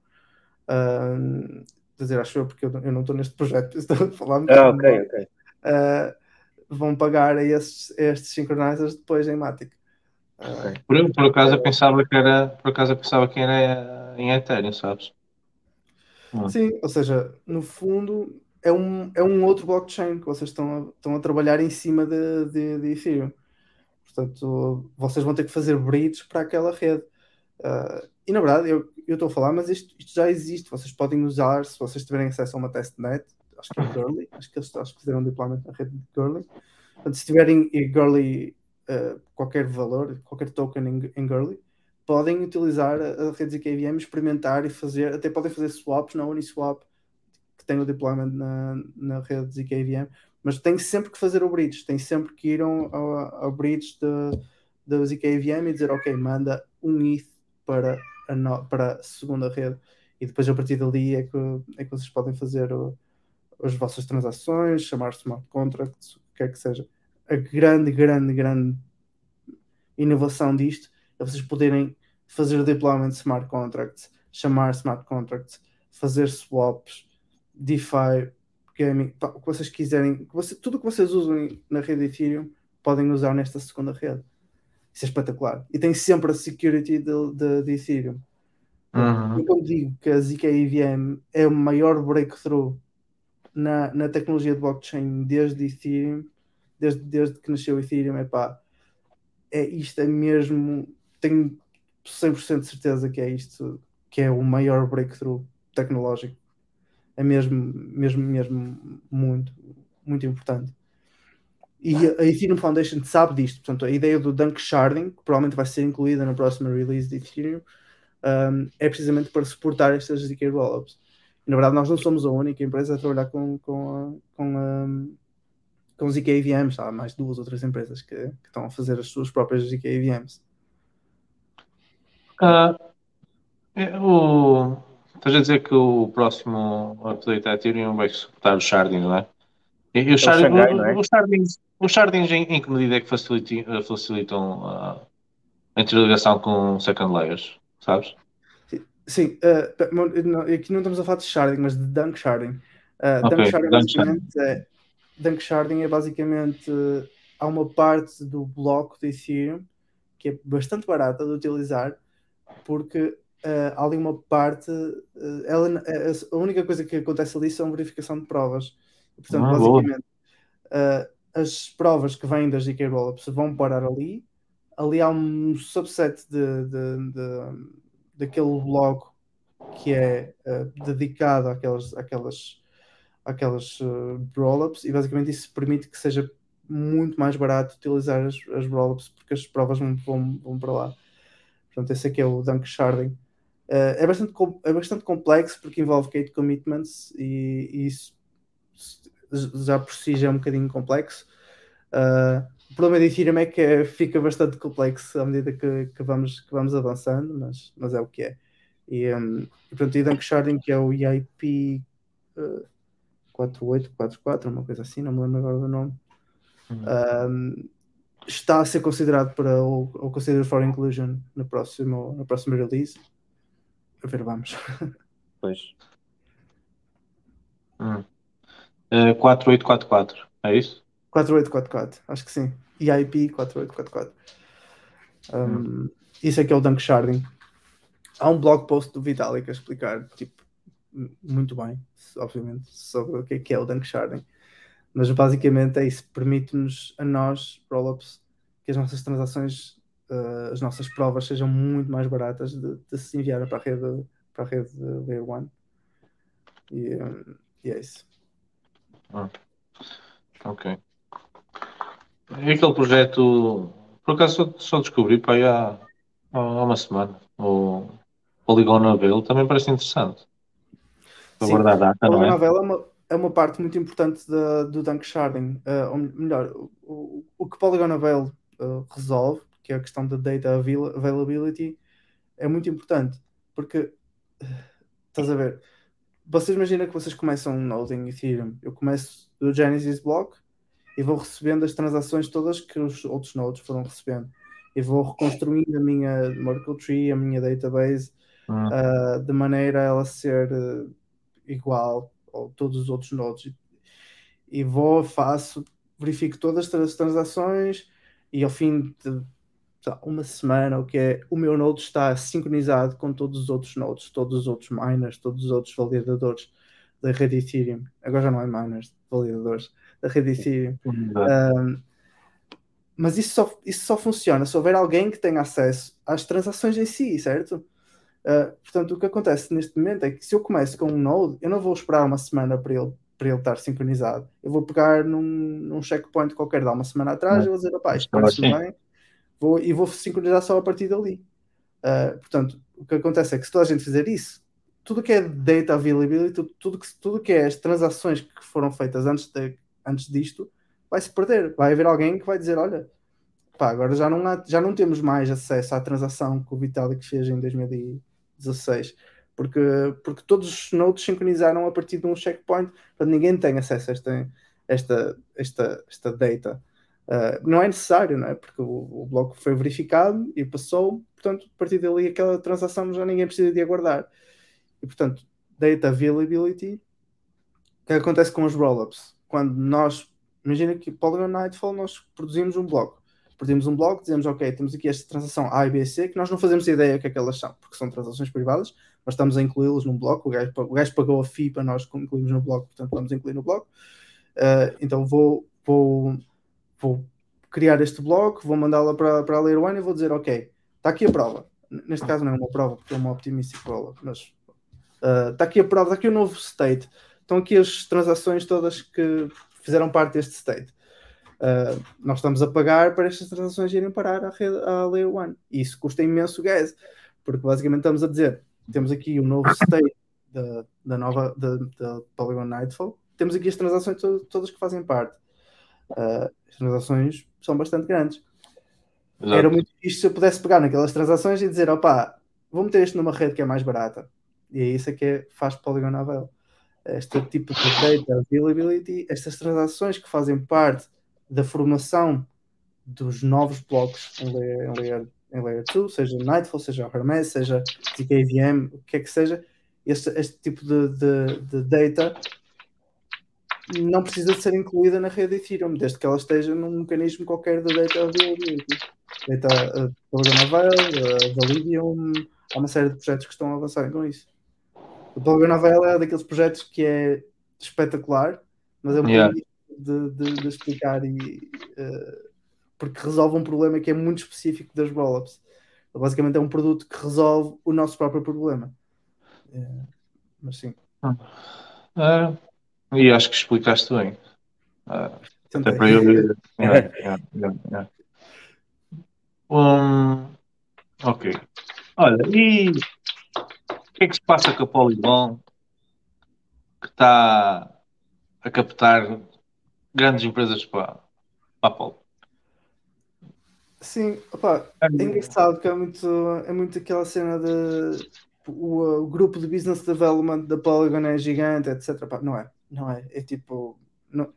Uh, dizer, acho eu, porque eu, eu não estou neste projeto, <laughs> estou a falar. Ah, ok, ok. Uh, vão pagar a estes, a estes synchronizers depois em Matic. Okay. Por, por acaso eu pensava que era por acaso eu pensava que era em Ethereum, sabes? Hum. Sim, ou seja, no fundo é um, é um outro blockchain que vocês estão a, estão a trabalhar em cima de, de, de Ethereum. Portanto, vocês vão ter que fazer bridges para aquela rede. Uh, e na verdade, eu, eu estou a falar, mas isto, isto, já existe. Vocês podem usar, se vocês tiverem acesso a uma testnet, acho que é Girly, acho que eles acho que fizeram um deployment na rede de Girly. Portanto, se tiverem Girly uh, qualquer valor, qualquer token em, em Girly, podem utilizar a, a rede ZKVM, experimentar e fazer, até podem fazer swaps na Uniswap, que tem o deployment na, na rede ZKVM, mas tem sempre que fazer o bridge, tem sempre que ir ao, ao bridge da ZKVM e dizer, ok, manda um ETH para a, no, para a segunda rede e depois a partir dali é que, é que vocês podem fazer o, as vossas transações, chamar smart contracts, o que quer que seja. A grande, grande, grande inovação disto é vocês poderem fazer deployment de smart contracts, chamar smart contracts, fazer swaps, DeFi, gaming, o que vocês quiserem, tudo o que vocês usam na rede Ethereum podem usar nesta segunda rede. Isso é espetacular. E tem sempre a security de, de, de Ethereum. Uhum. Eu digo que a ZK EVM é o maior breakthrough na, na tecnologia de blockchain desde Ethereum, desde, desde que nasceu Ethereum, epá, é isto, é mesmo, tenho 100% de certeza que é isto, que é o maior breakthrough tecnológico. É mesmo, mesmo, mesmo muito, muito importante. E a Ethereum Foundation sabe disto, portanto, a ideia do Dunk Sharding, que provavelmente vai ser incluída na próxima release de Ethereum, um, é precisamente para suportar estas ZK Rollups. E, na verdade, nós não somos a única empresa a trabalhar com, com, a, com, a, com os IKVMs. Há mais duas ou três empresas que, que estão a fazer as suas próprias IKVMs. Uh, o... Estás a dizer que o próximo update da Ethereum vai suportar os shardings, não é? E, e os, É o shard... Xangai, não é? os shardings, os shardings em, em que medida é que eh, facilitam uh, a interligação com second layers, sabes? Sim, mo- não, aqui não estamos a falar de sharding, mas de dunk sharding. Eh, Ok, dunk sharding, basicamente é, dunk sharding é basicamente eh, há uma parte do bloco de Ethereum que é bastante barata de utilizar porque há ali uma parte, ela, a única coisa que acontece ali são verificação de provas. Portanto, Ah, basicamente, as provas que vêm das GK Rollups vão parar ali. Ali há um subset de, de- de- daquele bloco que é eh, dedicado àquelas, àquelas, àquelas eh, rollups e basicamente isso permite que seja muito mais barato utilizar as, as rollups porque as provas vão, vão, vão para lá. Portanto, esse aqui é o Dunk Sharding. Eh, é, bastante, é bastante complexo porque envolve gate commitments e, e isso já por si já é um bocadinho complexo. Uh, o problema de Ethereum é que é- fica bastante complexo à medida que, que vamos, que vamos avançando, mas, mas é o que é. E, um, e pronto, e Dunk Sharding, que é o EIP uh, 4844, uma coisa assim, não me lembro agora do nome, um, está a ser considerado para o, o Consider for Inclusion no próximo, no próximo release. A ver, vamos. <laughs> Pois. Hum. Eh, 4844, é isso? 4844, acho que sim. EIP 4844. Um, Isso é que é o Dunk Sharding. Há um blog post do Vitalik a explicar, tipo, muito bem, obviamente, sobre o que é que é o Dunk Sharding. Mas basicamente é isso, permite-nos a nós, Rollups, que as nossas transações, uh, as nossas provas sejam muito mais baratas de, de se enviar para a rede, para a rede de Layer 1. E, um, e é isso. Ah, ok. E aquele projeto, por acaso só, só descobri para aí há, há uma semana. O Polygon Avail também parece interessante. Sim, guardar a data, não é? novela é uma, é uma parte muito importante da- do Dunk Sharding. Uh, ou melhor, o, o, o que Polygon Avail uh, resolve, que é a questão da data avail- availability, é muito importante. Porque, uh, estás a ver, vocês imaginam que vocês começam um node em Ethereum. Eu começo do Genesis block e vou recebendo as transações todas que os outros nodes foram recebendo. E vou reconstruindo a minha Merkle Tree, a minha database, uh, de maneira a ela ser uh, igual a todos os outros nodes. E vou, faço, verifico todas as transações e ao fim de uma semana, o que é, o meu node está sincronizado com todos os outros nodes, todos os outros miners, todos os outros validadores da rede Ethereum. Agora já não é miners, validadores da rede Ethereum. Um, mas isso só, isso só funciona se houver alguém que tenha acesso às transações em si, certo? Uh, portanto, o que acontece neste momento é que se eu começo com um node, eu não vou esperar uma semana para ele, para ele estar sincronizado. Eu vou pegar num, num checkpoint qualquer de uma semana atrás e vou dizer, Então, parece-me bem, vou, e vou sincronizar só a partir dali. Uh, portanto, o que acontece é que se toda a gente fizer isso, tudo que é data availability, tudo, tudo, que, tudo que é as transações que foram feitas antes, de, antes disto, vai se perder. Vai haver alguém que vai dizer: Olha, pá, agora já não, há, já não temos mais acesso à transação que o Vitalik fez em 2016, porque, porque todos os nodes sincronizaram a partir de um checkpoint, portanto ninguém tem acesso a esta, esta, esta, esta data. Uh, não é necessário, não é? Porque o, o, bloco foi verificado e passou, portanto, a partir dali aquela transação já ninguém precisa de aguardar. E portanto, data availability, o que acontece com os rollups? Quando nós, imagina que Polygon Nightfall, nós produzimos um bloco. Produzimos um bloco, dizemos, ok, temos aqui esta transação A e B e C, que nós não fazemos ideia o que é que elas são, porque são transações privadas, nós estamos a incluí-los num bloco, o gajo, o gajo pagou a FII para nós incluirmos no bloco, portanto vamos incluir no bloco. Uh, então vou, vou vou criar este bloco, vou mandá-la para, para a Layer 1 e vou dizer, ok, está aqui a prova. Neste caso não é uma prova, porque é uma optimistic prova, mas uh, está aqui a prova, está aqui o novo state. Estão aqui as transações todas que fizeram parte deste state. Uh, nós estamos a pagar para estas transações irem parar à, rede, à Layer 1. E isso custa imenso gas, porque basicamente estamos a dizer, temos aqui um novo state da, da nova da, da Polygon Nightfall, temos aqui as transações to- todas que fazem parte. Uh, as transações são bastante grandes. Exato. Era muito fixe se eu pudesse pegar naquelas transações e dizer, opá, vou meter isto numa rede que é mais barata. E é isso que é, faz Polygon Navel. Este tipo de data availability, estas transações que fazem parte da formação dos novos blocos em layer, em layer, em layer 2, seja Nightfall, seja Hermes, seja ZKVM, o que é que seja, este, este tipo de, de, de data não precisa de ser incluída na rede Ethereum, desde que ela esteja num mecanismo qualquer de data availability. Data uh, Polygon Avail, uh, Validium, há uma série de projetos que estão a avançar com isso. O Polygon Avail é daqueles projetos que é espetacular, mas é um Yeah. de, de, de explicar e uh, porque resolve um problema que é muito específico das rollups. Basicamente é um produto que resolve o nosso próprio problema. É, mas sim, Ah, e acho que explicaste bem. Ah, até para eu ver. <laughs> Yeah, yeah, yeah. Hum, ok. Olha, e que é que se passa com a Polygon que está a captar grandes empresas para, para a Polygon? Sim, opá, é engraçado que é muito, é muito aquela cena de o, o grupo de business development da Polygon é gigante, etc. Opá, não é, não é, é tipo, não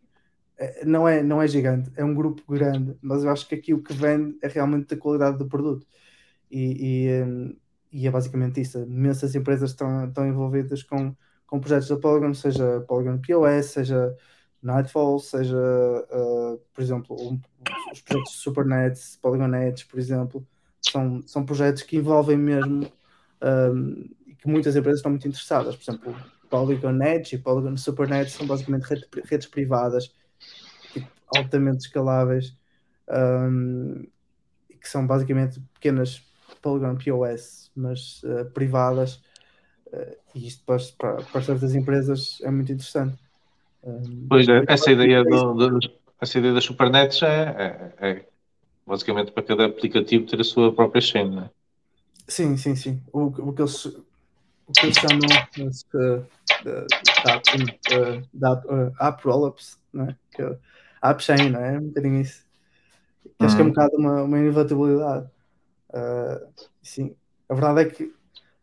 é, não é, não é gigante, é um grupo grande, mas eu acho que aqui o que vende é realmente a qualidade do produto e, e, hum, e é basicamente isso. Imensas empresas estão, estão envolvidas com, com projetos da Polygon, seja Polygon POS, seja Nightfall, seja, uh, por exemplo, um- os projetos Supernets, Polygon Edge, por exemplo, são, são projetos que envolvem mesmo um, e que muitas empresas estão muito interessadas. Por exemplo, Polygon Edge e Polygon Supernet são basicamente redes, privadas tipo, altamente escaláveis um, e que são basicamente pequenas Polygon POS, mas uh, privadas. Uh, e isto para, para, para certas empresas é muito interessante. Um, Pois é, essa ideia, do, do- essa ideia das supernets é, é, é basicamente para cada aplicativo ter a sua própria chain, não é? Sim, sim, sim. O, o, que, eles, o que eles chamam de app, rollups, não é? Que, é app chain, não é? Um bocadinho isso. Que acho que é um Uhum. bocado uma, uma inevitabilidade. Uh, sim, a verdade é que,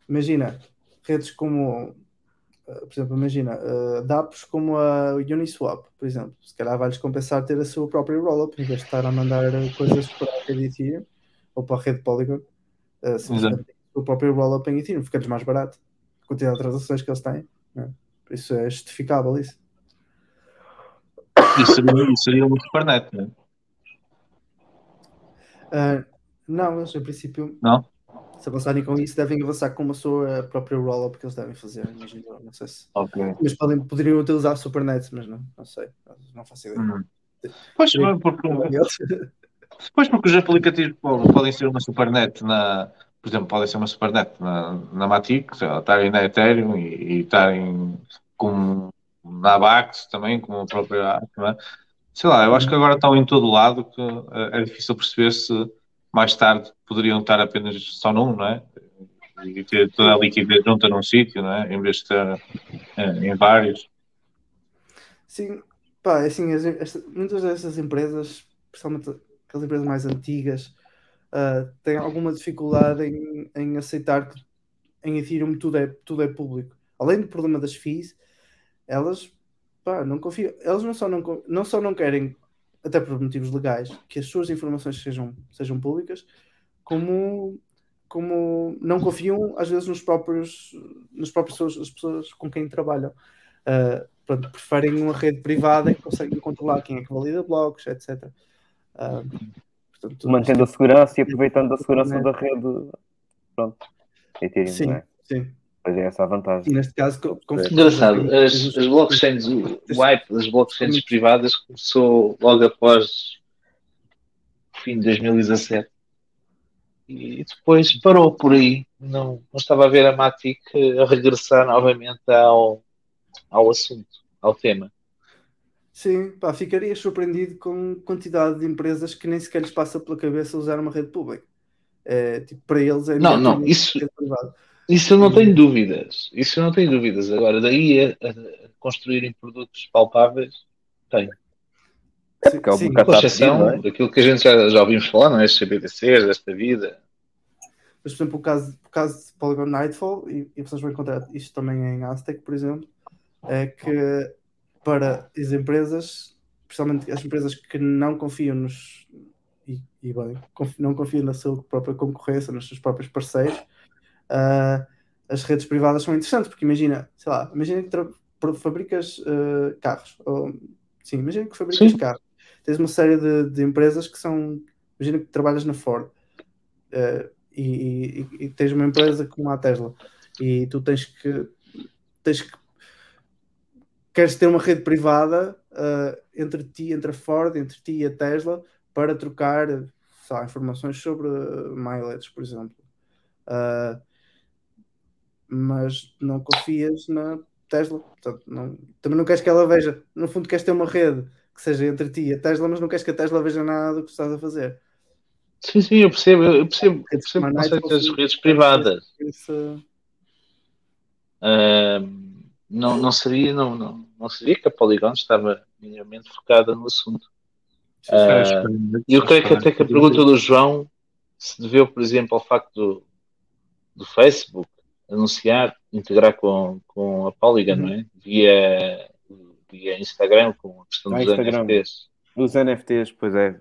imagina, redes como, uh, por exemplo, imagina, uh, dApps como a Uniswap, por exemplo, se calhar vai-lhes compensar ter a sua própria rollup em vez de estar a mandar coisas para a rede Ethereum ou para a rede Polygon. Uh, simplesmente tem o próprio rollup em Ethereum, fica-lhes mais barato a quantidade de transações que eles têm. né? Por isso é justificável isso. Isso seria, isso seria uma supernet, não é? Uh, não, eles em princípio, Não? se avançarem com isso, devem avançar com a sua própria rollup que eles devem fazer. Imagino, não sei se. Ok. Mas podem, poderiam utilizar Supernets, mas não, não sei. Não faço ideia. Hum. Pois, Sim. porque, <laughs> Pois porque os aplicativos po- podem ser uma supernet na, por exemplo, podem ser uma supernet na, na Matic, sei lá, estarem na Ethereum e, estarem como na Avax também, como a própria é? Sei lá, eu acho que agora estão em todo lado que eh, é difícil perceber se mais tarde poderiam estar apenas só num, não é? E ter toda a liquidez junta num sítio, não é? Em vez de estar eh, em vários. Sim, pá, é assim, as- muitas dessas empresas, principalmente aquelas empresas mais antigas, ah, têm alguma dificuldade em, em aceitar que em Ethereum tudo é, tudo é público. Além do problema das fees, elas pá, não confiam, elas não só não, não só não querem, até por motivos legais, que as suas informações sejam, sejam públicas, como, como não confiam às vezes nos próprios, nas próprias pessoas, as pessoas com quem trabalham. Uh, pronto, preferem uma rede privada em que conseguem controlar quem é que valida blocos, etc. Uh, portanto, Mantendo a segurança e aproveitando a segurança da rede. Pronto. Ethereum, Sim, é? sim. Pois é essa a vantagem. E neste caso, com Engraçado, as, as blockchains, o hype das blockchains privadas começou logo após o fim de 2017 e depois parou por aí. Não, não estava a ver a Matic a regressar novamente ao, ao assunto, ao tema. Sim, pá, ficaria surpreendido com a quantidade de empresas que nem sequer lhes passa pela cabeça usar uma rede pública. É, tipo, para eles é Não, não, isso- rede privada. Isso eu não tenho dúvidas. Isso eu não tenho dúvidas. Agora, daí a, a construírem produtos palpáveis, tenho. É porque é o Sim, Com exceção é? daquilo que a gente já, já ouvimos falar, não é? Estes CBDCs desta vida. Mas, por exemplo, o caso, o caso de Polygon Nightfall, e, e vocês vão encontrar isto também em Aztec, por exemplo, é que para as empresas, principalmente as empresas que não confiam nos e, e bem, confi- não confiam na sua própria concorrência, nos seus próprios parceiros, ah, as redes privadas são interessantes, porque imagina, sei lá, imagina que fabricas ah, carros, ou, sim, imagina que fabricas Sim. carros, tens uma série de, de empresas que são, imagina que trabalhas na Ford, ah, e, e- e tens uma empresa como a Tesla, e tu tens que tens que queres ter uma rede privada ah, entre ti, entre a Ford, entre ti e a Tesla, para trocar lá, informações sobre mileage, por exemplo. Ah, mas não confias na Tesla. Portanto, não- também não queres que ela veja. No fundo, queres ter uma rede que seja entre ti e a Tesla, mas não queres que a Tesla veja nada do que estás a fazer. Sim, sim, eu percebo. Eu percebo, eu percebo o conceito das redes privadas. Isso, Ahm, não, não, seria, não, não, não seria que a Polygon estava minimamente focada no assunto. E eu creio que até que a pergunta do João se deveu, por exemplo, ao facto do, do Facebook anunciar, integrar com, com a Polygon, não é? Via, via Instagram, com a questão Ah, dos Instagram. NFTs. Dos NFTs, pois é.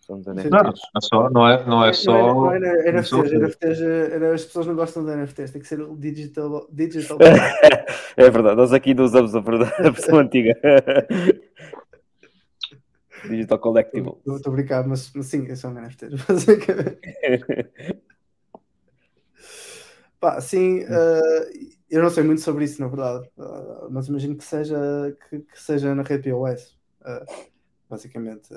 São dos Não, NFTs. não é só, não é, não é só. Não era, era não é só- NFTs, NFTs, eh, as pessoas não gostam de NFTs, tem que ser o digital. digital. <laughs> É verdade, nós aqui não usamos a versão antiga. <laughs> Digital Collectible. Estou a brincar, mas, sim, são NFTs. basicamente. <laughs> Pá, sim, eh, eu não sei muito sobre isso, na verdade, eh, mas imagino que seja, que, que seja na rede POS, eh, basicamente.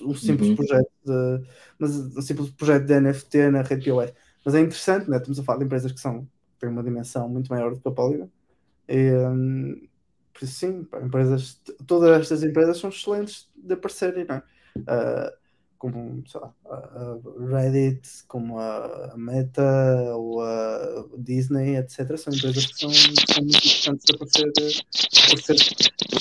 um simples Uhum. projeto de, mas um simples projeto de NFT na rede POS. Mas é interessante, né? Estamos a falar de empresas que são, têm uma dimensão muito maior do que a Polygon. E, hum, por isso, sim, pá, empresas, todas estas empresas são excelentes de aparecerem, não é? Como sei lá, a Reddit, como a Meta ou a Disney, etc. São empresas que são, são muito interessantes de aparecer, de aparecer,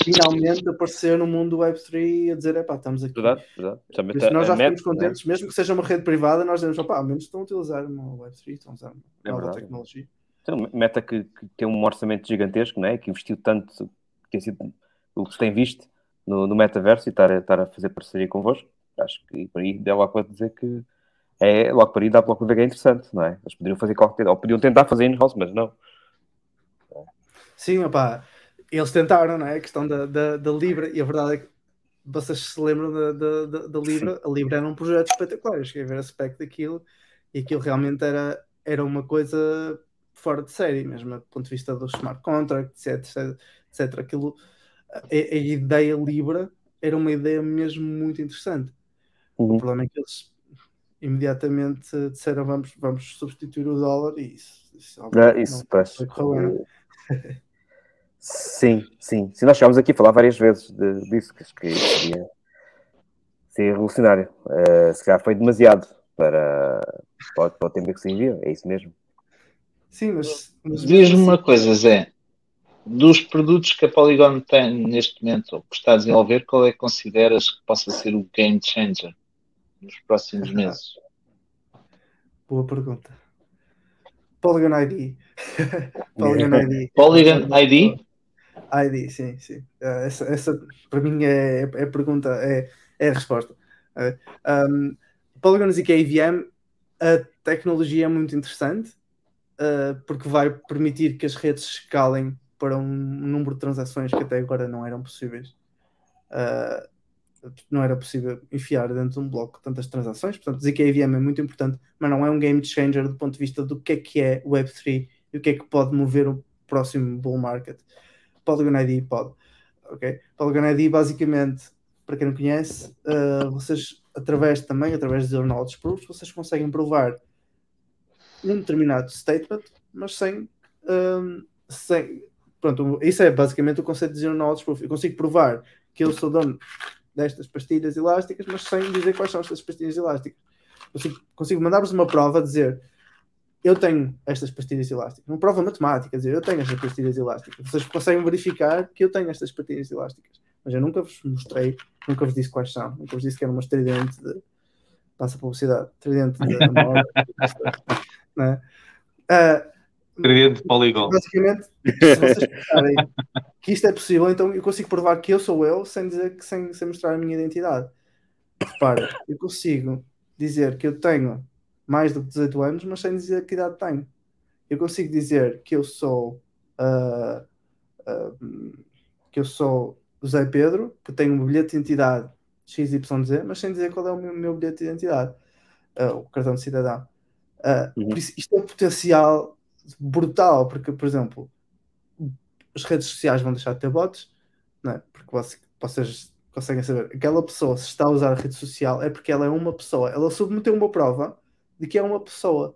finalmente aparecer no mundo Web3 a dizer, epá, estamos aqui. Verdade, verdade. Isso nós já ficamos contentes, mesmo que seja uma rede privada, nós dizemos, opá, ao menos estão a utilizar uma Web3, estão a usar uma É nova verdade. tecnologia. Então, Meta que, que tem um orçamento gigantesco, não é? que investiu tanto, que tem sido o que se tem visto no, no metaverso e estar a, estar a fazer parceria convosco. Acho que por aí dá logo para dizer que é logo para aí dá logo para ver que é interessante, não é? Eles poderiam fazer qualquer ou podiam tentar fazer in-house, mas não. Sim, opá, eles tentaram, não é? A questão da, da, da Libra, e a verdade é que vocês se lembram da, da, da, Libra, a Libra era um projeto espetacular, eu cheguei a ver a spec daquilo, e aquilo realmente era, era uma coisa fora de série, mesmo do ponto de vista dos smart contracts, etc, etc. Aquilo, a, a ideia Libra era uma ideia mesmo muito interessante. O problema é que eles imediatamente disseram vamos, vamos substituir o dólar e isso, isso, Ah, obviamente, isso, não correu bem. Sim, sim. Sim, nós chegámos aqui a falar várias vezes de- disso, que acho que seria, seria revolucionário. Eh, se calhar foi demasiado para, para, para o tempo que se envia, é isso mesmo. Sim, mas, mas Diz-me mesmo uma assim- coisa, Zé. Dos produtos que a Polygon tem neste momento, ou que está a desenvolver, qual é que consideras que possa ser o game changer nos próximos <laughs> meses? Boa pergunta. Polygon ID. <laughs> Polygon ID. Polygon ID? ID, sim, sim. Eh, essa, essa para mim é, é a pergunta, é, é a resposta. Um, Polygon ZK EVM, a tecnologia é muito interessante eh, porque vai permitir que as redes escalem para um número de transações que até agora não eram possíveis. Eh, não era possível enfiar dentro de um bloco tantas transações, portanto, ZK EVM é muito importante, mas não é um game changer do ponto de vista do que é que é Web3 e o que é que pode mover o próximo bull market. Polygon ID pode. ok? Polygon ID, basicamente, para quem não conhece, uh, vocês, através também, através de Knowledge Proofs, vocês conseguem provar um determinado statement, mas sem. um, sem pronto, isso é basicamente o conceito de Zero Knowledge Proof. Eu consigo provar que eu sou dono destas pastilhas elásticas, mas sem dizer quais são estas pastilhas elásticas. Consigo, consigo mandar-vos uma prova a dizer eu tenho estas pastilhas elásticas. Uma prova matemática, dizer, eu tenho estas pastilhas elásticas. Vocês conseguem verificar que eu tenho estas pastilhas elásticas. Mas eu nunca vos mostrei, nunca vos disse quais são. Nunca vos disse que era uma tridente de. Passa publicidade. Tridente de morte. né? uh, Tridente de Polygon. Basicamente, se vocês pensarem que isto é possível, então eu consigo provar que eu sou eu sem, dizer, que- sem, sem mostrar a minha identidade. Repara, eu consigo dizer que eu tenho mais do que 18 anos, mas sem dizer que idade tenho. Eu consigo dizer que eu sou ah, ah, que eu sou José Pedro, que tenho um bilhete de identidade XYZ, mas sem dizer qual é o meu, meu bilhete de identidade, ah, o cartão de cidadão. Ah, Uhum. por isso, isto é um potencial brutal, porque, por exemplo, as redes sociais vão deixar de ter bots, não é? porque você- vocês conseguem saber aquela pessoa, se está a usar a rede social, é porque ela é uma pessoa. Ela submeteu uma prova de que é uma pessoa.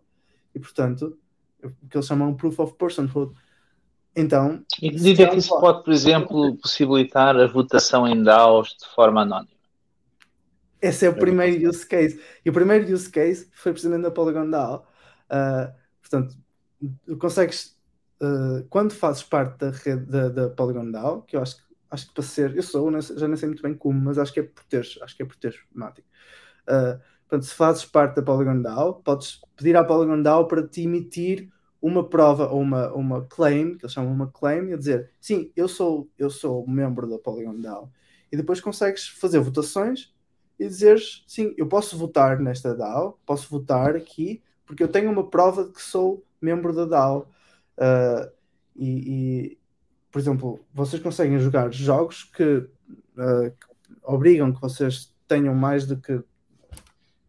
E, portanto, o que eles chamam de proof of personhood. Então, E medida é que isso pode, por exemplo, possibilitar a votação em DAOs de forma anónima? Esse é o primeiro use case. E o primeiro use case foi precisamente na Polygon DAO. Ah, portanto, consegues, ah, quando fazes parte da rede da, da Polygon DAO, que eu acho, que- acho que para ser, eu sou, já nem sei muito bem como, mas acho que é por teres, acho que é por teres temático. Ah, portanto, se fazes parte da Polygon DAO, podes pedir à Polygon DAO para te emitir uma prova ou uma, uma claim, que eles chamam uma claim, a dizer, sim, eu sou, eu sou membro da Polygon DAO. E depois consegues fazer votações e dizeres, sim, eu posso votar nesta DAO, posso votar aqui, porque eu tenho uma prova de que sou membro da DAO. Ah, e, e, por exemplo, vocês conseguem jogar jogos que, ah, que obrigam que vocês tenham mais do que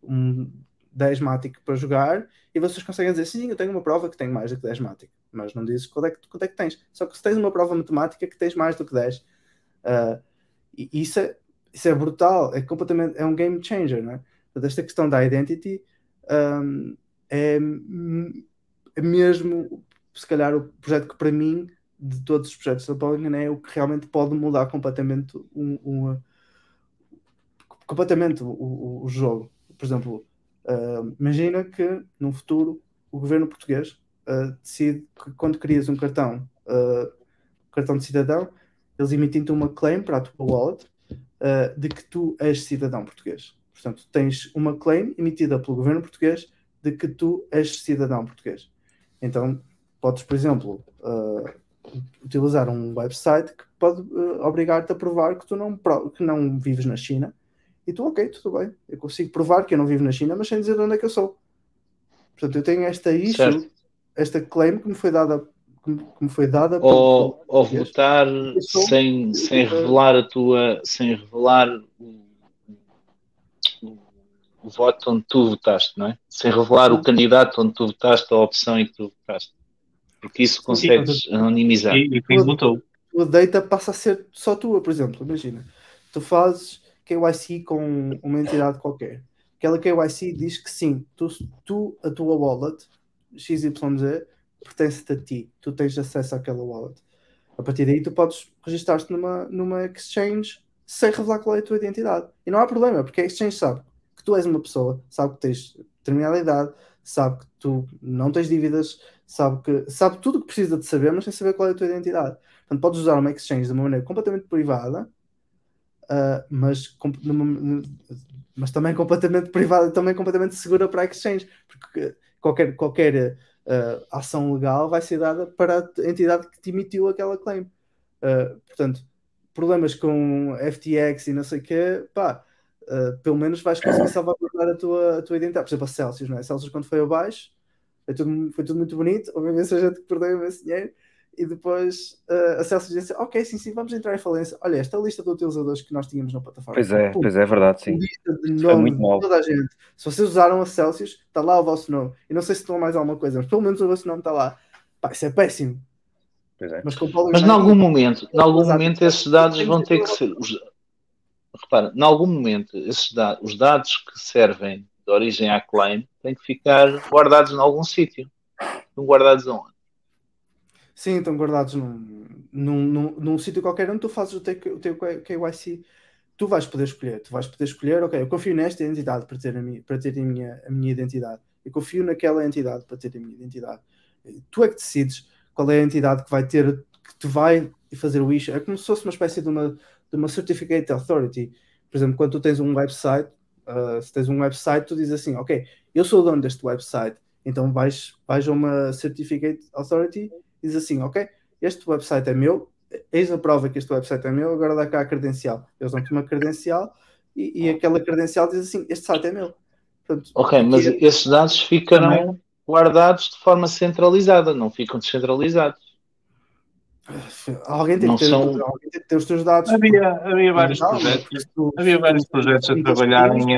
um 10 Matic para jogar e vocês conseguem dizer, sim, eu tenho uma prova que tenho mais do que 10 Matic, mas não dizes quanto é que, quanto é que tens. Só que se tens uma prova matemática que tens mais do que 10, ah, e isso é, isso é brutal, é completamente, é um game changer, não é? Portanto, esta questão da identity um, é mesmo, se calhar, o projeto que para mim, de todos os projetos da Polygon, é o que realmente pode mudar completamente um, um, completamente o, o, o jogo. Por exemplo, uh, imagina que num futuro o governo português uh, decide que quando crias um cartão, uh, cartão de cidadão, eles emitem-te uma claim para a tua wallet de que tu és cidadão português. Portanto, tens uma claim emitida pelo governo português de que tu és cidadão português. Então, podes, por exemplo, uh, utilizar um website que pode uh, obrigar-te a provar que tu não, que não vives na China. E tu, ok, tudo bem. Eu consigo provar que eu não vivo na China, mas sem dizer de onde é que eu sou. Portanto, eu tenho esta issue, Certo. esta claim que me foi dada que me- foi dada Ou, ou votar sem, sem revelar a tua, sem revelar o- o voto onde tu votaste, não é? Sem revelar o candidato onde tu votaste, a opção em que tu votaste. Porque isso consegues anonimizar. E, e quem votou? a data passa a ser só tua, por exemplo, imagina, tu fazes KYC com uma entidade qualquer. Aquela KYC diz que sim, tu, tu a tua wallet XYZ pertence a ti, tu tens acesso àquela wallet. A partir daí tu podes registrar-te numa, numa exchange sem revelar qual é a tua identidade. E não há problema, porque a exchange sabe tu és uma pessoa, sabe que tens determinada idade, sabe que tu não tens dívidas, sabe que sabe tudo o que precisa de saber, mas sem saber qual é a tua identidade. Portanto, podes usar uma exchange de uma maneira completamente privada, uh, mas, com, numa, mas também completamente <laughs> privada, também completamente segura para a exchange, porque qualquer, qualquer uh, ação legal vai ser dada para a entidade que te emitiu aquela claim. Uh, portanto, problemas com FTX e não sei o quê, pá, uh, pelo menos vais conseguir salvaguardar a tua, a tua identidade. Por exemplo, a Celsius, não é? A Celsius quando foi abaixo, foi tudo, foi tudo muito bonito, houve imensa gente que perdeu imenso dinheiro, e depois uh, a Celsius disse, ok, sim, sim, vamos entrar em falência. Olha, esta lista de utilizadores que nós tínhamos na plataforma. Pois é, Pum, pois é, é verdade, sim. lista de nome muito de mal. toda a gente. Se vocês usaram a Celsius, está lá o vosso nome. E não sei se estão mais alguma coisa, mas pelo menos o vosso nome está lá. Pá, isso é péssimo. Pois é. Mas, Mas em algum momento, em algum momento esses dados vão ter que ser. Repara, em algum momento esses os dados que servem de origem à claim têm que ficar guardados em algum sítio. Estão guardados aonde? Sim, estão guardados num, num, num, num sítio qualquer onde tu fazes o teu, o teu KYC. Tu vais poder escolher, tu vais poder escolher, ok, eu confio nesta identidade para ter a minha, para ter a minha, a minha identidade. Eu confio naquela entidade para ter a minha identidade. Tu é que decides qual é a entidade que vai ter, que te vai fazer o issue. É como se fosse uma espécie de uma, de uma Certificate Authority. Por exemplo, quando tu tens um website, uh, se tens um website, tu dizes assim, ok, eu sou o dono deste website, então vais, vais a uma Certificate Authority e dizes assim, ok, este website é meu, eis a prova que este website é meu, agora dá cá a credencial. Eles dão-te uma credencial e, e, aquela credencial diz assim, este site é meu. Portanto, ok, mas é... esses dados ficarão guardados de forma centralizada, não ficam descentralizados. Alguém tem, que ter, são... alguém tem que ter os teus dados. Havia, havia vários não, projetos, havia vários projetos a trabalhar em,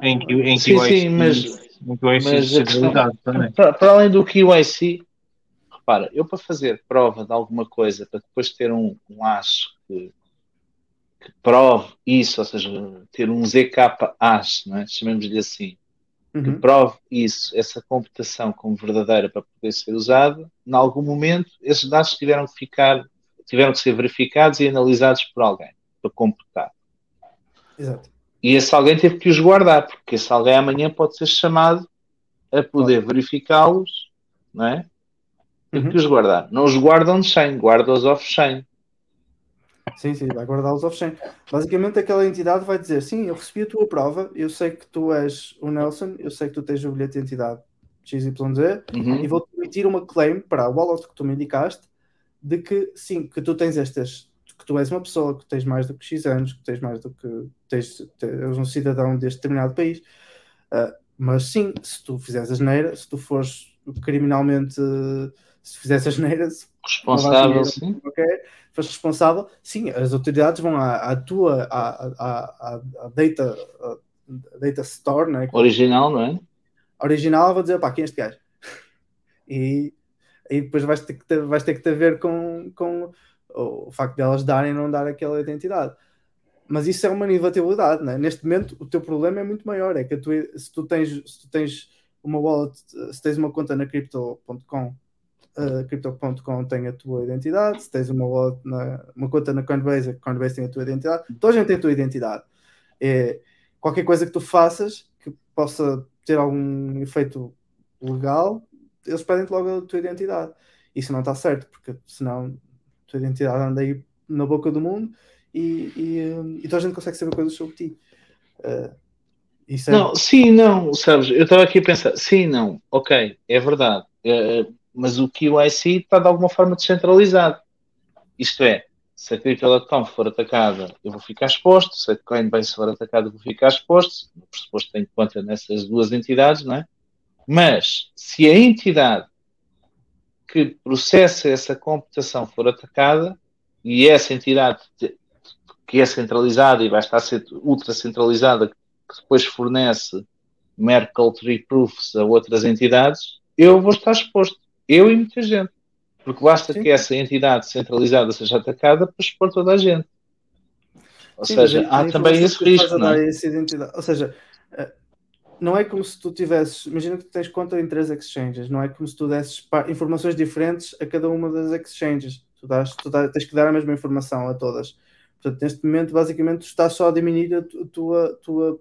em, que em sim, sim, mas, mas questão, para, para, além do QIC, repara, eu para fazer prova de alguma coisa, para depois ter um, um AS que, que prove isso, ou seja, ter um ZK AS, não é? chamemos-lhe assim, uhum. que prove isso, essa computação como verdadeira para poder ser usada, em algum momento esses dados tiveram que ficar, tiveram que ser verificados e analisados por alguém para computar. Exato. E esse alguém teve que os guardar, porque esse alguém amanhã pode ser chamado a poder verificá-los, não é? Teve uhum. que os guardar. Não os guardam de chain, guarda-os off-chain. Sim, sim, vai guardá-los off-chain. Basicamente, aquela entidade vai dizer: Sim, eu recebi a tua prova, eu sei que tu és o Nelson, eu sei que tu tens o bilhete de identidade XYZ uhum. e vou-te emitir uma claim para a wallet que tu me indicaste de que sim, que tu tens estas, que tu és uma pessoa, que tens mais do que X anos, que tens mais do que tens, tens um cidadão deste determinado país. Uh, mas sim, se tu fizeres a geneira, se tu fores criminalmente, se fizeres a geneira, responsável, sim. Okay, foste responsável, sim, as autoridades vão à, à tua à, à, à data, data store, né? original, não é? Original, vou dizer, pá, quem é este gajo? E, e depois vais ter que ter, vais ter que ter a ver com, com o facto de elas darem ou não dar aquela identidade. Mas isso é uma inevitabilidade, né? Neste momento, o teu problema é muito maior. É que tu, se, tu tens, se tu tens uma wallet, se tens uma conta na crypto.com uh, Crypto.com tem a tua identidade, se tens uma, wallet na, uma conta na Coinbase, a Coinbase tem a tua identidade, toda a gente tem a tua identidade. É, qualquer coisa que tu faças que possa ter algum efeito legal, eles pedem-te logo a tua identidade. Isso não está certo, porque senão a tua identidade anda aí na boca do mundo e, e, e toda a gente consegue saber coisas sobre ti. Uh, é... Não, sim, não, sabes? Eu estava aqui a pensar, sim, não, ok, é verdade. Uh, mas o QIC está de alguma forma descentralizado. Isto é, se a Crypto.com for atacada, eu vou ficar exposto, se a Coinbase for atacada, eu vou ficar exposto, por pressuposto tenho conta nessas duas entidades, não é? Mas, se a entidade que processa essa computação for atacada, e essa entidade que é centralizada e vai estar a ser ultra centralizada, que depois fornece Merkle Tree Proofs a outras entidades, eu vou estar exposto eu e muita gente. Porque basta Sim. que essa entidade centralizada seja atacada para expor toda a gente. Ou Sim, seja, há também esse risco. Não é? Ou seja, eh, não é como se tu tivesses. Imagina que tu tens conta em três exchanges, não é como se tu desses informações diferentes a cada uma das exchanges. Tu, dás, tu tens que dar a mesma informação a todas. Portanto, neste momento, basicamente, tu estás só a diminuir a tua, tua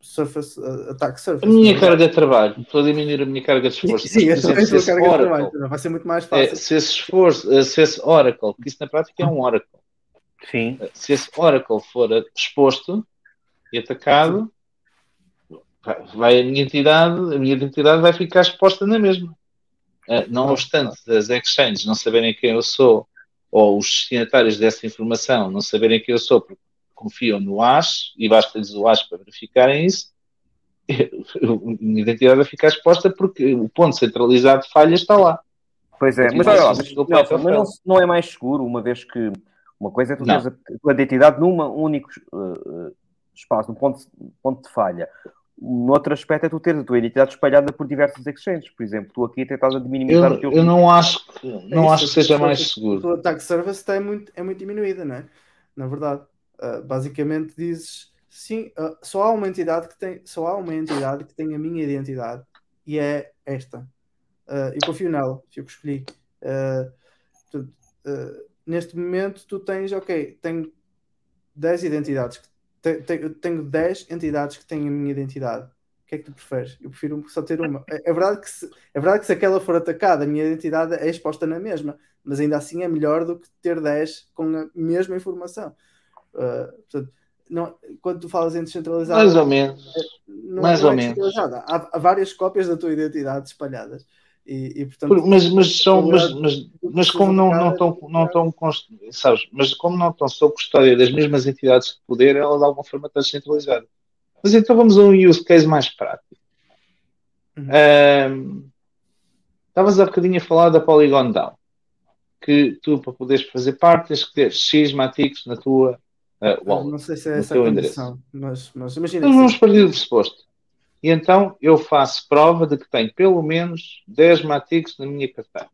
surface, uh, attack surface. A minha carga de trabalho, estou a diminuir a minha carga de esforço. Sim, é a carga Oracle, de trabalho, vai ser muito mais fácil. É, se esse esforço, eh, se esse Oracle, que isso na prática é um Oracle. Sim. Eh, se esse Oracle for exposto e atacado, vai a minha entidade, a minha identidade vai ficar exposta na mesma. Eh, não obstante as exchanges não saberem quem eu sou, ou os destinatários dessa informação não saberem quem eu sou, porque confiam no AS e basta-lhes o AS para verificarem isso, <laughs> a minha identidade vai ficar exposta porque o ponto centralizado de falha está lá. Pois é, mas, olha, mas, não, mas não, não, é mais seguro, uma vez que uma coisa é tu tens a tua identidade num único uh, espaço, num ponto, ponto de falha. Um outro aspecto é tu teres a tua identidade espalhada por diversos exchanges. Por exemplo, tu aqui tentas minimizar eu, o teu. Eu não acho que, não é acho que seja mais seguro. O teu ataque service está é muito, é muito diminuída, não é? Na verdade. Uh, basicamente dizes sim, uh, só há uma entidade que tem, só há uma entidade que tem a minha identidade e é esta. Uh, confio nela, fui eu que escolhi. Tu, neste momento tu tens, ok, tenho 10 identidades, te, tenho 10 entidades que têm a minha identidade, que é que tu preferes? Eu prefiro só ter uma. É, é verdade que se, é verdade que se aquela for atacada, a minha identidade é exposta na mesma, mas ainda assim é melhor do que ter 10 com a mesma informação. Uh, portanto, não, quando tu falas em descentralizado, Mais ou menos. não, Mais não ou é menos. Há, há várias cópias da tua identidade espalhadas. E, e, portanto, Por- mas, mas, são, mas, mas, mas como não, não estão, não estão, sabes, mas como não estão sob custódia das mesmas entidades de poder, ela de alguma forma está descentralizada. Mas então vamos a um use case mais prático. Uhum. Estavas há bocadinho a falar da Polygon DAO, que tu, para poderes fazer parte, tens que ter X maticos na tua ah, wallet. não sei se é essa a condição, mas, mas imagina Nós vamos partir do pressuposto. E então eu faço prova de que tenho pelo menos 10 maticos na minha carteira.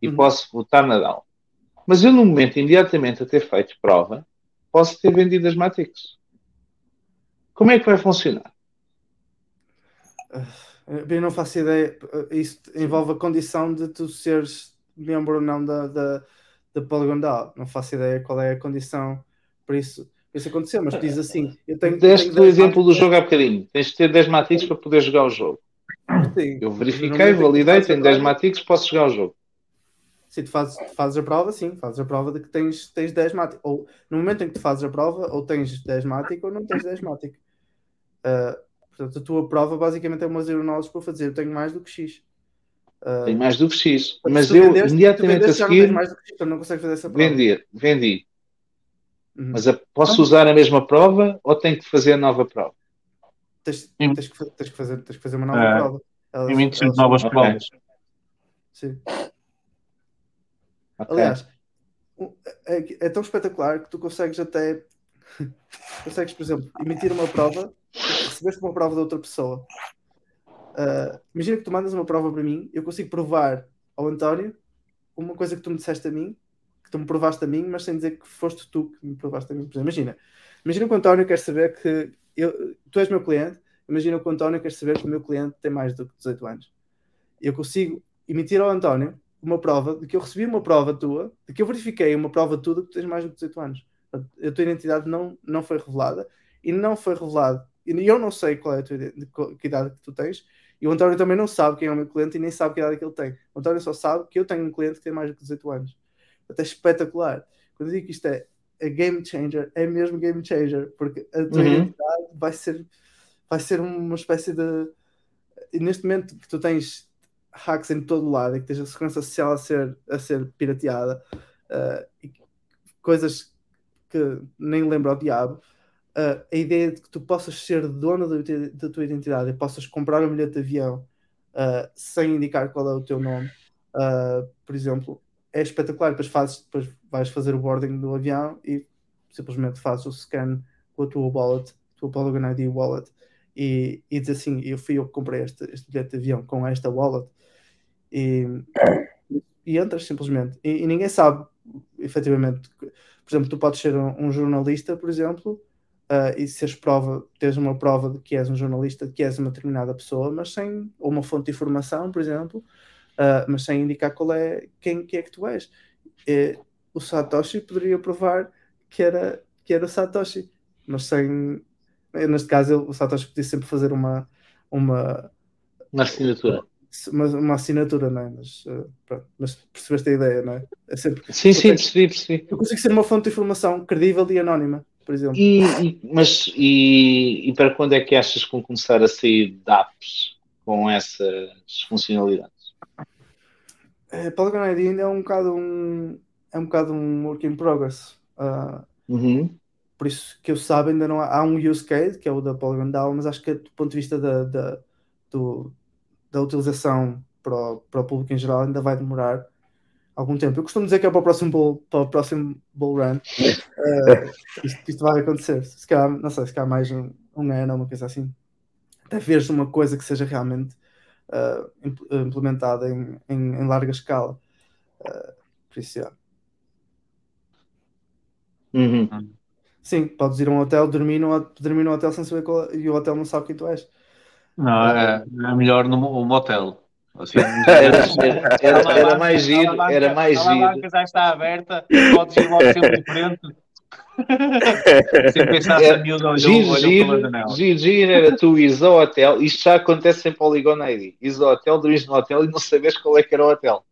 E Uhum. posso votar na DAO. Mas eu, no momento, imediatamente a ter feito prova, posso ter vendido as maticos. Como é que vai funcionar? Eu não faço ideia. Isso envolve a condição de tu seres membro ou não da, da, da Polygon DAO. Não faço ideia qual é a condição para isso, isso acontecer, mas diz assim: eu tenho. Deste tenho o 10 exemplo do jogo há bocadinho. Tens de ter 10 maticos para poder jogar o jogo. sim. Eu verifiquei, validei, tenho 10 prova- maticos, posso jogar o jogo. Sim, tu fazes, fazes a prova, sim, fazes a prova de que tens, tens 10 mático. Ou no momento em que tu fazes a prova, ou tens 10 mático ou não tens 10 mático. Ah, portanto, a tua prova basicamente é uma zero knowledge para fazer. Eu tenho mais do que X. Ah, Tenho mais do que X. se Mas eu, vendeste- se imediatamente a seguir, mais do que X, então não consegues fazer essa prova. vendi. vendi. Uhum. Mas a- posso usar a mesma prova ou tenho que fazer a nova prova? Tens, tens que, tens que fazer, tens que fazer uma nova É. prova. Elas- Emitir elas- novas provas. Sim. Ok. Aliás, é, é tão espetacular que tu consegues até <laughs> consegues, por exemplo, emitir uma prova, recebeste uma prova de outra pessoa. Ah, imagina que tu mandas uma prova para mim, eu consigo provar ao António uma coisa que tu me disseste a mim, que tu me provaste a mim, mas sem dizer que foste tu que me provaste a mim. Imagina, imagina que o António quer saber que eu, tu és meu cliente, imagina que o António quer saber que o meu cliente tem mais do que 18 anos. Eu consigo emitir ao António uma prova de que eu recebi uma prova tua, de que eu verifiquei uma prova tua de que tu tens mais do que 18 anos. A tua identidade não, não foi revelada e não foi revelado. E eu não sei qual é a tua que idade que tu tens, e o António também não sabe quem é o meu cliente e nem sabe que idade que ele tem. O António só sabe que eu tenho um cliente que tem mais do que 18 anos. Portanto, é espetacular. Quando eu digo que isto é, é game changer, é mesmo game changer, porque a tua Uhum. identidade vai ser, vai ser uma espécie de. E neste momento que tu tens hacks em todo lado e que tens a segurança social a ser, a ser pirateada uh, e coisas que nem lembro ao diabo, uh, a ideia de que tu possas ser dono da, tua- da tua identidade e possas comprar um bilhete de avião uh, sem indicar qual é o teu nome, uh, por exemplo, é espetacular. Depois, fazes, depois vais fazer o boarding do avião e simplesmente fazes o scan com a tua wallet, a tua Polygon ID wallet e, e diz assim, eu fui eu que comprei este, este bilhete de avião com esta wallet e, e entras simplesmente e, e ninguém sabe efetivamente por exemplo, tu podes ser um, um jornalista, por exemplo uh, e seres prova, tens uma prova de que és um jornalista, de que és uma determinada pessoa mas sem, uma fonte de informação, por exemplo uh, mas sem indicar qual é, quem, quem é que tu és e, o Satoshi poderia provar que era, que era o Satoshi mas sem neste caso o Satoshi podia sempre fazer uma uma, Na assinatura. uma, uma assinatura, não é? Mas, uh, pronto, mas percebeste a ideia, não é? É sempre, Sim, sim, eu, percebi, percebi. eu consigo ser uma fonte de informação credível e anónima, por exemplo. E, e- mas e, e para quando é que achas que vão começar a sair DApps com essas funcionalidades? É, Polygon ID ainda é um bocado um, é um bocado um work in progress. Uh, Uhum. por isso que eu saiba, ainda não há, há um use case, que é o da Polygon DAO, mas acho que do ponto de vista da, da, do- da utilização para o, para o público em geral ainda vai demorar algum tempo. Eu costumo dizer que é para o próximo bull, para o próximo bull run. Uh, <laughs> isto, isto vai acontecer. Se calhar, não sei, se calhar mais um, um ano ou uma coisa assim. Até veres uma coisa que seja realmente uh, imp- implementada em, em, em larga escala. Uh, por isso, yeah. Uhum. Sim, podes ir a um hotel, dormir no, dormir no hotel sem saber qual, e o hotel não sabe quem tu és. Não, é, é melhor no mo- motel. Assim, <laughs> Era, era, era, era mais giro, era mais A giro. banca já está aberta, podes ir logo sempre de frente. Se pensasse É, a miúda, olhou, olhou era tu ires ao hotel, isto já acontece em Polygon ID. Ires ao hotel, dormires no hotel e não sabes qual é que era o hotel.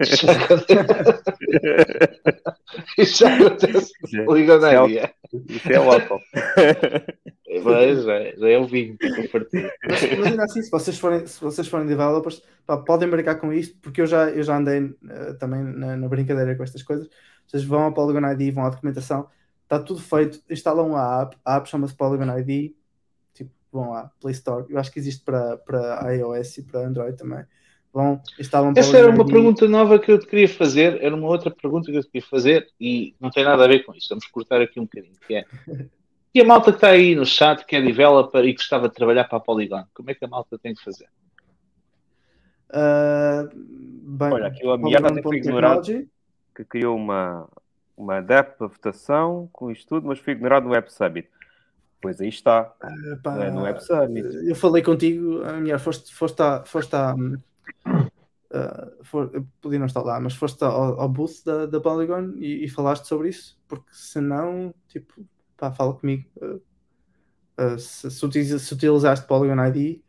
Isto já acontece, isto já acontece em Polygon Isso é ID. é. Isso é álcool. Mas já, já é o vinho que eu parti. Mas, mas ainda assim, se vocês forem, se vocês forem developers, pá, podem brincar com isto, porque eu já, eu já andei eh, também na, na brincadeira com estas coisas. Vocês vão ao Polygon ID, vão à documentação, está tudo feito, instalam a app, a app chama-se Polygon ID, tipo, vão à Play Store, eu acho que existe para, para iOS e para Android também. Vão, instalam Essa era Polygon uma ID. pergunta nova que eu te queria fazer, era uma outra pergunta que eu te queria fazer e não tem nada a ver com isto. Vamos cortar aqui um bocadinho. Que é, <laughs> e a malta que está aí no chat, que é developer e gostava de trabalhar para a Polygon, como é que a malta tem que fazer? Ah, bem, Olha, aqui o até foi ignorado Polygon.technology. que criou uma, uma DAP para votação com isto tudo, mas foi ignorado no Web Summit. Pois aí está. Pá, Não é no Web Summit. Eu falei contigo, a mulher, foste, foste, a, foste a, hum, <coughs> ah, for- eu podia não estar lá, mas foste ao, ao booth da, da Polygon e, e falaste sobre isso, porque senão, tipo, pá, fala comigo. ah, ah, se, se utilizaste Polygon ID,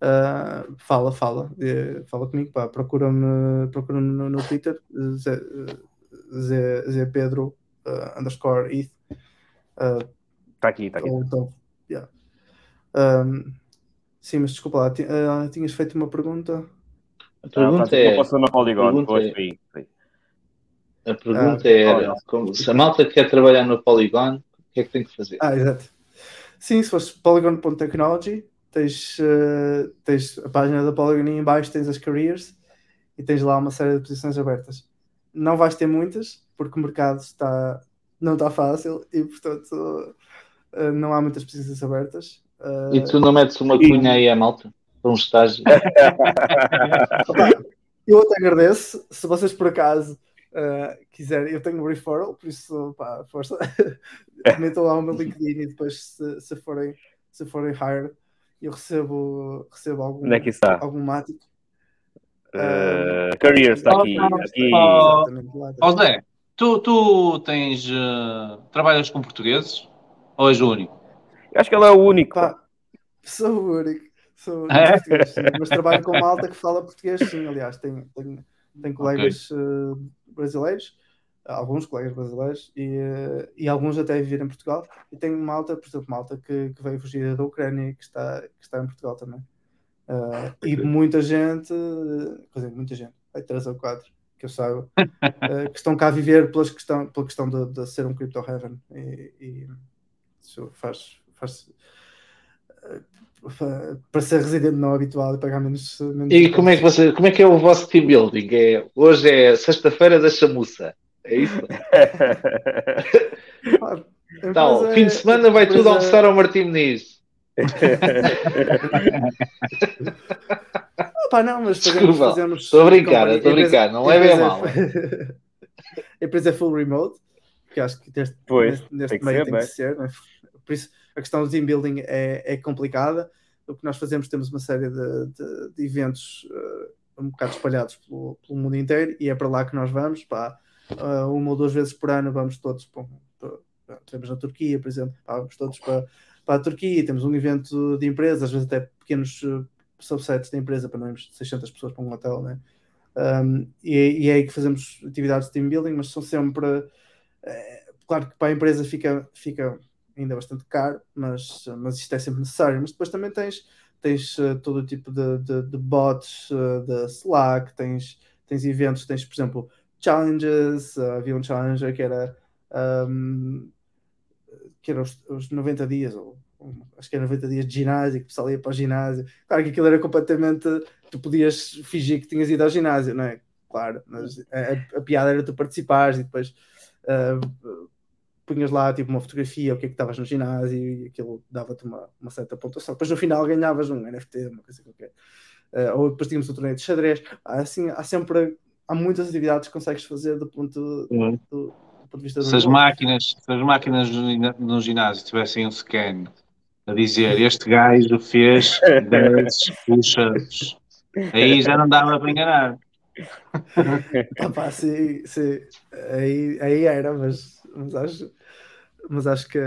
ah, fala, fala, eh, fala comigo, pá, procura-me procura no, no Twitter, Zé, Zé, Zé Pedro ah, underscore ETH. ah, Está aqui, está aqui. ou então, yeah. Um, sim, mas desculpa lá, ti- ah, tinhas feito uma pergunta. A Ah, pergunta faz é. uma passou na Polygon, pergunta é-. A pergunta Ah, era: como- se a malta quer trabalhar no Polygon, o que é que tem que fazer? Ah, exato. Sim, se fores polygon.technology, tens, eh, tens a página da Polygon e em baixo tens as careers e tens lá uma série de posições abertas. Não vais ter muitas, porque o mercado está, não está fácil e, portanto, eh, não há muitas posições abertas. Eh, E tu não metes uma cunha aí à malta? Para um estágio? <laughs> Eu até agradeço. Se vocês por acaso uh, quiserem, eu tenho um referral, por isso, pá, força. <laughs> Metam lá o meu LinkedIn e depois, se, se forem, se forem hired, eu recebo, recebo algum, Onde é que está? algum mático. Uh, careers está aqui. aqui. Zé, tu, tu tens. eh, trabalhas com portugueses? Ou és o único? Eu acho que ele é o único. Pá, sou o único. Sou o único <laughs> É? português, sim. mas trabalho com malta que fala português, sim. Aliás, tenho, tenho, tenho colegas eh, brasileiros, alguns colegas brasileiros, e, eh, e alguns até viver em Portugal. E tenho malta, por exemplo, malta que, que veio fugir da Ucrânia e que está, que está em Portugal também. Eh, e muita gente, eh, quer dizer, muita gente, aí três ou quatro, que eu saiba, <laughs> eh, que estão cá a viver pelas questão, pela questão de, de ser um crypto heaven. E, e isso faz, faz pa- para ser residente não habitual e pagar menos. menos E como é, que você, como é que é o vosso team building? É, hoje é sexta-feira da chamuça. É isso? <laughs> Empresa fim de é- semana vai tudo empresa- almoçar ao Martim Muniz. Ah, pá, não, mas fazemos. Desculpa, fazemos estou a brincar, estou a brincar, não levem a empresa mal. A <laughs> empresa é full remote, que acho que neste, Pois, neste, neste tem que meio ser, tem não que é? ser. né? Por isso, a questão do team building é, é complicada. O que nós fazemos, temos uma série de, de- de eventos eh, um bocado espalhados pelo, pelo mundo inteiro e é para lá que nós vamos. Pá, eh, uma ou duas vezes por ano vamos todos para, para, temos na Turquia, por exemplo, vamos todos para, para a Turquia, temos um evento de empresa, às vezes até pequenos eh, subsets da empresa, para não irmos de 600 pessoas para um hotel, né? Um, e, é- e é aí que fazemos atividades de team building, mas são sempre. eh, claro que para a empresa fica, fica ainda bastante caro, mas, mas isto é sempre necessário. Mas depois também tens, tens eh, todo o tipo de, de, de bots eh, da Slack, tens, tens eventos, tens, por exemplo, challenges. eh, havia um challenger que era. um, que era os, os 90 dias, ou acho que era 90 dias de ginásio, que o pessoal ia para o ginásio. Claro que aquilo era completamente. Tu podias fingir que tinhas ido ao ginásio, não é? Claro, mas a, a piada era tu participares e depois ah, punhas lá tipo uma fotografia, o que é que estavas no ginásio e aquilo dava-te uma, uma certa pontuação. Depois no final ganhavas um NFT, uma coisa qualquer. Ah, ou depois tínhamos um torneio de xadrez. Há, assim, há sempre há muitas atividades que consegues fazer do ponto, Uhum. do, do ponto de vista Se as máquinas, se as máquinas no, ginásio tivessem um scan a dizer este gajo fez 10 push-ups, aí já não dava para enganar. <laughs> Ah, pá, sim, sim. Aí, aí era, mas, mas acho, mas acho que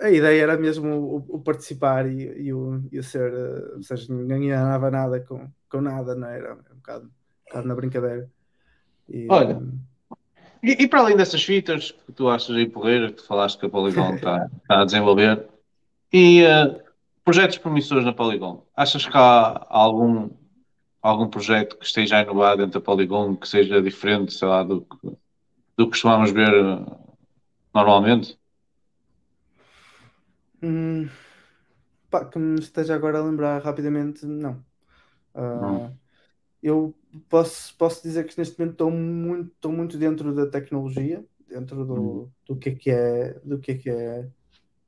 a ideia era mesmo o, o participar e, e, o, e o ser, uh, ou seja, ninguém ganhava nada com, com nada, não é? era? Um bocado, um bocado na brincadeira. E, Olha, e, e, para além dessas fitas que tu achas aí porreira, que tu falaste que a Polygon está, <laughs> está a desenvolver, e uh, projetos promissores na Polygon, achas que há algum, algum projeto que esteja a inovar dentro da Polygon que seja diferente, sei lá, do que, do que costumamos ver uh, normalmente? Hum, pá, que me esteja agora a lembrar rapidamente, não. Uh, eu posso, posso dizer que neste momento estou muito, estou muito dentro da tecnologia, dentro do, uhum. do que é que é, do que é que é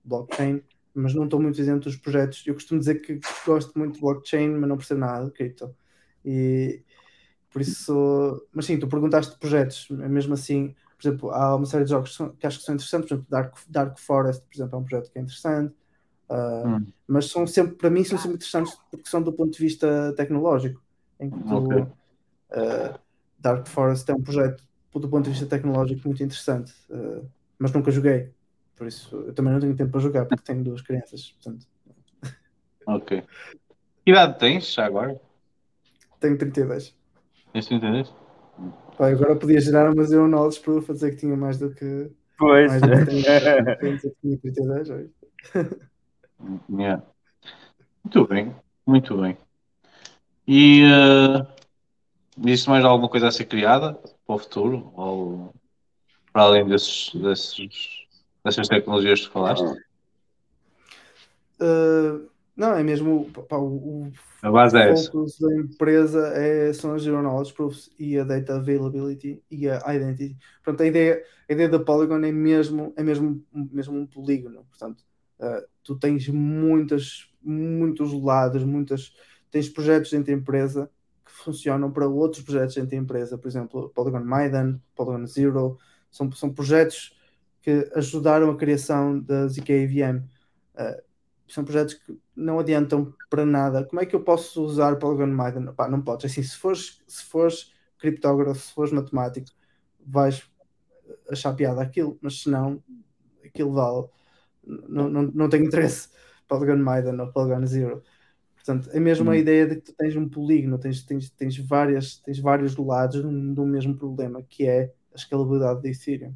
blockchain, mas não estou muito dentro dos projetos. Eu costumo dizer que gosto muito de blockchain, mas não percebo nada de cripto. E por isso, mas sim, tu perguntaste de projetos, mesmo assim, por exemplo, há uma série de jogos que acho que são interessantes, por exemplo, Dark, Dark Forest, por exemplo, é um projeto que é interessante. Uh, hum. Mas são sempre, para mim, são sempre interessantes porque são do ponto de vista tecnológico em que tu, okay. uh, Dark Forest é um projeto do ponto de vista tecnológico muito interessante, uh, mas nunca joguei, por isso eu também não tenho tempo para jogar porque tenho duas crianças. Portanto... Ok. Que idade tens já agora? Tenho 32. Tens 32? Pai, agora podia gerar, mas eu não para fazer que tinha mais do que. Pois. Mais do que <laughs> tinha 32, yeah. Muito bem, muito bem. E uh, existe mais alguma coisa a ser criada para o futuro? Ou para além desses, desses, dessas tecnologias que falaste? Uh, não, é mesmo pá, o, a base é essa. da empresa é, são as Zero Knowledge Proofs e a Data Availability e a Identity. Portanto, a ideia, a ideia da Polygon é mesmo, é mesmo, mesmo um polígono. Portanto, uh, tu tens muitas, muitos lados, muitas tens projetos dentro da empresa que funcionam para outros projetos dentro da empresa, por exemplo, Polygon Maidan, Polygon Zero, são, são projetos que ajudaram a criação da ZKVM. Uh, ah, são projetos que não adiantam para nada. Como é que eu posso usar Polygon Maidan? Pá, não podes. Assim, se fores, se fores criptógrafo, se fores matemático, vais achar piada aquilo, mas se não, aquilo vale. Não, não, não tem interesse. Polygon Maidan ou Polygon Zero. Portanto, é mesmo a hum. ideia de que tu tens um polígono, tens, tens, tens, várias, tens vários lados do mesmo problema, que é a escalabilidade de Ethereum.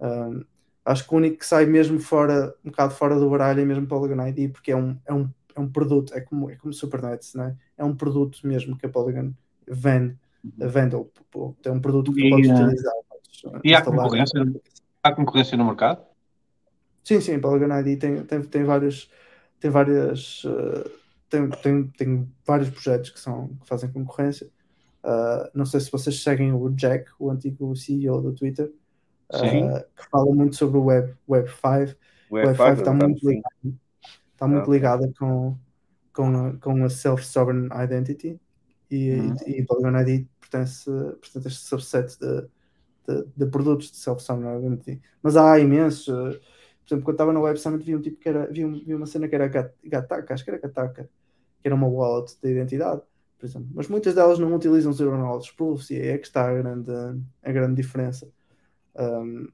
Um, acho que o único que sai mesmo fora, um bocado fora do baralho é mesmo Polygon ID, porque é um, é um, é um produto, é como, é como Supernets, não é? é um produto mesmo que a Polygon vende, uhum. vende ou, ou, é um produto que e, podes utilizar. Podes e há concorrência, há concorrência no mercado? Sim, sim, Polygon ID tem, tem, tem vários tem várias uh, tem, tem, tem vários projetos que, são, que fazem concorrência. Uh, não sei se vocês seguem o Jack, o antigo CEO do Twitter, uh, que fala muito sobre o Web, Web 5. Web, Web 5 está muito, ligado, está muito okay. ligada com, com, a, com a Self-Sovereign Identity e, uhum. e, e Polygon ID pertence, pertence a este subset de, de, de produtos de Self-Sovereign Identity. Mas há imensos. Uh, por exemplo, quando estava no Web Summit, vi um tipo que era, vi, um, vi uma cena que era Gataka, acho que era Gataka, que era uma wallet de identidade, por exemplo. Mas muitas delas não utilizam Zero Knowledge Proofs e é que está a grande, a grande diferença. Um,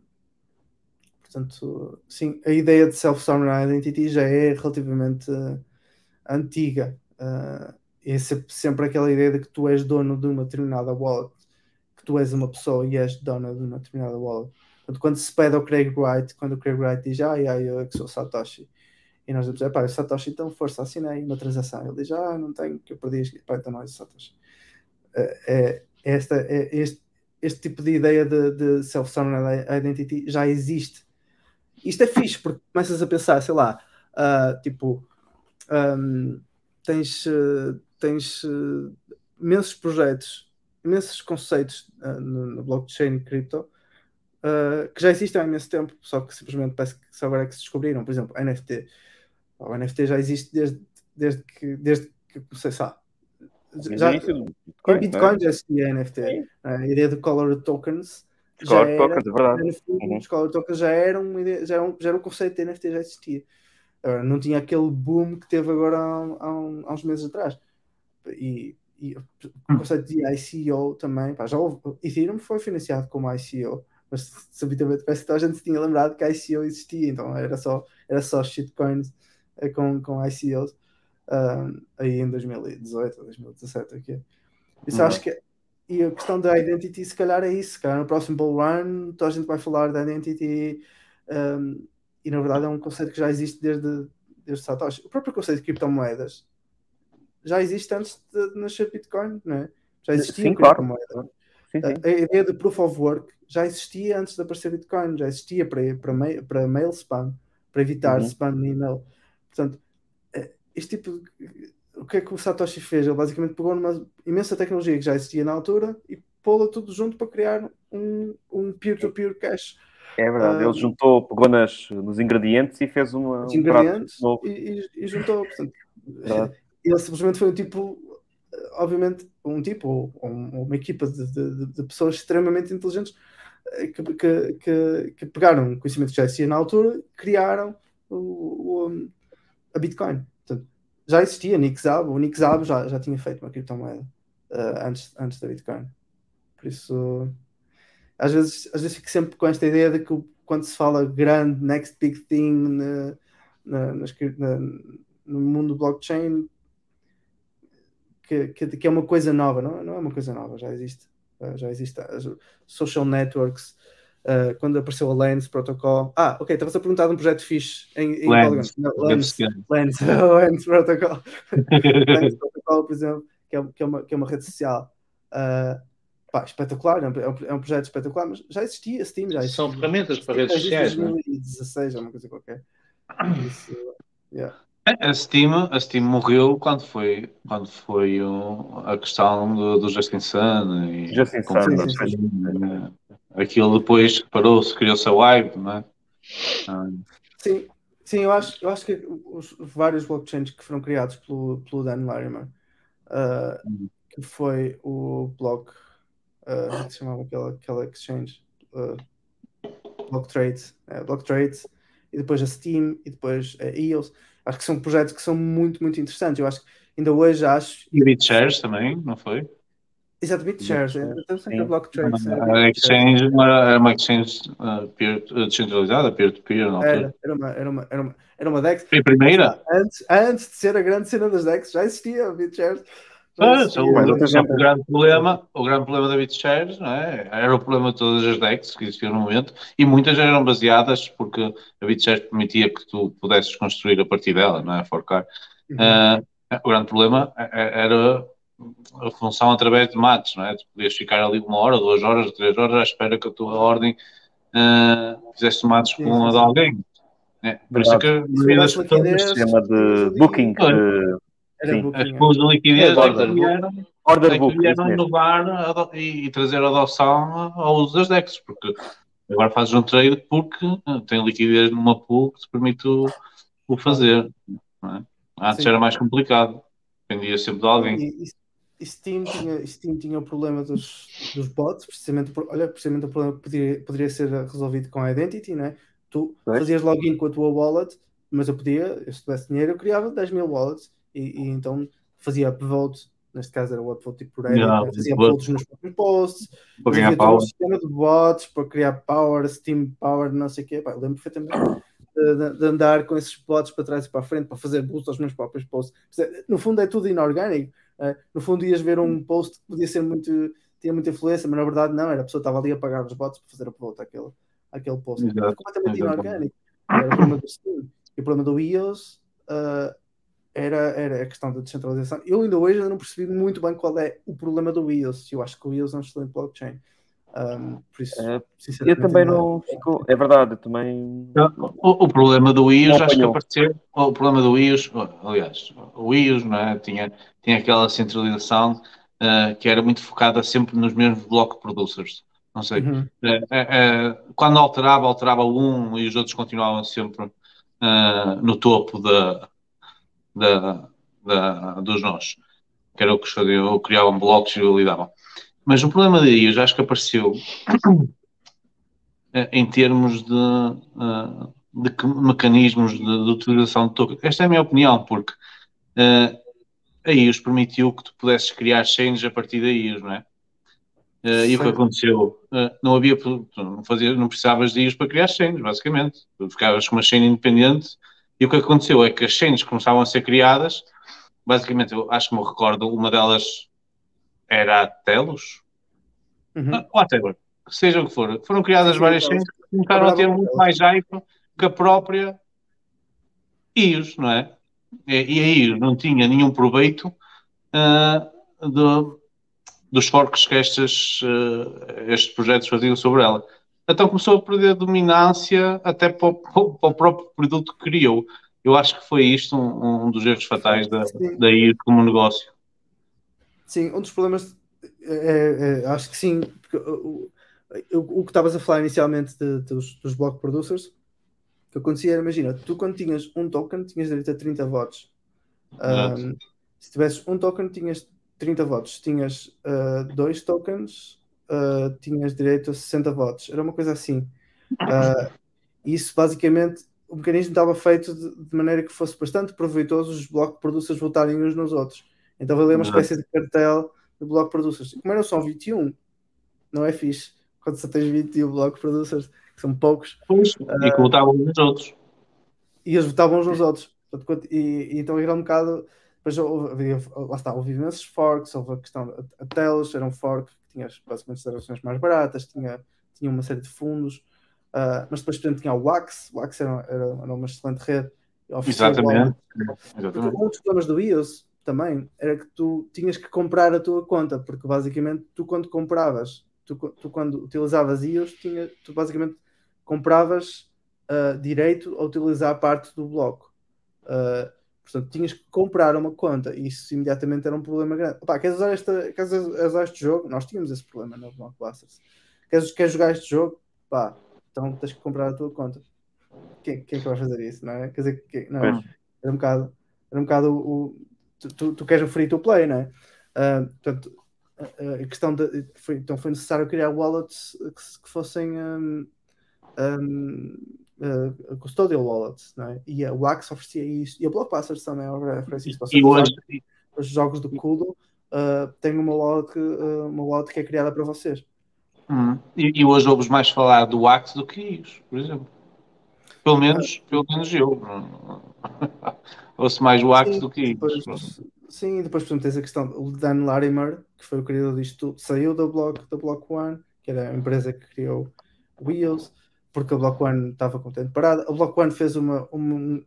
portanto, sim, a ideia de Self-Sovereign Identity já é relativamente uh, antiga. Uh, é sempre aquela ideia de que tu és dono de uma determinada wallet, que tu és uma pessoa e és dona de uma determinada wallet. Portanto, quando se pede ao Craig Wright, quando o Craig Wright diz, ah, eu é que sou Satoshi, e nós dizemos, pá, Satoshi, então força, assinei uma transação. Ele diz, ah, não tenho, que eu perdi, pá, então não é Satoshi. É, é, esta, é este, este tipo de ideia de, de self-sovereign identity já existe. Isto é fixe, porque começas a pensar, sei lá, uh, tipo, um, tens, uh, tens uh, imensos projetos, imensos conceitos uh, no, no blockchain e cripto que já existem há imenso tempo, só que simplesmente parece que só agora é que se descobriram. Por exemplo, NFT o NFT já existe desde, desde que desde que comecei, sabe? Já, Bitcoin, é? Bitcoin já existia NFT. A ideia de color tokens já era, tokens, é verdade. Uhum. Os color tokens já eram, ideia, já, era um, já era um conceito de NFT, já existia. Agora, não tinha aquele boom que teve agora há, há, há uns meses atrás. E, e o conceito de ICO também, pá, já houve, Ethereum foi financiado como ICO, mas subitamente parece que a gente se tinha lembrado que ICO existia, então era só, era só shitcoins com, com ICOs aí em 2018 ou 2017. Aqui. Isso Uhum. acho que e a questão da identity, se calhar é isso. Se calhar no próximo Bull Run, toda a gente vai falar da identity. um, e na verdade é um conceito que já existe desde, desde Satoshi. O próprio conceito de criptomoedas já existe antes de, nascer Bitcoin, não é? Já existia Sim, claro. Sim, sim. A, a ideia de proof of work já existia antes de aparecer Bitcoin, já existia para, para, mail, para mail spam, para evitar Uhum. spam no e-mail. Portanto, eh, este tipo de, o que é que o Satoshi fez? Ele basicamente pegou numa imensa tecnologia que já existia na altura e pô-la tudo junto para criar um, um peer-to-peer cash. É verdade, Ah, ele juntou, pegou nas, nos ingredientes e fez uma, os um prato novo. e, e- e juntou. Portanto, Verdade. ele simplesmente foi um tipo, eh, obviamente, um tipo, ou, ou um- uma equipa de, de- de- pessoas extremamente inteligentes eh, que, que, que, que pegaram o conhecimento que já existia na altura, criaram o, o- a Bitcoin. Portanto, já existia Szabo, o Szabo já, já tinha feito uma criptomoeda eh, antes, antes da Bitcoin. Por isso, às vezes, às vezes fico sempre com esta ideia de que quando se fala grande, next big thing na, na, na- no mundo do blockchain, que, que, que é uma coisa nova, não, não é uma coisa nova, já existe. Uh, já existe as social networks. Uh, quando apareceu a Lens Protocol. Ah, ok, estavas a perguntar de um projeto fixe em, em Lens, Polygon. Não, Lens. Lens, Lens Protocol. <laughs> Lens Protocol, por exemplo, que é, que é, uma, que é uma rede social. Uh, pá, espetacular, é um, é um- é um projeto espetacular, mas já existia Steam, já existia. São ferramentas para redes sociais, não é? Desde 2016, ou uma coisa qualquer. <coughs> Isso, yeah. A Steam, a Steam morreu quando foi, quando foi o- a questão do, do Justin Sun e Justin como Sun, sim, sim, né? aquilo depois parou-se, criou-se a Wave, não é? Ah, Sim, sim, eu acho, eu acho que os vários blockchains que foram criados pelo, pelo Dan Larimer, uh, que foi o Block, uh, como é que se chamava aquela, aquela exchange? Uh, Block Trade, é, Block Trade, e depois a Steam, e depois a EOS. Acho que são projetos que são muito, muito interessantes. Eu acho que ainda hoje acho. E BitShares também, não foi? Exatamente, shares. Estamos sempre a Block Trade. sempre a exchange era uma exchange uh, peer, uh, descentralizada, peer-to-peer, na Era, era, uma, era, uma, era, uma, era uma DEX. Foi a primeira? Antes, antes de ser a grande cena das DEX, já existia a BitShares. Só, o, só que o grande problema, o grande problema da BitShares não é? era o problema de todas as DEX que existiam no momento e muitas eram baseadas porque a BitShares permitia que tu pudesses construir a partir dela, não é? Forcar. Uhum. Ah, o grande problema eh, era a função através de mates, não é? Tu podias ficar ali uma hora, duas horas, três horas à espera que a tua ordem ah, fizesse mates Sim, com a sim, de alguém. É, por isso é que Isso pessoas, liquidez, Sistema de booking. de- Era sim. as pools de liquidez É, que order book. vieram Order é que book, vieram inovar e, e trazer adoção ao uso das DEX, porque agora fazes um trade porque ah, tem liquidez numa pool que te permite o, o fazer. não é? Antes Sim. era mais complicado, dependia sempre de alguém. E, e- Steam tinha, Steam tinha o problema dos, dos bots, precisamente, por, olha, precisamente o problema que poderia, poderia ser resolvido com a Identity, né? Tu fazias login com a tua wallet, mas eu podia, eu, se tivesse dinheiro, eu criava 10 mil wallets e, e então fazia upvote, neste caso era o upvote tipo por Reddit, Yeah, né? fazia upvote. upvotes nos próprios posts, Para ganhar todo um power. sistema de bots para criar power, Steam Power, não sei o quê. Pá, eu lembro perfeitamente de, de- andar com esses bots para trás e para a frente para fazer boost aos meus próprios posts. No fundo é tudo inorgânico. eh, no fundo ias ver um post que podia ser muito, tinha muita influência, mas na verdade não, era a pessoa que estava ali a pagar os bots para fazer upvote àquele, àquele post. Exato, completamente exatamente. inorgânico. Era o problema do Steam. E o problema do EOS eh, era, era a questão da descentralização. Eu ainda hoje ainda não percebi muito bem qual é o problema do EOS. Eu acho que o EOS é um excelente blockchain. Um, por isso, É, Eu também não fico. É verdade, eu também. O, o problema do iOS, acho que apareceu. O problema do iOS, aliás, o iOS não é? tinha, tinha aquela centralização ah, que era muito focada sempre nos mesmos block producers. Não sei. Uhum. É, é, quando alterava, alterava um e os outros continuavam sempre no topo da, da, da- dos nós. Que era o que faziam, criavam blocos e validavam. Mas o problema de iOS acho que apareceu <coughs> em termos de, eh, de que- mecanismos de, de utilização de token. Esta é a minha opinião, porque eh, a IOS permitiu que tu pudesses criar chains a partir da IOS, não é? Uh, e o que aconteceu? Uh, não havia, não, fazia, não precisavas de ir para criar chains, basicamente. Tu ficavas com uma chain independente e o que aconteceu é que as chains começavam a ser criadas. Basicamente, eu acho que me recordo, uma delas era a Telos, uhum. ah, ou a Taylor, seja o que for. Foram criadas várias chains que começaram a ter muito mais hype que a própria IOS, não é? E, e a IOS não tinha nenhum proveito uh, do, dos forks que estes, uh, estes projetos faziam sobre ela. Então começou a perder dominância até para o, para o próprio produto que criou. Eu acho que foi isto um, um dos erros fatais da, da IR como negócio. Sim, um dos problemas, é, é, acho que sim, porque, o, o, o que estavas a falar inicialmente de, dos, dos block producers, o que acontecia era, imagina, tu quando tinhas um token, tinhas direito a 30 votos. Um, se tivesses um token, tinhas 30 votos. Se tinhas uh, dois tokens, uh, tinhas direito a 60 votos. Era uma coisa assim. Uh, isso basicamente, o mecanismo estava feito de, de, maneira que fosse bastante proveitoso os block producers votarem uns nos outros. Então valia uma espécie de cartel de block producers. Como eram só 21, não é fixe. Quando só tens 21 block producers, que são poucos. Pois, e que votavam uns nos outros. E eles votavam uns nos outros. E, e então era um bocado depois havia, lá está, houve imensos forks, houve a questão, a, a Telos era um fork que tinha basicamente transações mais baratas, tinha, tinha uma série de fundos, uh, mas depois, por exemplo, tinha o Wax, o Wax era, era, era uma excelente rede. Exatamente. Exatamente. Um dos problemas do IOS também era que tu tinhas que comprar a tua conta, porque basicamente tu quando compravas, tu, tu quando utilizavas IOS, tinha, tu basicamente compravas uh, direito a utilizar parte do bloco. Uh, Portanto, tinhas que comprar uma conta e isso imediatamente era um problema grande. Opa, queres, usar esta, queres usar este jogo? Nós tínhamos esse problema no Blockbusters. Queres, queres jogar este jogo? Pá, então tens que comprar a tua conta. Quem, quem é que vai fazer isso? Não é? Quer dizer, que, não, é? era um bocado, era um bocado o, o tu, tu, tu, queres o free to play, não é? Uh, portanto, a questão de, foi, então foi necessário criar wallets que, que fossem um, um, uh, custodial wallets, né? e a Wax oferecia isso, e a Blockbusters também oferece isso. E hoje, os jogos do Kudo uh, têm uma wallet, uh, uma wallet que é criada para vocês. Hum. E, e, hoje ouves mais falar do Wax do que isso, por exemplo. Pelo menos, pelo menos eu. <laughs> Ouço mais o Wax do que isso. Sim, depois por exemplo, tens a questão o Dan Larimer, que foi o criador disto tudo, saiu da Block, da Block One, que era a empresa que criou Wheels porque a Block One estava contente parada. A Block One fez uma, um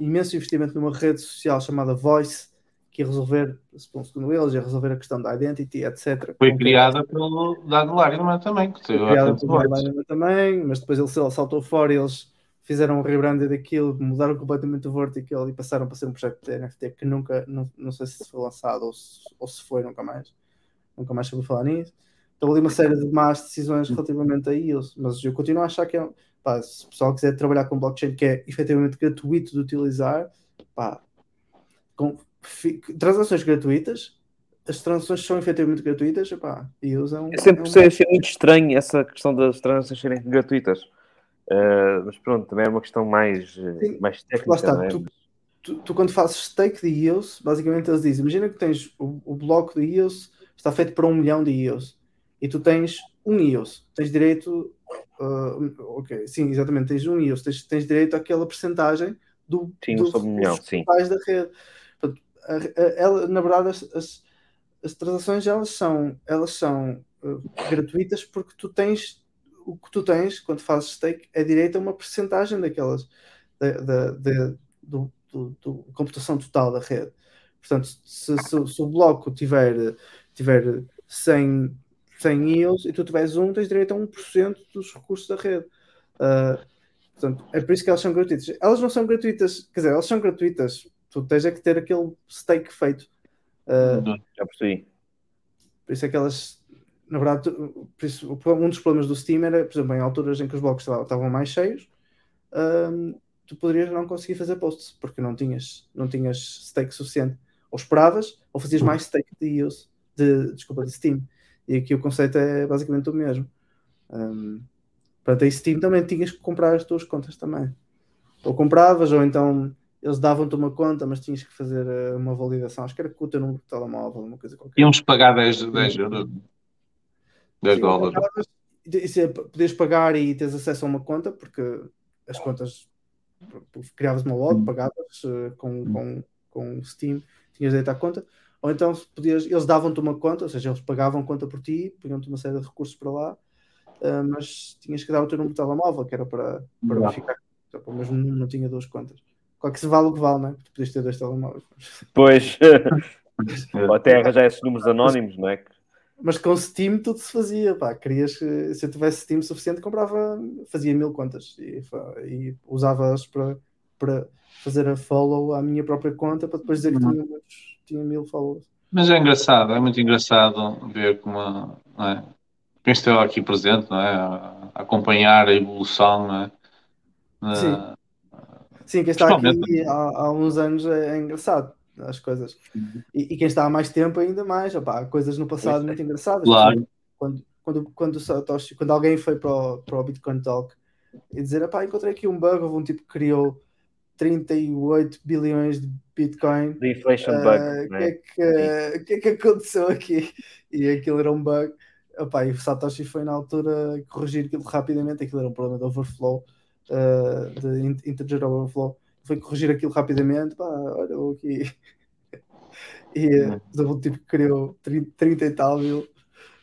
imenso investimento numa rede social chamada Voice, que ia resolver, segundo eles, ia resolver a questão da identity, etc. Foi criada pelo Dado Lágrima também. Que foi criada pelo Dado Lágrima também, mas depois ele saltou fora e eles fizeram um rebranding daquilo, mudaram completamente o vertical e passaram para ser um projeto de NFT que nunca, não, não sei se foi lançado ou se, ou se foi, nunca mais. Nunca mais soube falar nisso. Então, ali uma série de más decisões relativamente a isso, mas eu continuo a achar que é, pá, se o pessoal quiser trabalhar com blockchain que é efetivamente gratuito de utilizar, pá, com transações gratuitas, as transações são efetivamente gratuitas, pá, e usam. É sempre é um... achei muito estranho essa questão das transações serem gratuitas. Uh, mas pronto, também é uma questão mais, Sim, mais técnica. Lá está, é? tu, tu, tu, quando fazes stake de EOS, basicamente eles dizem: imagina que tens o, o bloco de EOS está feito para um milhão de EOS e tu tens um EOS, tens direito, uh, ok, sim, exatamente, tens um EOS, tens, tens direito àquela percentagem do, sim, do, dos milhão, sim. da rede. Portanto, a, a, ela, na verdade, as, as, as, transações elas são, elas são uh, gratuitas porque tu tens o que tu tens quando fazes stake é direito a uma percentagem daquelas da, da, da do, do, do, computação total da rede. Portanto, se, se, se o bloco tiver, tiver 100 100 EOS e tu tiveres um, tens direito a 1% dos recursos da rede. Uh, portanto, é por isso que elas são gratuitas. Elas não são gratuitas, quer dizer, elas são gratuitas. Tu tens é que ter aquele stake feito. Uh, Já percebi. Por isso é que elas, na verdade, isso, um dos problemas do Steam era, por exemplo, em alturas em que os blocos estavam mais cheios, uh, tu poderias não conseguir fazer posts porque não tinhas, não tinhas stake suficiente. Ou esperavas, ou fazias mais stake de EOS, de, desculpa, de Steam. E aqui o conceito é basicamente o mesmo. Um, para a Steam também tinhas que comprar as tuas contas também. Ou compravas, ou então eles davam-te uma conta, mas tinhas que fazer eh, uma validação. Acho que era com o teu número de telemóvel, uma coisa qualquer. Íamos pagar 10, 10 euros. 10 Sim, dólares. podias pagar e teres acesso a uma conta, porque as contas criavas uma wallet, pagavas eh, com, com, com o Steam, tinhas direito à conta, ou então podias, eles davam-te uma conta, ou seja, eles pagavam conta por ti, punham-te uma série de recursos para lá, eh, mas tinhas que dar o teu número de telemóvel, que era para, para verificar. Então, Mas não, não tinha duas contas. Claro que se vale o que vale, não é? Porque tu podias ter dois telemóveis. Pois. <laughs> Ou até arranjar esses números anónimos, não é? Mas com Steam tudo se fazia, pá. Querias que se eu tivesse Steam suficiente, comprava, fazia mil contas e, e usava-as para, para fazer a follow à minha própria conta para depois dizer que tinha, muitos- tinha mil followers. Mas é engraçado, é muito engraçado ver como é? quem esteve aqui presente não é? a acompanhar a evolução não é? Na- Sim. Sim, quem está aqui há, há uns anos é, é engraçado as coisas. E, e quem está há mais tempo ainda mais. Opá, coisas no passado muito engraçadas. Claro. Quando, quando, quando, Satoshi, quando alguém foi para o, para o Bitcoin Talk e dizer, "Epá, encontrei aqui um bug, houve um tipo que criou 38 bilhões de Bitcoin. The inflation Ah, bug, O né? que, é que, o que é que aconteceu aqui? E aquilo era um bug. Epá, e o Satoshi foi na altura corrigir aquilo rapidamente. Aquilo era um problema de overflow, ah, de in- integer overflow. Foi corrigir aquilo rapidamente. Pá, olha, vou aqui. <laughs> E uh, houve um tipo criou 30, 30 e tal mil,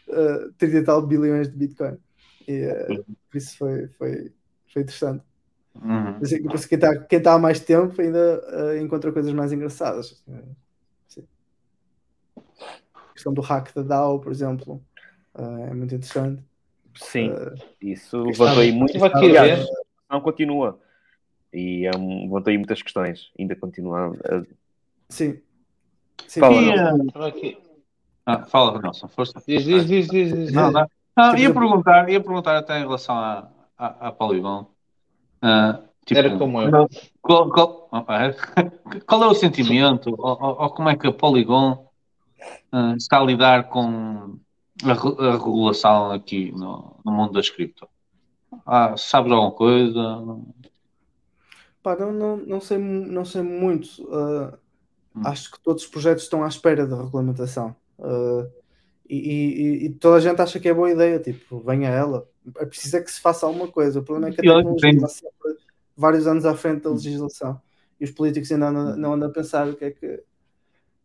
ah, 30 e tal bilhões de Bitcoin. E ah, por isso foi, foi, foi interessante. Uhum. Quem está quem tá há mais tempo ainda ah, encontra coisas mais engraçadas. Sim. A questão do hack da DAO, por exemplo, ah, é muito interessante. Sim, Ah, isso levantou aí a Aliás, ver. não continua. E um, levantou aí muitas questões. Ainda continua. a- Sim. Sim. Fala, E, ah, fala, Nelson, força. Diz, diz, diz, diz, diz. Não, não. Não, ia perguntar, ia perguntar até em relação à, à, à Polygon. Ah, tipo, Era como eu. Qual, qual- é? <laughs> qual é o sentimento, ou, ou- como é que a Polygon ah, está a lidar com a, a regulação aqui no, no mundo das cripto? Ah, sabes alguma coisa? Pá, não, não, não, sei, não sei muito. ah, Acho que todos os projetos estão à espera da regulamentação. Ah, e, e- e toda a gente acha que é boa ideia. Tipo, venha ela. É preciso é que se faça alguma coisa. O problema é que a tecnologia está sempre vários anos à frente da legislação. E os políticos ainda andam, não andam a pensar o que é que.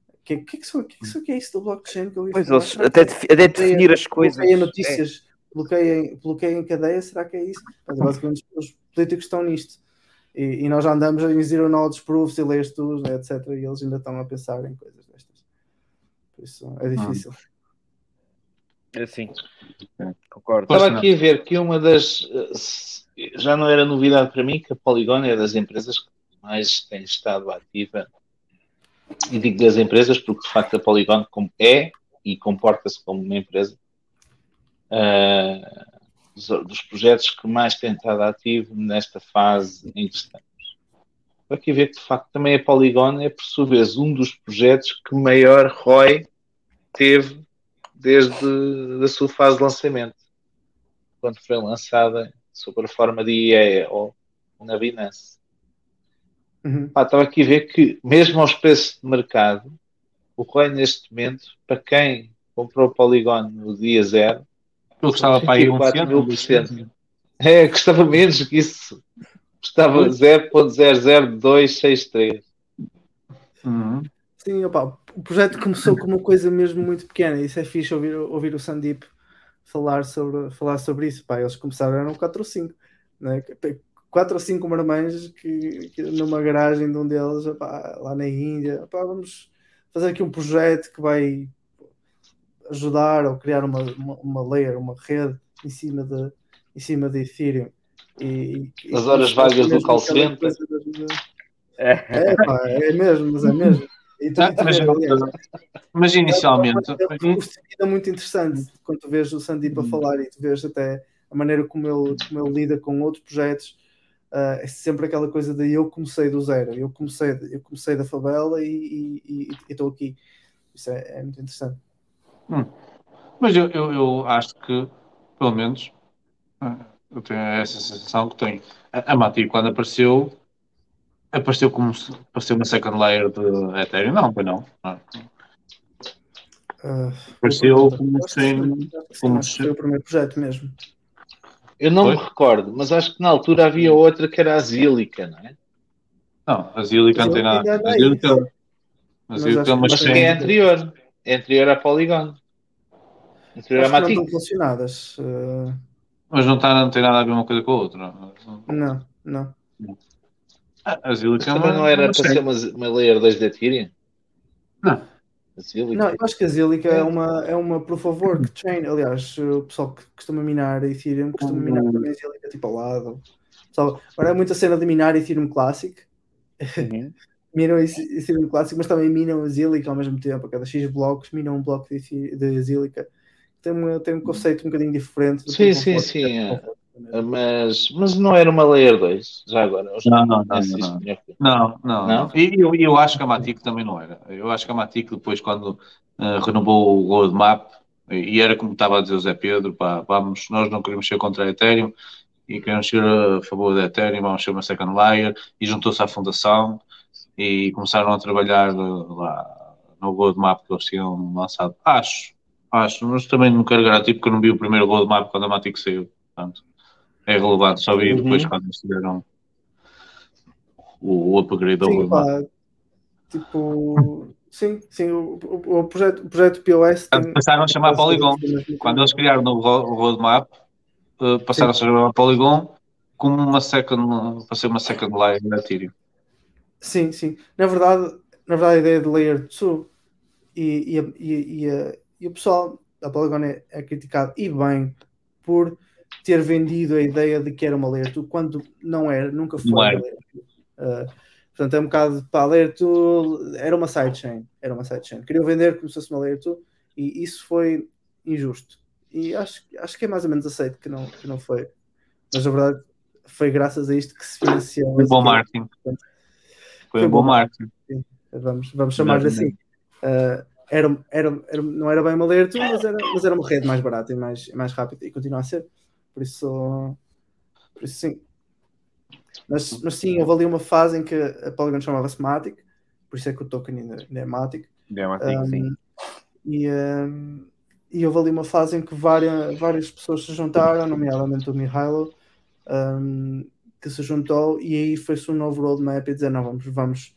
O que, é- que, é que, isso- que, é que isso que é isso do blockchain que eu Pois, eles até é- até definir as coisas. Bloqueia notícias, bloqueia, bloqueia em cadeia, será que é isso? Mas, basicamente os políticos estão nisto. E, e nós já andamos em zero knowledge proofs e layers tools, né, etc. E eles ainda estão a pensar em coisas destas. Por isso é difícil. É, Sim, concordo. Estava aqui a ver que uma das. eh, Já não era novidade para mim que a Polygon é das empresas que mais tem estado ativa. E digo das empresas porque, de facto, a Polygon como é e comporta-se como uma empresa. ah, dos, dos projetos que mais tem estado ativo nesta fase em que estamos. Estou aqui a ver que, de facto, também a Polygon é, por sua vez, um dos projetos que maior ROI teve desde a sua fase de lançamento, quando foi lançada sob a forma de IEA ou na Binance. Uhum. Pá, estava aqui a ver que, mesmo aos preços de mercado, o ROI neste momento, para quem comprou o Polygon no dia zero, Eu gostava para aí um 34 mil por cento. cento. É, custava menos que isso. Custava 0.00263. Uhum. Sim, opa, o projeto começou com uma coisa mesmo muito pequena. Isso é fixe ouvir, ouvir o Sandeep falar sobre, falar sobre isso. Pá, eles começaram, eram 4 ou 5. Né? 4 ou 5 marmães que, que numa garagem de um deles, opá, lá na Índia, opá, vamos fazer aqui um projeto que vai ajudar ou criar uma, uma, uma layer, uma rede em cima de, em cima de Ethereum. E, e- As horas e- vagas do call center. de- É, pá, é mesmo, mas é mesmo. Ah, mas, inicialmente, é um percurso de vida muito interessante quando tu vês o Sandeep a falar e tu vês até a maneira como ele, como ele lida com outros projetos. ah, é sempre aquela coisa de eu comecei do zero, eu comecei, eu comecei da favela e estou aqui. Isso é, é muito interessante. Hum. Mas eu, eu, eu acho que, pelo menos, ah, eu tenho essa sensação que tenho. A, a Mati, quando apareceu, apareceu como apareceu uma second layer de Ethereum. Não, foi não. Uh, Pareceu o- como sem. como se- foi o primeiro projeto mesmo. Eu não Foi? me recordo, mas acho que na altura havia outra que era a Zílica, não é? Não, a Zílica não tem nada. A Zílica, a Mas Zílica acho é uma Mas é anterior. É anterior à Polygon. Anterior à que não Matic. estão relacionadas. Uh, Mas não, tá, não tem nada a ver uma coisa com a outra. não, não. Ah, A Zílica é uma. Não era para ser uma, uma Layer 2 de Ethereum? Não. A Zílica. Não, eu acho que a Zílica é uma, é uma proof of work chain. Aliás, o pessoal que costuma minar Ethereum costuma minar também a Zílica tipo ao lado. Pessoal, agora é muita cena de minar Ethereum Classic. Uhum. <laughs> minam esse- Ethereum Classic, mas também minam a Zílica ao mesmo tempo. A cada X blocos minam um bloco de, de Zílica. Tem, uma, tem um conceito um bocadinho diferente. do Sim, sim, sim. é. Mas, mas não era uma Layer 2, já agora. Não, não, não, não, não. Não. E eu, eu acho que a Matic também não era. Eu acho que a Matic depois, quando eh, renovou o roadmap, e era como estava a dizer o Zé Pedro, pá, vamos, nós não queremos ser contra a Ethereum e queremos ser a favor da Ethereum, vamos ser uma second layer, e juntou-se à fundação e começaram a trabalhar eh, lá no roadmap que eles tinham lançado. Acho, acho, mas também não quero garantir porque eu não vi o primeiro roadmap quando a Matic saiu. Portanto, é relevante, só vi depois Uhum. quando eles fizeram o, o upgrade Sim, pá, tipo, sim, sim, o, o, o projeto, o projeto POS tem, passaram a chamar Polygon. Quando eles criaram o ro- o roadmap, eh, passaram a chamar Polygon como uma second, para ser uma second layer da Ethereum. Sim, sim. Na verdade, na verdade a ideia de Layer 2 e, e, e, e, e o pessoal da Polygon é, é criticado e bem por ter vendido a ideia de que era uma Layer 2 quando não era, nunca foi uma. Layer 2. Uh, portanto, é um bocado para a Layer 2 era uma sidechain, era uma sidechain. Queriam vender como se fosse uma Layer 2 e isso foi injusto. E acho, acho que é mais ou menos aceito que não, que não foi. Mas na verdade foi graças a isto que se financiou. Foi bom esse- marketing. Foi Foi um bom bom marketing. vamos, vamos chamar-lhe assim. Uh, era, era, era- não era bem uma layer 2, mas era, mas era uma rede mais barata e mais, mais rápida e continua a ser. Por isso, por isso sim. Mas, mas sim, houve ali uma fase em que a Polygon chamava-se Matic, por isso é que o token ainda, ainda é Matic. Dematic, Um, sim. E, um, e houve ali uma fase em que várias, várias pessoas se juntaram, nomeadamente o Mihailo, um, que se juntou, e aí fez-se um novo roadmap e dizer: não, vamos, vamos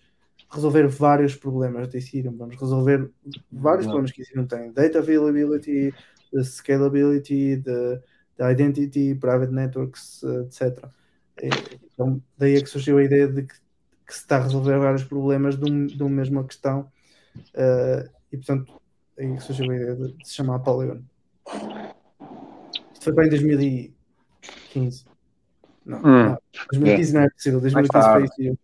resolver vários problemas de Ethereum, vamos resolver vários Não. problemas que Ethereum tem: data availability, the scalability, the identity, private networks, eh, etc. Então, daí é que surgiu a ideia de que, que se está a resolver vários problemas de, um, de uma mesma questão. eh, e portanto, aí que surgiu a ideia de, de se chamar Polygon. Isto foi para em 2015. Não, Hum. não, 2015 não é possível, 2015 foi isso.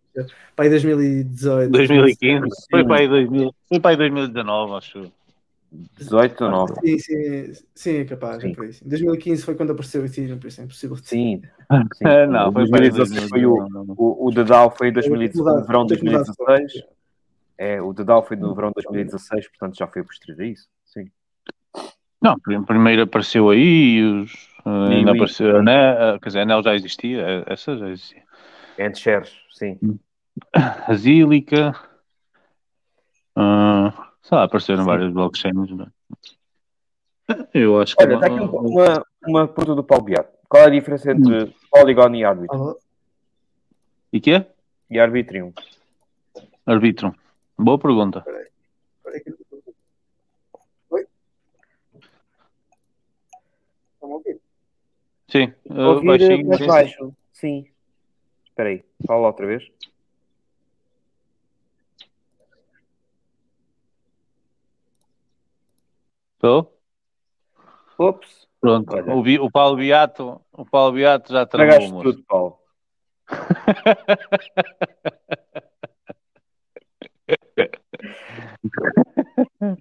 Para aí 2018. 2015. Foi Sim. para aí 2000, foi para aí 2019, acho. 18 ou 9? Sim, sim, sim, é capaz, Sim. é isso. 2015 foi quando apareceu o Ethereum, por isso é impossível. Sim. <laughs> sim. É, não, O foi para aí 2016 foi o, 2019. o, o The DAO foi em 2016, mudar, no verão de tem que mudar de 2016. É, o The DAO foi no verão de 2016, portanto já foi posterior a isso. Sim. Não, prim- primeiro apareceu aí e os. eh, ainda apareceu a NEL, quer dizer, a NEL já existia, eh, essa já existia. End shares, sim. A Zílica. ah, sei lá, apareceram várias blockchains. não é? Eu acho que. Olha, está aqui um- uma, uma pergunta do Paulo Beato. Qual é a diferença entre Polygon e Arbitrum? Ah, E que é? E Arbitrium? Arbitrum. Boa pergunta. peraí que- Oi? Estão a ouvir? Sim, eh, Ouvir baixinho, mais baixo. Sim. Espera aí, fala outra vez. Estou? Ops, Pronto. Olha. O, Bi- o Paulo Beato, o Paulo Beato já travou o moço. tudo, Paulo. <laughs>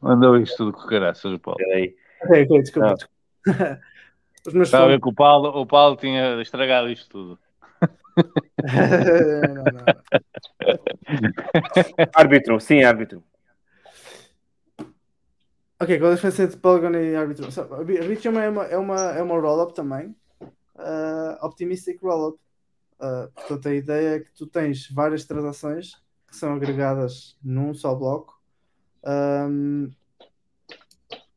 Mandou isto tudo com caraças, o Paulo. Espera aí. Ok, ok, desculpa. Não. desculpa. <laughs> Os meus Está a ver que o Paulo, o Paulo tinha estragado isto tudo. <laughs> não, não, não. Arbitrum, sim, Arbitrum. Ok, qual é a diferença entre Polygon e Arbitrum? So, Arbi- Arbitrum é uma, é uma, é uma roll-up também. uh, optimistic roll-up. Uh, portanto, a ideia é que tu tens várias transações que são agregadas num só bloco Um,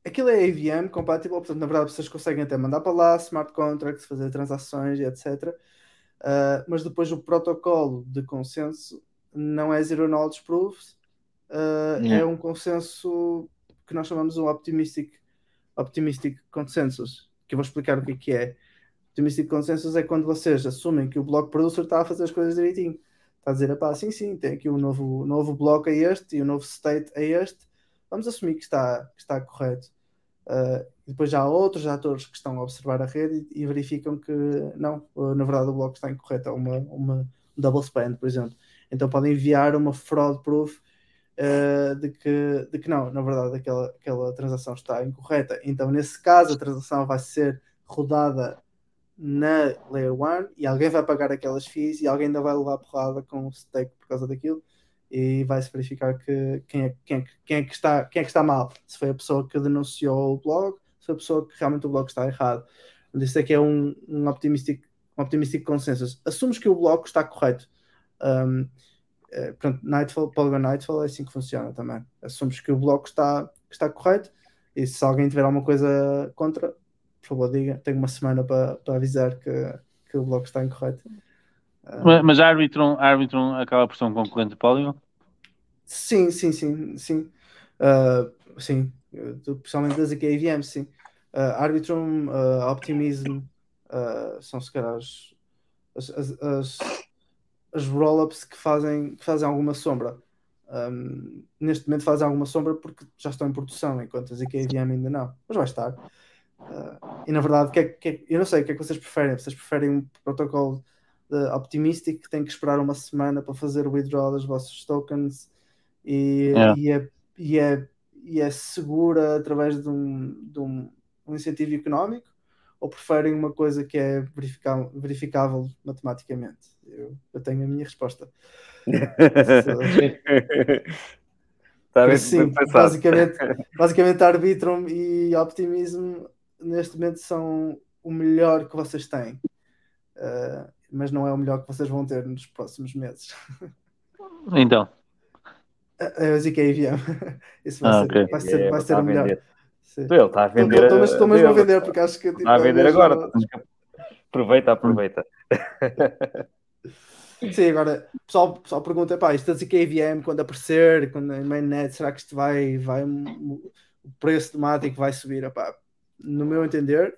aquilo é AVM compatible, portanto, na verdade, vocês conseguem até mandar para lá smart contracts, fazer transações e etc. Uh, mas depois o protocolo de consenso não é zero knowledge proofs, uh, é um consenso que nós chamamos o optimistic, optimistic consensus, que eu vou explicar o que é que é. Optimistic consensus é quando vocês assumem que o block producer está a fazer as coisas direitinho. Está a dizer, pá, sim, sim, tem aqui o novo, novo bloco é este e o novo state é este. Vamos assumir que está, que está correto. Uh, depois já há outros atores que estão a observar a rede e, e, verificam que não, na verdade o bloco está incorreto, é uma, uma double spend, por exemplo. Então podem enviar uma fraud proof uh, de, que, de que não, na verdade aquela, aquela transação está incorreta. Então nesse caso a transação vai ser rodada na Layer 1 e alguém vai pagar aquelas fees e alguém ainda vai levar porrada com o stake por causa daquilo e vai-se verificar que quem é, quem, é, quem, é que está, quem é que está mal. Se foi a pessoa que denunciou o blog, se foi a pessoa que realmente o blog está errado. Isso aqui é um, um optimistic, um optimistic. Assumes que o bloco está correto. Um, é, pronto, Nightfall, Polygon Nightfall é assim que funciona também. Assumes que o bloco está, está correto e se alguém tiver alguma coisa contra, por favor, diga. Tenho uma semana para, para avisar que, que o bloco está incorreto. Mas, mas a Arbitrum, Arbitrum acaba por ser um concorrente de Polygon? Sim, sim, sim, sim. Uh, sim, principalmente das AKVM, sim. Uh, Arbitrum, uh, Optimism, uh, são se calhar as, as, as, as roll-ups que fazem, que fazem alguma sombra. Um, neste momento fazem alguma sombra porque já estão em produção, enquanto as AKVM ainda não. Mas vai estar. Uh, e na verdade, que é, que é, eu não sei o que é que vocês preferem. Vocês preferem um protocolo uh, optimistic que tem que esperar uma semana para fazer o withdrawal das vossas tokens e, yeah. e, é, e, é, e é segura através de um, de um, um incentivo económico ou preferem uma coisa que é verificável matematicamente? Eu, eu, tenho a minha resposta. <laughs> Tá sim, basicamente, basicamente Arbitrum e Optimism neste momento são o melhor que vocês têm. Uh, mas não é o melhor que vocês vão ter nos próximos meses. <laughs> Então. É o ZKVM. Isso vai ah, ser, okay. vai ser, é, vai ser o melhor. Ele está a vender. Estou, estou mesmo a vender porque acho que. Tipo, está a vender agora. Aproveita, aproveita. <laughs> Sim, agora o pessoal, o pessoal pergunta: pá, isto da ZKVM quando aparecer, quando em mainnet, será que isto vai, vai o preço do Matic vai subir? Epá, no meu entender,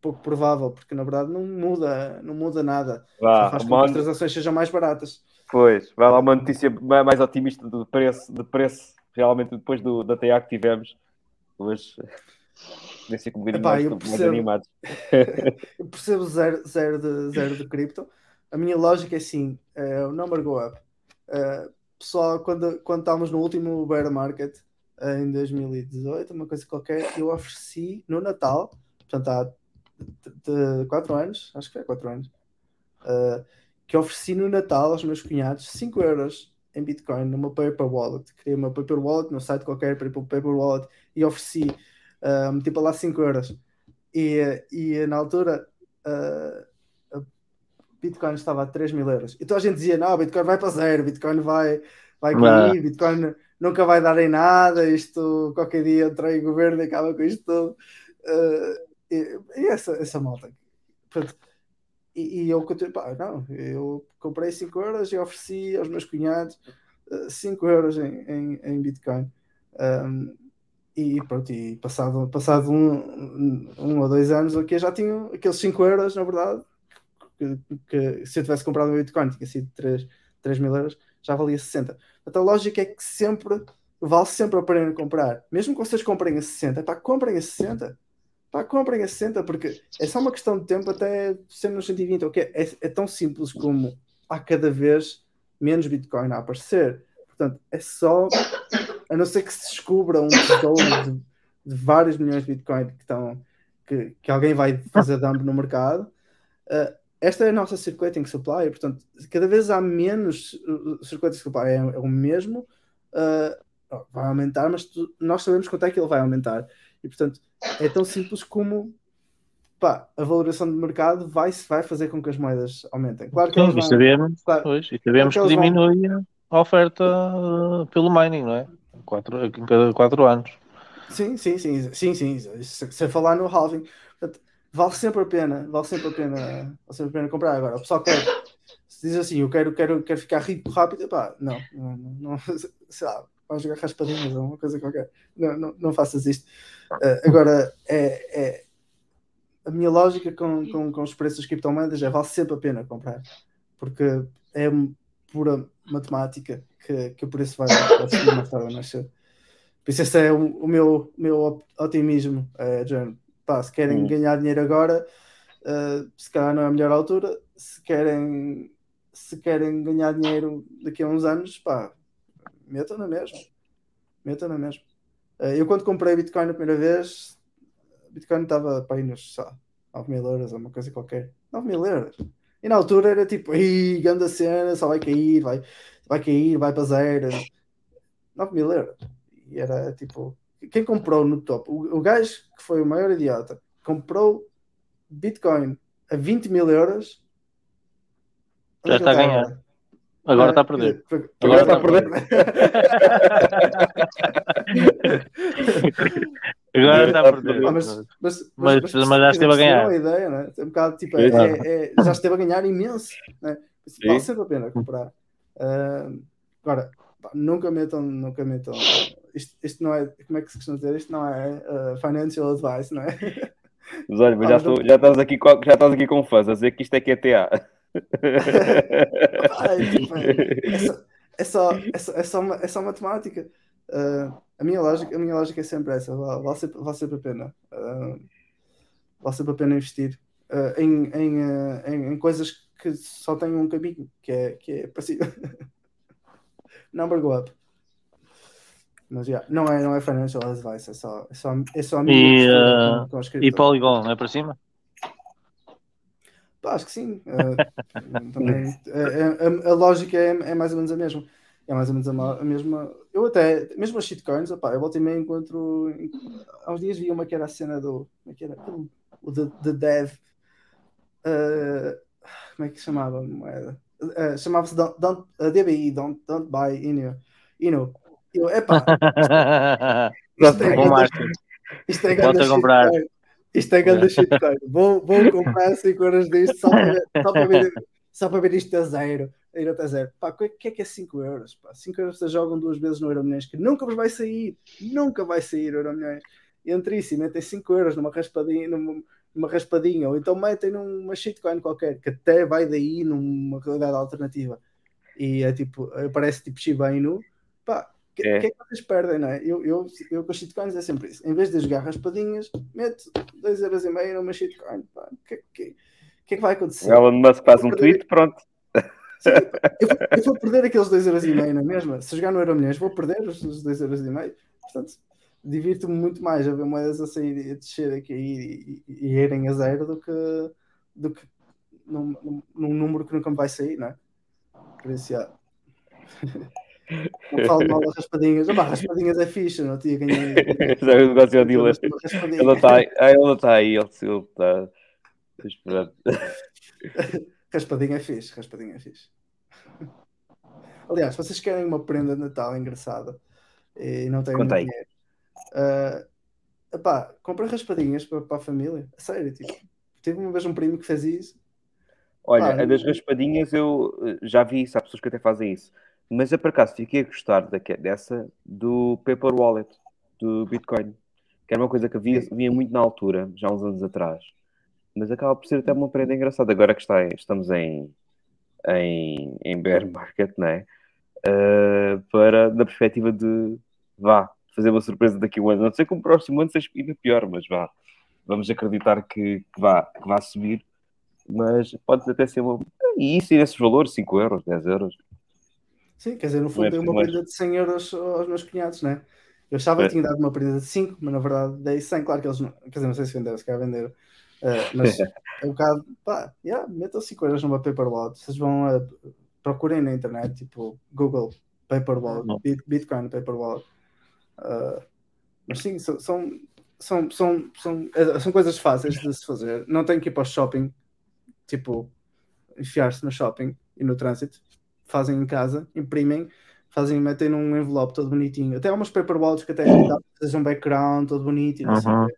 pouco provável, porque na verdade não muda, não muda nada. Vá, faz com que as transações sejam mais baratas. Pois, vai lá uma notícia mais otimista de preço, de preço realmente depois do, da TA que tivemos. Hoje, um bocadinho Epá, mais, mais animados. <laughs> eu percebo zero, zero, de, zero de cripto. A minha lógica é assim: é, o number go up. Uh, pessoal, quando, quando estávamos no último bear market, uh, em 2018, uma coisa qualquer, eu ofereci no Natal, portanto há de 4 anos, acho que é 4 anos, uh, que ofereci no Natal aos meus cunhados 5 euros em Bitcoin numa paper wallet. Criei uma paper wallet no site qualquer para ir para o paper wallet e ofereci, uh, meti para lá 5 euros. E, e na altura uh, Bitcoin estava a 3 mil euros. Então a gente dizia: Não, Bitcoin vai para zero, Bitcoin vai, vai cair, Bitcoin nunca vai dar em nada. Isto qualquer dia entra em governo e acaba com isto tudo. Uh, e, e essa, essa malta. Portanto, e, e eu continuei, pá, não, eu comprei 5 euros e ofereci aos meus cunhados 5 uh, eh, euros em, em, em Bitcoin. Um, e pronto, e passado, passado um, um ou dois anos aqui já tinha aqueles 5 euros, na verdade, que, que, se eu tivesse comprado um Bitcoin tinha sido 3, 3 mil euros, já valia 60. Então a lógica é que sempre vale sempre a pena comprar. Mesmo que vocês comprem a 60, pá, comprem a 60 pá, comprem a 60, porque é só uma questão de tempo até ser nos 120. Okay? É, é tão simples como há cada vez menos Bitcoin a aparecer. Portanto, é só, a não ser que se descubra um tesouro de, de, vários milhões de Bitcoin que, estão, que, que alguém vai fazer dump no mercado. Uh, esta é a nossa circulating supply, portanto, cada vez há menos uh, circulating supply, é, é o mesmo, uh, vai aumentar, mas tu, nós sabemos quanto é que ele vai aumentar. E portanto, é tão simples como pá, a valoração do mercado vai, vai fazer com que as moedas aumentem. Claro que Sim, e sabemos, claro, pois, e sabemos que, que diminui vão... a oferta uh, pelo mining, não é? quatro, em cada 4 anos. Sim, sim, sim, sim, sim. Se, se falar no halving, portanto, vale sempre a pena, vale sempre a pena, vale sempre a pena comprar agora. O pessoal quer, se diz assim, eu quero, quero, quero ficar rico rápido, pá, não, não, não, <laughs> sei lá, vais jogar raspadinhas ou uma coisa qualquer. Não, não, não faças isto. Uh, agora, é, é, a minha lógica com, com, com os preços das criptomoedas é vale sempre a pena comprar, porque é pura matemática que, que o preço vai, vai subir mais tarde mais cedo. Por isso esse é o, o meu, meu otimismo, é, John. Pá, se querem Hum. ganhar dinheiro agora, uh, se calhar não é a melhor altura. Se querem, se querem ganhar dinheiro daqui a uns anos, pá, metam na mesma. Metam na mesma. Uh, eu quando comprei Bitcoin a primeira vez, Bitcoin estava para aí nos lá, 9 mil euros ou uma coisa qualquer. 9 mil euros. E na altura era tipo, ih, grande cena, só vai cair, vai, vai cair, vai para zero. 9 mil euros. E era tipo, quem comprou no top? O, o gajo que foi o maior idiota comprou Bitcoin a 20 mil euros. Já é está a ganhar. agora? Ah, está a perder. dizer, <laughs> Agora está a Agora está a perder. Ah, mas, mas, Mas- mas já esteve a ganhar. perceberam a ideia, né? É um bocado tipo, é, é- é- já esteve a ganhar imenso, né? Vale sempre a pena comprar. Ah, agora, pá, nunca metam, nunca metam. Isto, isto não é, como é que se costuma dizer? Isto não é ah, financial advice, não é? Mas olha, mas já, estou- já, estás aqui, já estás aqui com fãs a dizer que isto é QTA. Pá, é, tipo, é, só, é, só, é, só, é, só, ma- é só matemática. Ah, a, minha lógica, a minha lógica é sempre essa, vale, sempre, vale sempre a pena. Ah, vale sempre a pena investir ah, em, em, ah, em, em coisas que só têm um caminho, que é, que é parecido. <laughs> Number go up. Mas yeah, não, é, não é financial advice, é só, é só, é só E, postura com- com as E. Polygon, é para cima? Pá, acho que sim. Uh, <laughs> também, a, a- a lógica é, é mais ou menos a mesma. É mais ou menos a, a mesma. Eu até, mesmo as shitcoins, opá, eu volto e meia encontro. Há uns dias vi uma que era a cena do. Como é que era? O The, the Dev. uh, como é que se chamava a moeda? Uh, Chamava-se uh, DBI, Don't, don't Buy Inu. Inu. Eu, epá, isto é grande- isto é grande comprar. Isto é grande shitcoin. Vou, vou comprar 5 euros disto só para ver, só para ver, só para ver isto a zero. A ir até zero. Pá, o que é- que é que é 5 euros? 5 euros vocês jogam duas vezes no Euromilhões, que nunca vos vai sair. Nunca vai sair Euromilhões. Entre isso e metem 5 euros numa raspadinha, numa, numa raspadinha, ou então metem numa shitcoin qualquer, que até vai daí numa realidade alternativa. E é tipo, parece tipo Shiba Inu. Pá, o que, É. que é que vocês perdem, não é? Eu, eu, eu com as shitcoins é sempre isso. Em vez de jogar raspadinhas, meto 2,5€ numa shitcoin. O que, que, que é que vai acontecer? Elon Musk faz um tweet, pronto. Sim, eu, vou, eu vou perder aqueles 2,5€ na mesma. Se jogar no Euro Milhões, vou perder os, os 2,5€. Portanto, divirto-me muito mais a ver moedas a sair e a descer, a cair e, e, e irem a zero do que, do que num, num, num número que nunca me vai sair, não é? Por isso, já. <laughs> Não falo mal das raspadinhas. Ah, raspadinhas é fixe, não tinha ganhado. Já o negócio. Ele não está aí, ah, ele não está aí, ele está. Esperando. <laughs> Raspadinha é fixe, raspadinha é fixe. Aliás, vocês querem uma prenda de Natal engraçada e não têm aí. dinheiro. Uh, epá, compra raspadinhas para, para a família. A sério, tipo, tive uma vez um primo que fez isso. Olha, Pá, a das raspadinhas eu eh, já vi isso, há pessoas que até fazem isso. Mas eu por acaso fiquei a gostar dessa do Paper Wallet, do Bitcoin. Que era uma coisa que havia, via muito na altura, já há uns anos atrás. Mas acaba por ser até uma prenda engraçada. Agora que está, estamos em, em, em bear market, não é? Eh, para, na perspectiva de, vá, fazer uma surpresa daqui a um ano. Não sei como o próximo ano seja ainda pior, mas vá. Vamos acreditar que, que, vá, que vá subir mas pode até ser uma. E isso, e esses valores, 5 euros, 10 euros. Sim, quer dizer, no fundo é dei uma prenda de 100 euros aos meus cunhados, né? Eu achava É. que tinha dado uma prenda de 5, mas na verdade dei 100. Claro que eles não. Quer dizer, não sei se venderam, se calhar venderam. Uh, mas <laughs> é um bocado, pá, yeah, metam 5 euros numa paper wallet. Vocês vão a. procurem na internet, tipo Google Paper Wallet, Não. Bit- Bitcoin Paper Wallet. Uh, mas sim, são, são, são, são, são, eh, são coisas fáceis de se fazer. Não tem que ir para o shopping, tipo, enfiar-se no shopping e no trânsito. Fazem em casa, imprimem, fazem, metem num envelope todo bonitinho. Até há umas paper wallets que até para fazer um background todo bonito e não sei o quê.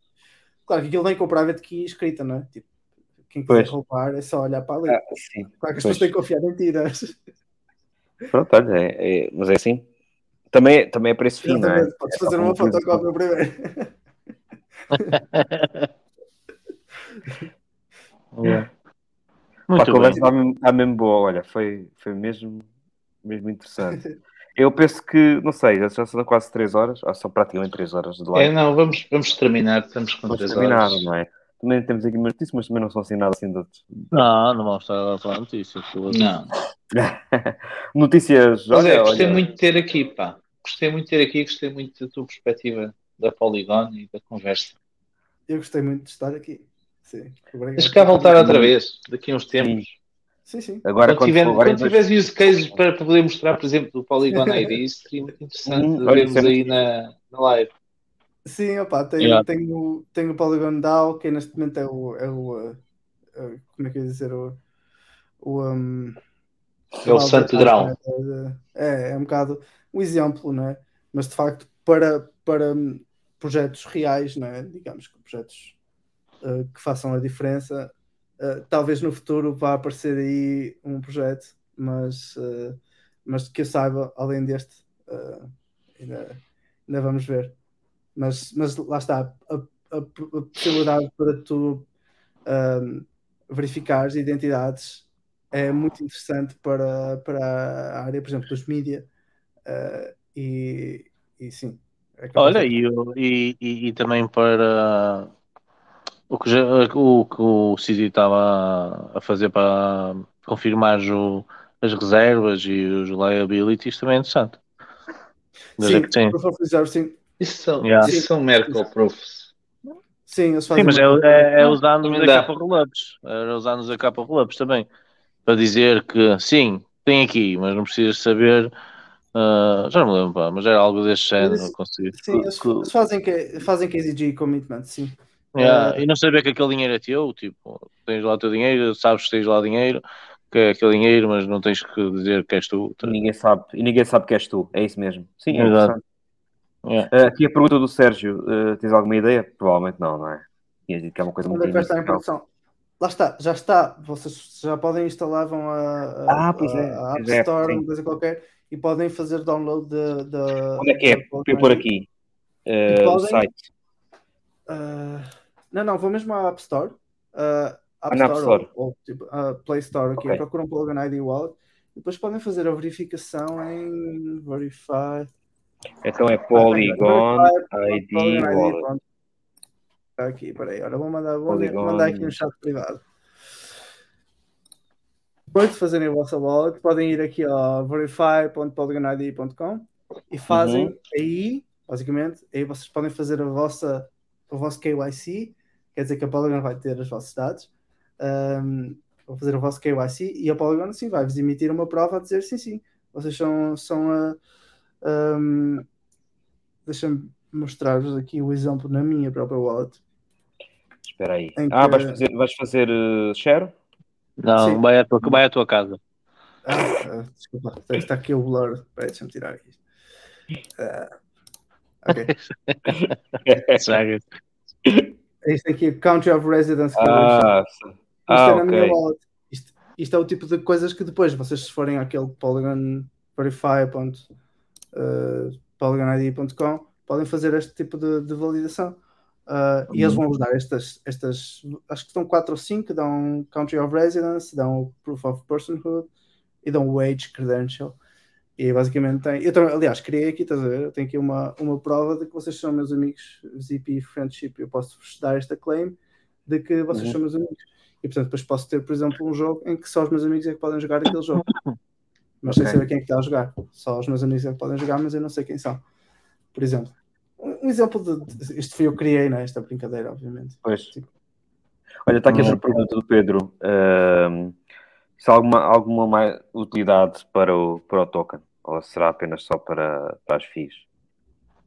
Claro que aquilo vem com a private key escrita, não é? Tipo, quem quiser Pois. roubar é só olhar para ali. Ah, sim. Claro que as pessoas têm que confiar em tiras. Pronto, olha, é- é- mas é assim. Também, também é preço fim, não é? Podes É fazer uma fotocópia primeiro. <laughs> <laughs> Yeah. Pá, a Muito bem. conversa está mesmo, está mesmo boa, olha, foi, foi mesmo, mesmo interessante. <laughs> Eu penso que, não sei, já são quase 3 horas, ou são praticamente 3 horas de É, live. não, vamos, vamos terminar. Estamos com Vamos 3 terminar, horas. não é? Também temos aqui umas notícias, mas também não são assim nada assim de outros. Não, não vamos estar a falar notícias. Não. <laughs> Notícias, é, olha, gostei olha, muito de ter aqui, pá. Gostei muito de ter aqui, gostei muito da tua perspectiva da Polygon e da conversa. Eu gostei muito de estar aqui. Sim. Tens cá voltar outra vez, daqui a uns tempos. Sim, sim. agora Quando, quando, tiver, quando dois- tiveres use cases para, poder mostrar, por exemplo, do Polygon <laughs> ID, seria muito interessante Hum, vermos isso é aí na, na live. Sim, opa, tenho, Yeah. tenho, tenho o Polygon DAO, que neste momento é o. É o uh, uh, como é que eu ia dizer? O, o, um, É o santo grau. né? É, é um bocado um exemplo, não é? Mas de facto, para, para hum, projetos reais, não é? digamos que projetos uh, que façam a diferença, uh, talvez no futuro vá aparecer aí um projeto, mas, uh, mas que eu saiba, além deste, ainda, ainda vamos ver. Mas, mas lá está, a, a- a possibilidade para tu um, verificares identidades é muito interessante para, para a área, por exemplo, dos mídia. e, e sim. é Olha, e, e, e também para o que, já- o, que o City estava a fazer para confirmar o- as reservas e os liabilities também é interessante. Desde sim, que sim. reserve. Isso são, Yeah. isso são Merkle Proofs. Sim, eles fazem Sim, mas é, é, é usando os Também dá. AK Rollups. Era usando os AK Rollups também. Para dizer que sim, tem aqui, mas não precisas saber. ah, já não me lembro, pá, mas era algo deste género. Mas-. Sim, eles fazem, que, fazem KZG commitment, sim. Yeah, Eh, E não saber que aquele dinheiro é teu, tipo, tens lá o teu dinheiro, sabes que tens lá dinheiro, que é aquele dinheiro, mas não tens que dizer que és tu. E ninguém sabe, e ninguém sabe que és tu, é isso mesmo. Sim, é Exato. interessante. Yeah. Uh, aqui a pergunta do Sérgio, uh, tens alguma ideia? Provavelmente não, não é? Tinhas dito que é uma coisa Onde muito é que vai estar em produção? Lá está, já está. Vocês já podem instalar, vão a, a, Ah, pois é, a- a App é, Store, uma coisa qualquer, e podem fazer download da. Onde é que é? eu pôr aqui uh, o podem- site. Ah, não, não, vou mesmo à App Store. ah, App Ah, na App Store, Store. Ou, ou, tipo, a Play Store aqui, Ok. procuram Polygon ID Wallet e depois podem fazer a verificação em Verify. Então é Polygon ID Polygon Wallet. pronto. Tá Aqui, peraí, olha, vou mandar, vou Polygon. mandar aqui um chat privado. Depois de fazerem a vossa wallet, podem ir aqui a verify.polygonid.com e fazem Uhum. aí, basicamente, aí vocês podem fazer a vossa, o vosso KYC, quer dizer que a Polygon vai ter os vossos dados, um, vão fazer o vosso KYC e a Polygon sim vai-vos emitir uma prova a dizer sim, sim, vocês são, são a. Um, Deixa-me mostrar-vos aqui o exemplo na minha própria wallet. Espera aí. Ah, que- vais fazer, vais fazer uh, share? Não, Sim. vai à, tua, vai à tua casa. Ah, ah, desculpa, está aqui o blur. Espera, deixa-me tirar isto. Ah, ok. <laughs> Isto aqui é Country of Residence. Ah, Isto ah, é na minha wallet. Isto, isto é o tipo de coisas que depois vocês se forem àquele Polygon verify.polygonid.com podem fazer este tipo de, de validação. Ah, E eles vão vos dar estas, estas, acho que estão 4 ou 5, dão Country of Residence, dão Proof of Personhood e dão Wage Credential. E basicamente tem. Eu também, aliás, criei aqui, estás a ver? Eu tenho aqui uma, uma prova de que vocês são meus amigos, ZP Friendship. Eu posso vos dar esta claim de que vocês Uhum. são meus amigos. E portanto, depois posso ter, por exemplo, um jogo em que só os meus amigos é que podem jogar aquele jogo. <laughs> Mas sem Ok. saber quem é que está a jogar. Só os meus amigos é que podem jogar, mas eu não sei quem são. Por exemplo. Um um exemplo de. Isto foi eu que criei, né? Esta brincadeira, obviamente. Pois. Tipo, Olha, está aqui Hum. outra pergunta do Pedro. Ahm, se há alguma, alguma mais utilidade para o, para o token? Ou será apenas só para, para as FIIs?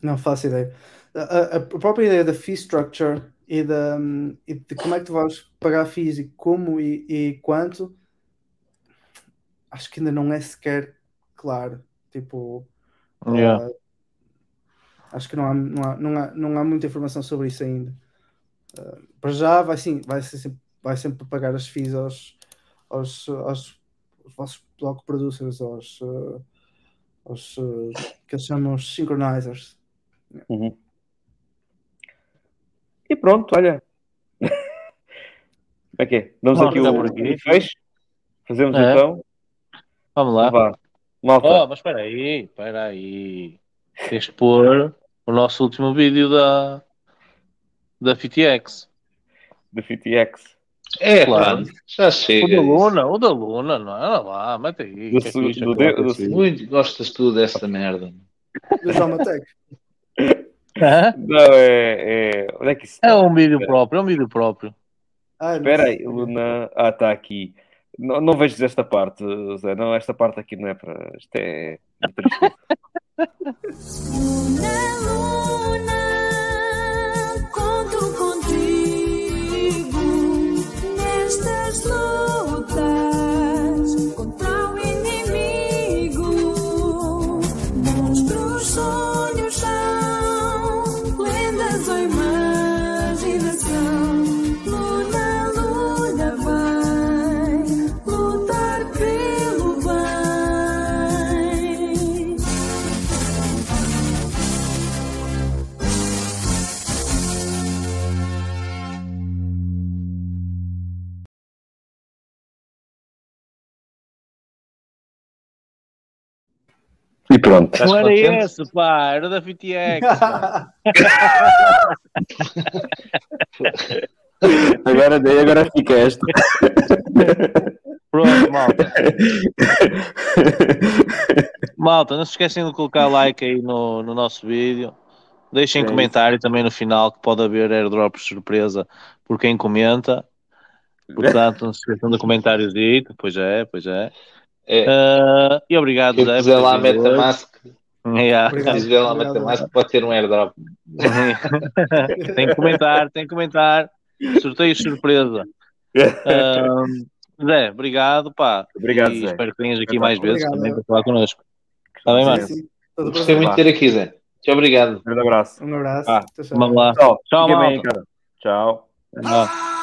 Não faço ideia. A, a- própria ideia da fee structure e, da, hum, e de como é que tu vais pagar fees e como e, e quanto, acho que ainda não é sequer claro. Tipo, Yeah. Uh, acho que não há, não, há, não, há, não há muita informação sobre isso ainda. Uh, para já vai sim, vai, ser sempre, vai sempre pagar as fees aos, aos, aos, aos vossos block producers, aos, uh, aos uh, que eles chamam os synchronizers. Uhum. E pronto, olha. Como é que é? Damos Vamos aqui ficar o, por aqui. o fecho. Fazemos É. então. Vamos lá. Vá. Malta. Oh, mas espera aí, espera aí. Tens de pôr o nosso último vídeo da, da FTX. Da FTX. É, Claro. pá, já O chega. da isso. Luna, o da Luna, não é? Olha lá, mete aí. Do é su- do do. Muito gostas tu desta merda. Do Jomatec. Hã? Não, é, é. Onde é que isso É está? um vídeo próprio, é um vídeo próprio. Ah, Espera aí, Luna. Ah, está aqui. Não, não vejo esta parte, Zé. Não, esta parte aqui não é para. Isto é. triste. Luna, Luna, nestas pronto. Não era esse, pá, era da FTX. pá. <laughs> Agora, agora fica esta. Pronto, malta. Malta, não se esquecem de colocar like aí no, no nosso vídeo. Deixem É comentário também no final que pode haver airdrops surpresa por quem comenta. Portanto, não se esqueçam do comentário dito. Pois é, pois é. É. Ah, e obrigado, Quem Zé. quiser lá hoje. MetaMask, <laughs> Yeah. Obrigado. quiser lá Obrigado. MetaMask pode ter um airdrop. <laughs> tem que comentar, tem que comentar. Sorteio surpresa. <laughs> Ah, Zé, obrigado, pá. Obrigado, e Zé. espero que venhas aqui mais vezes Obrigado. também para falar connosco. Está bem, mano? Gostei muito de ter aqui, Zé. Muito obrigado. Grande abraço. Um abraço. Ah, Tchau, tchau. Vamos lá. Tchau. Tchau, Fica bem. Tchau. Tchau.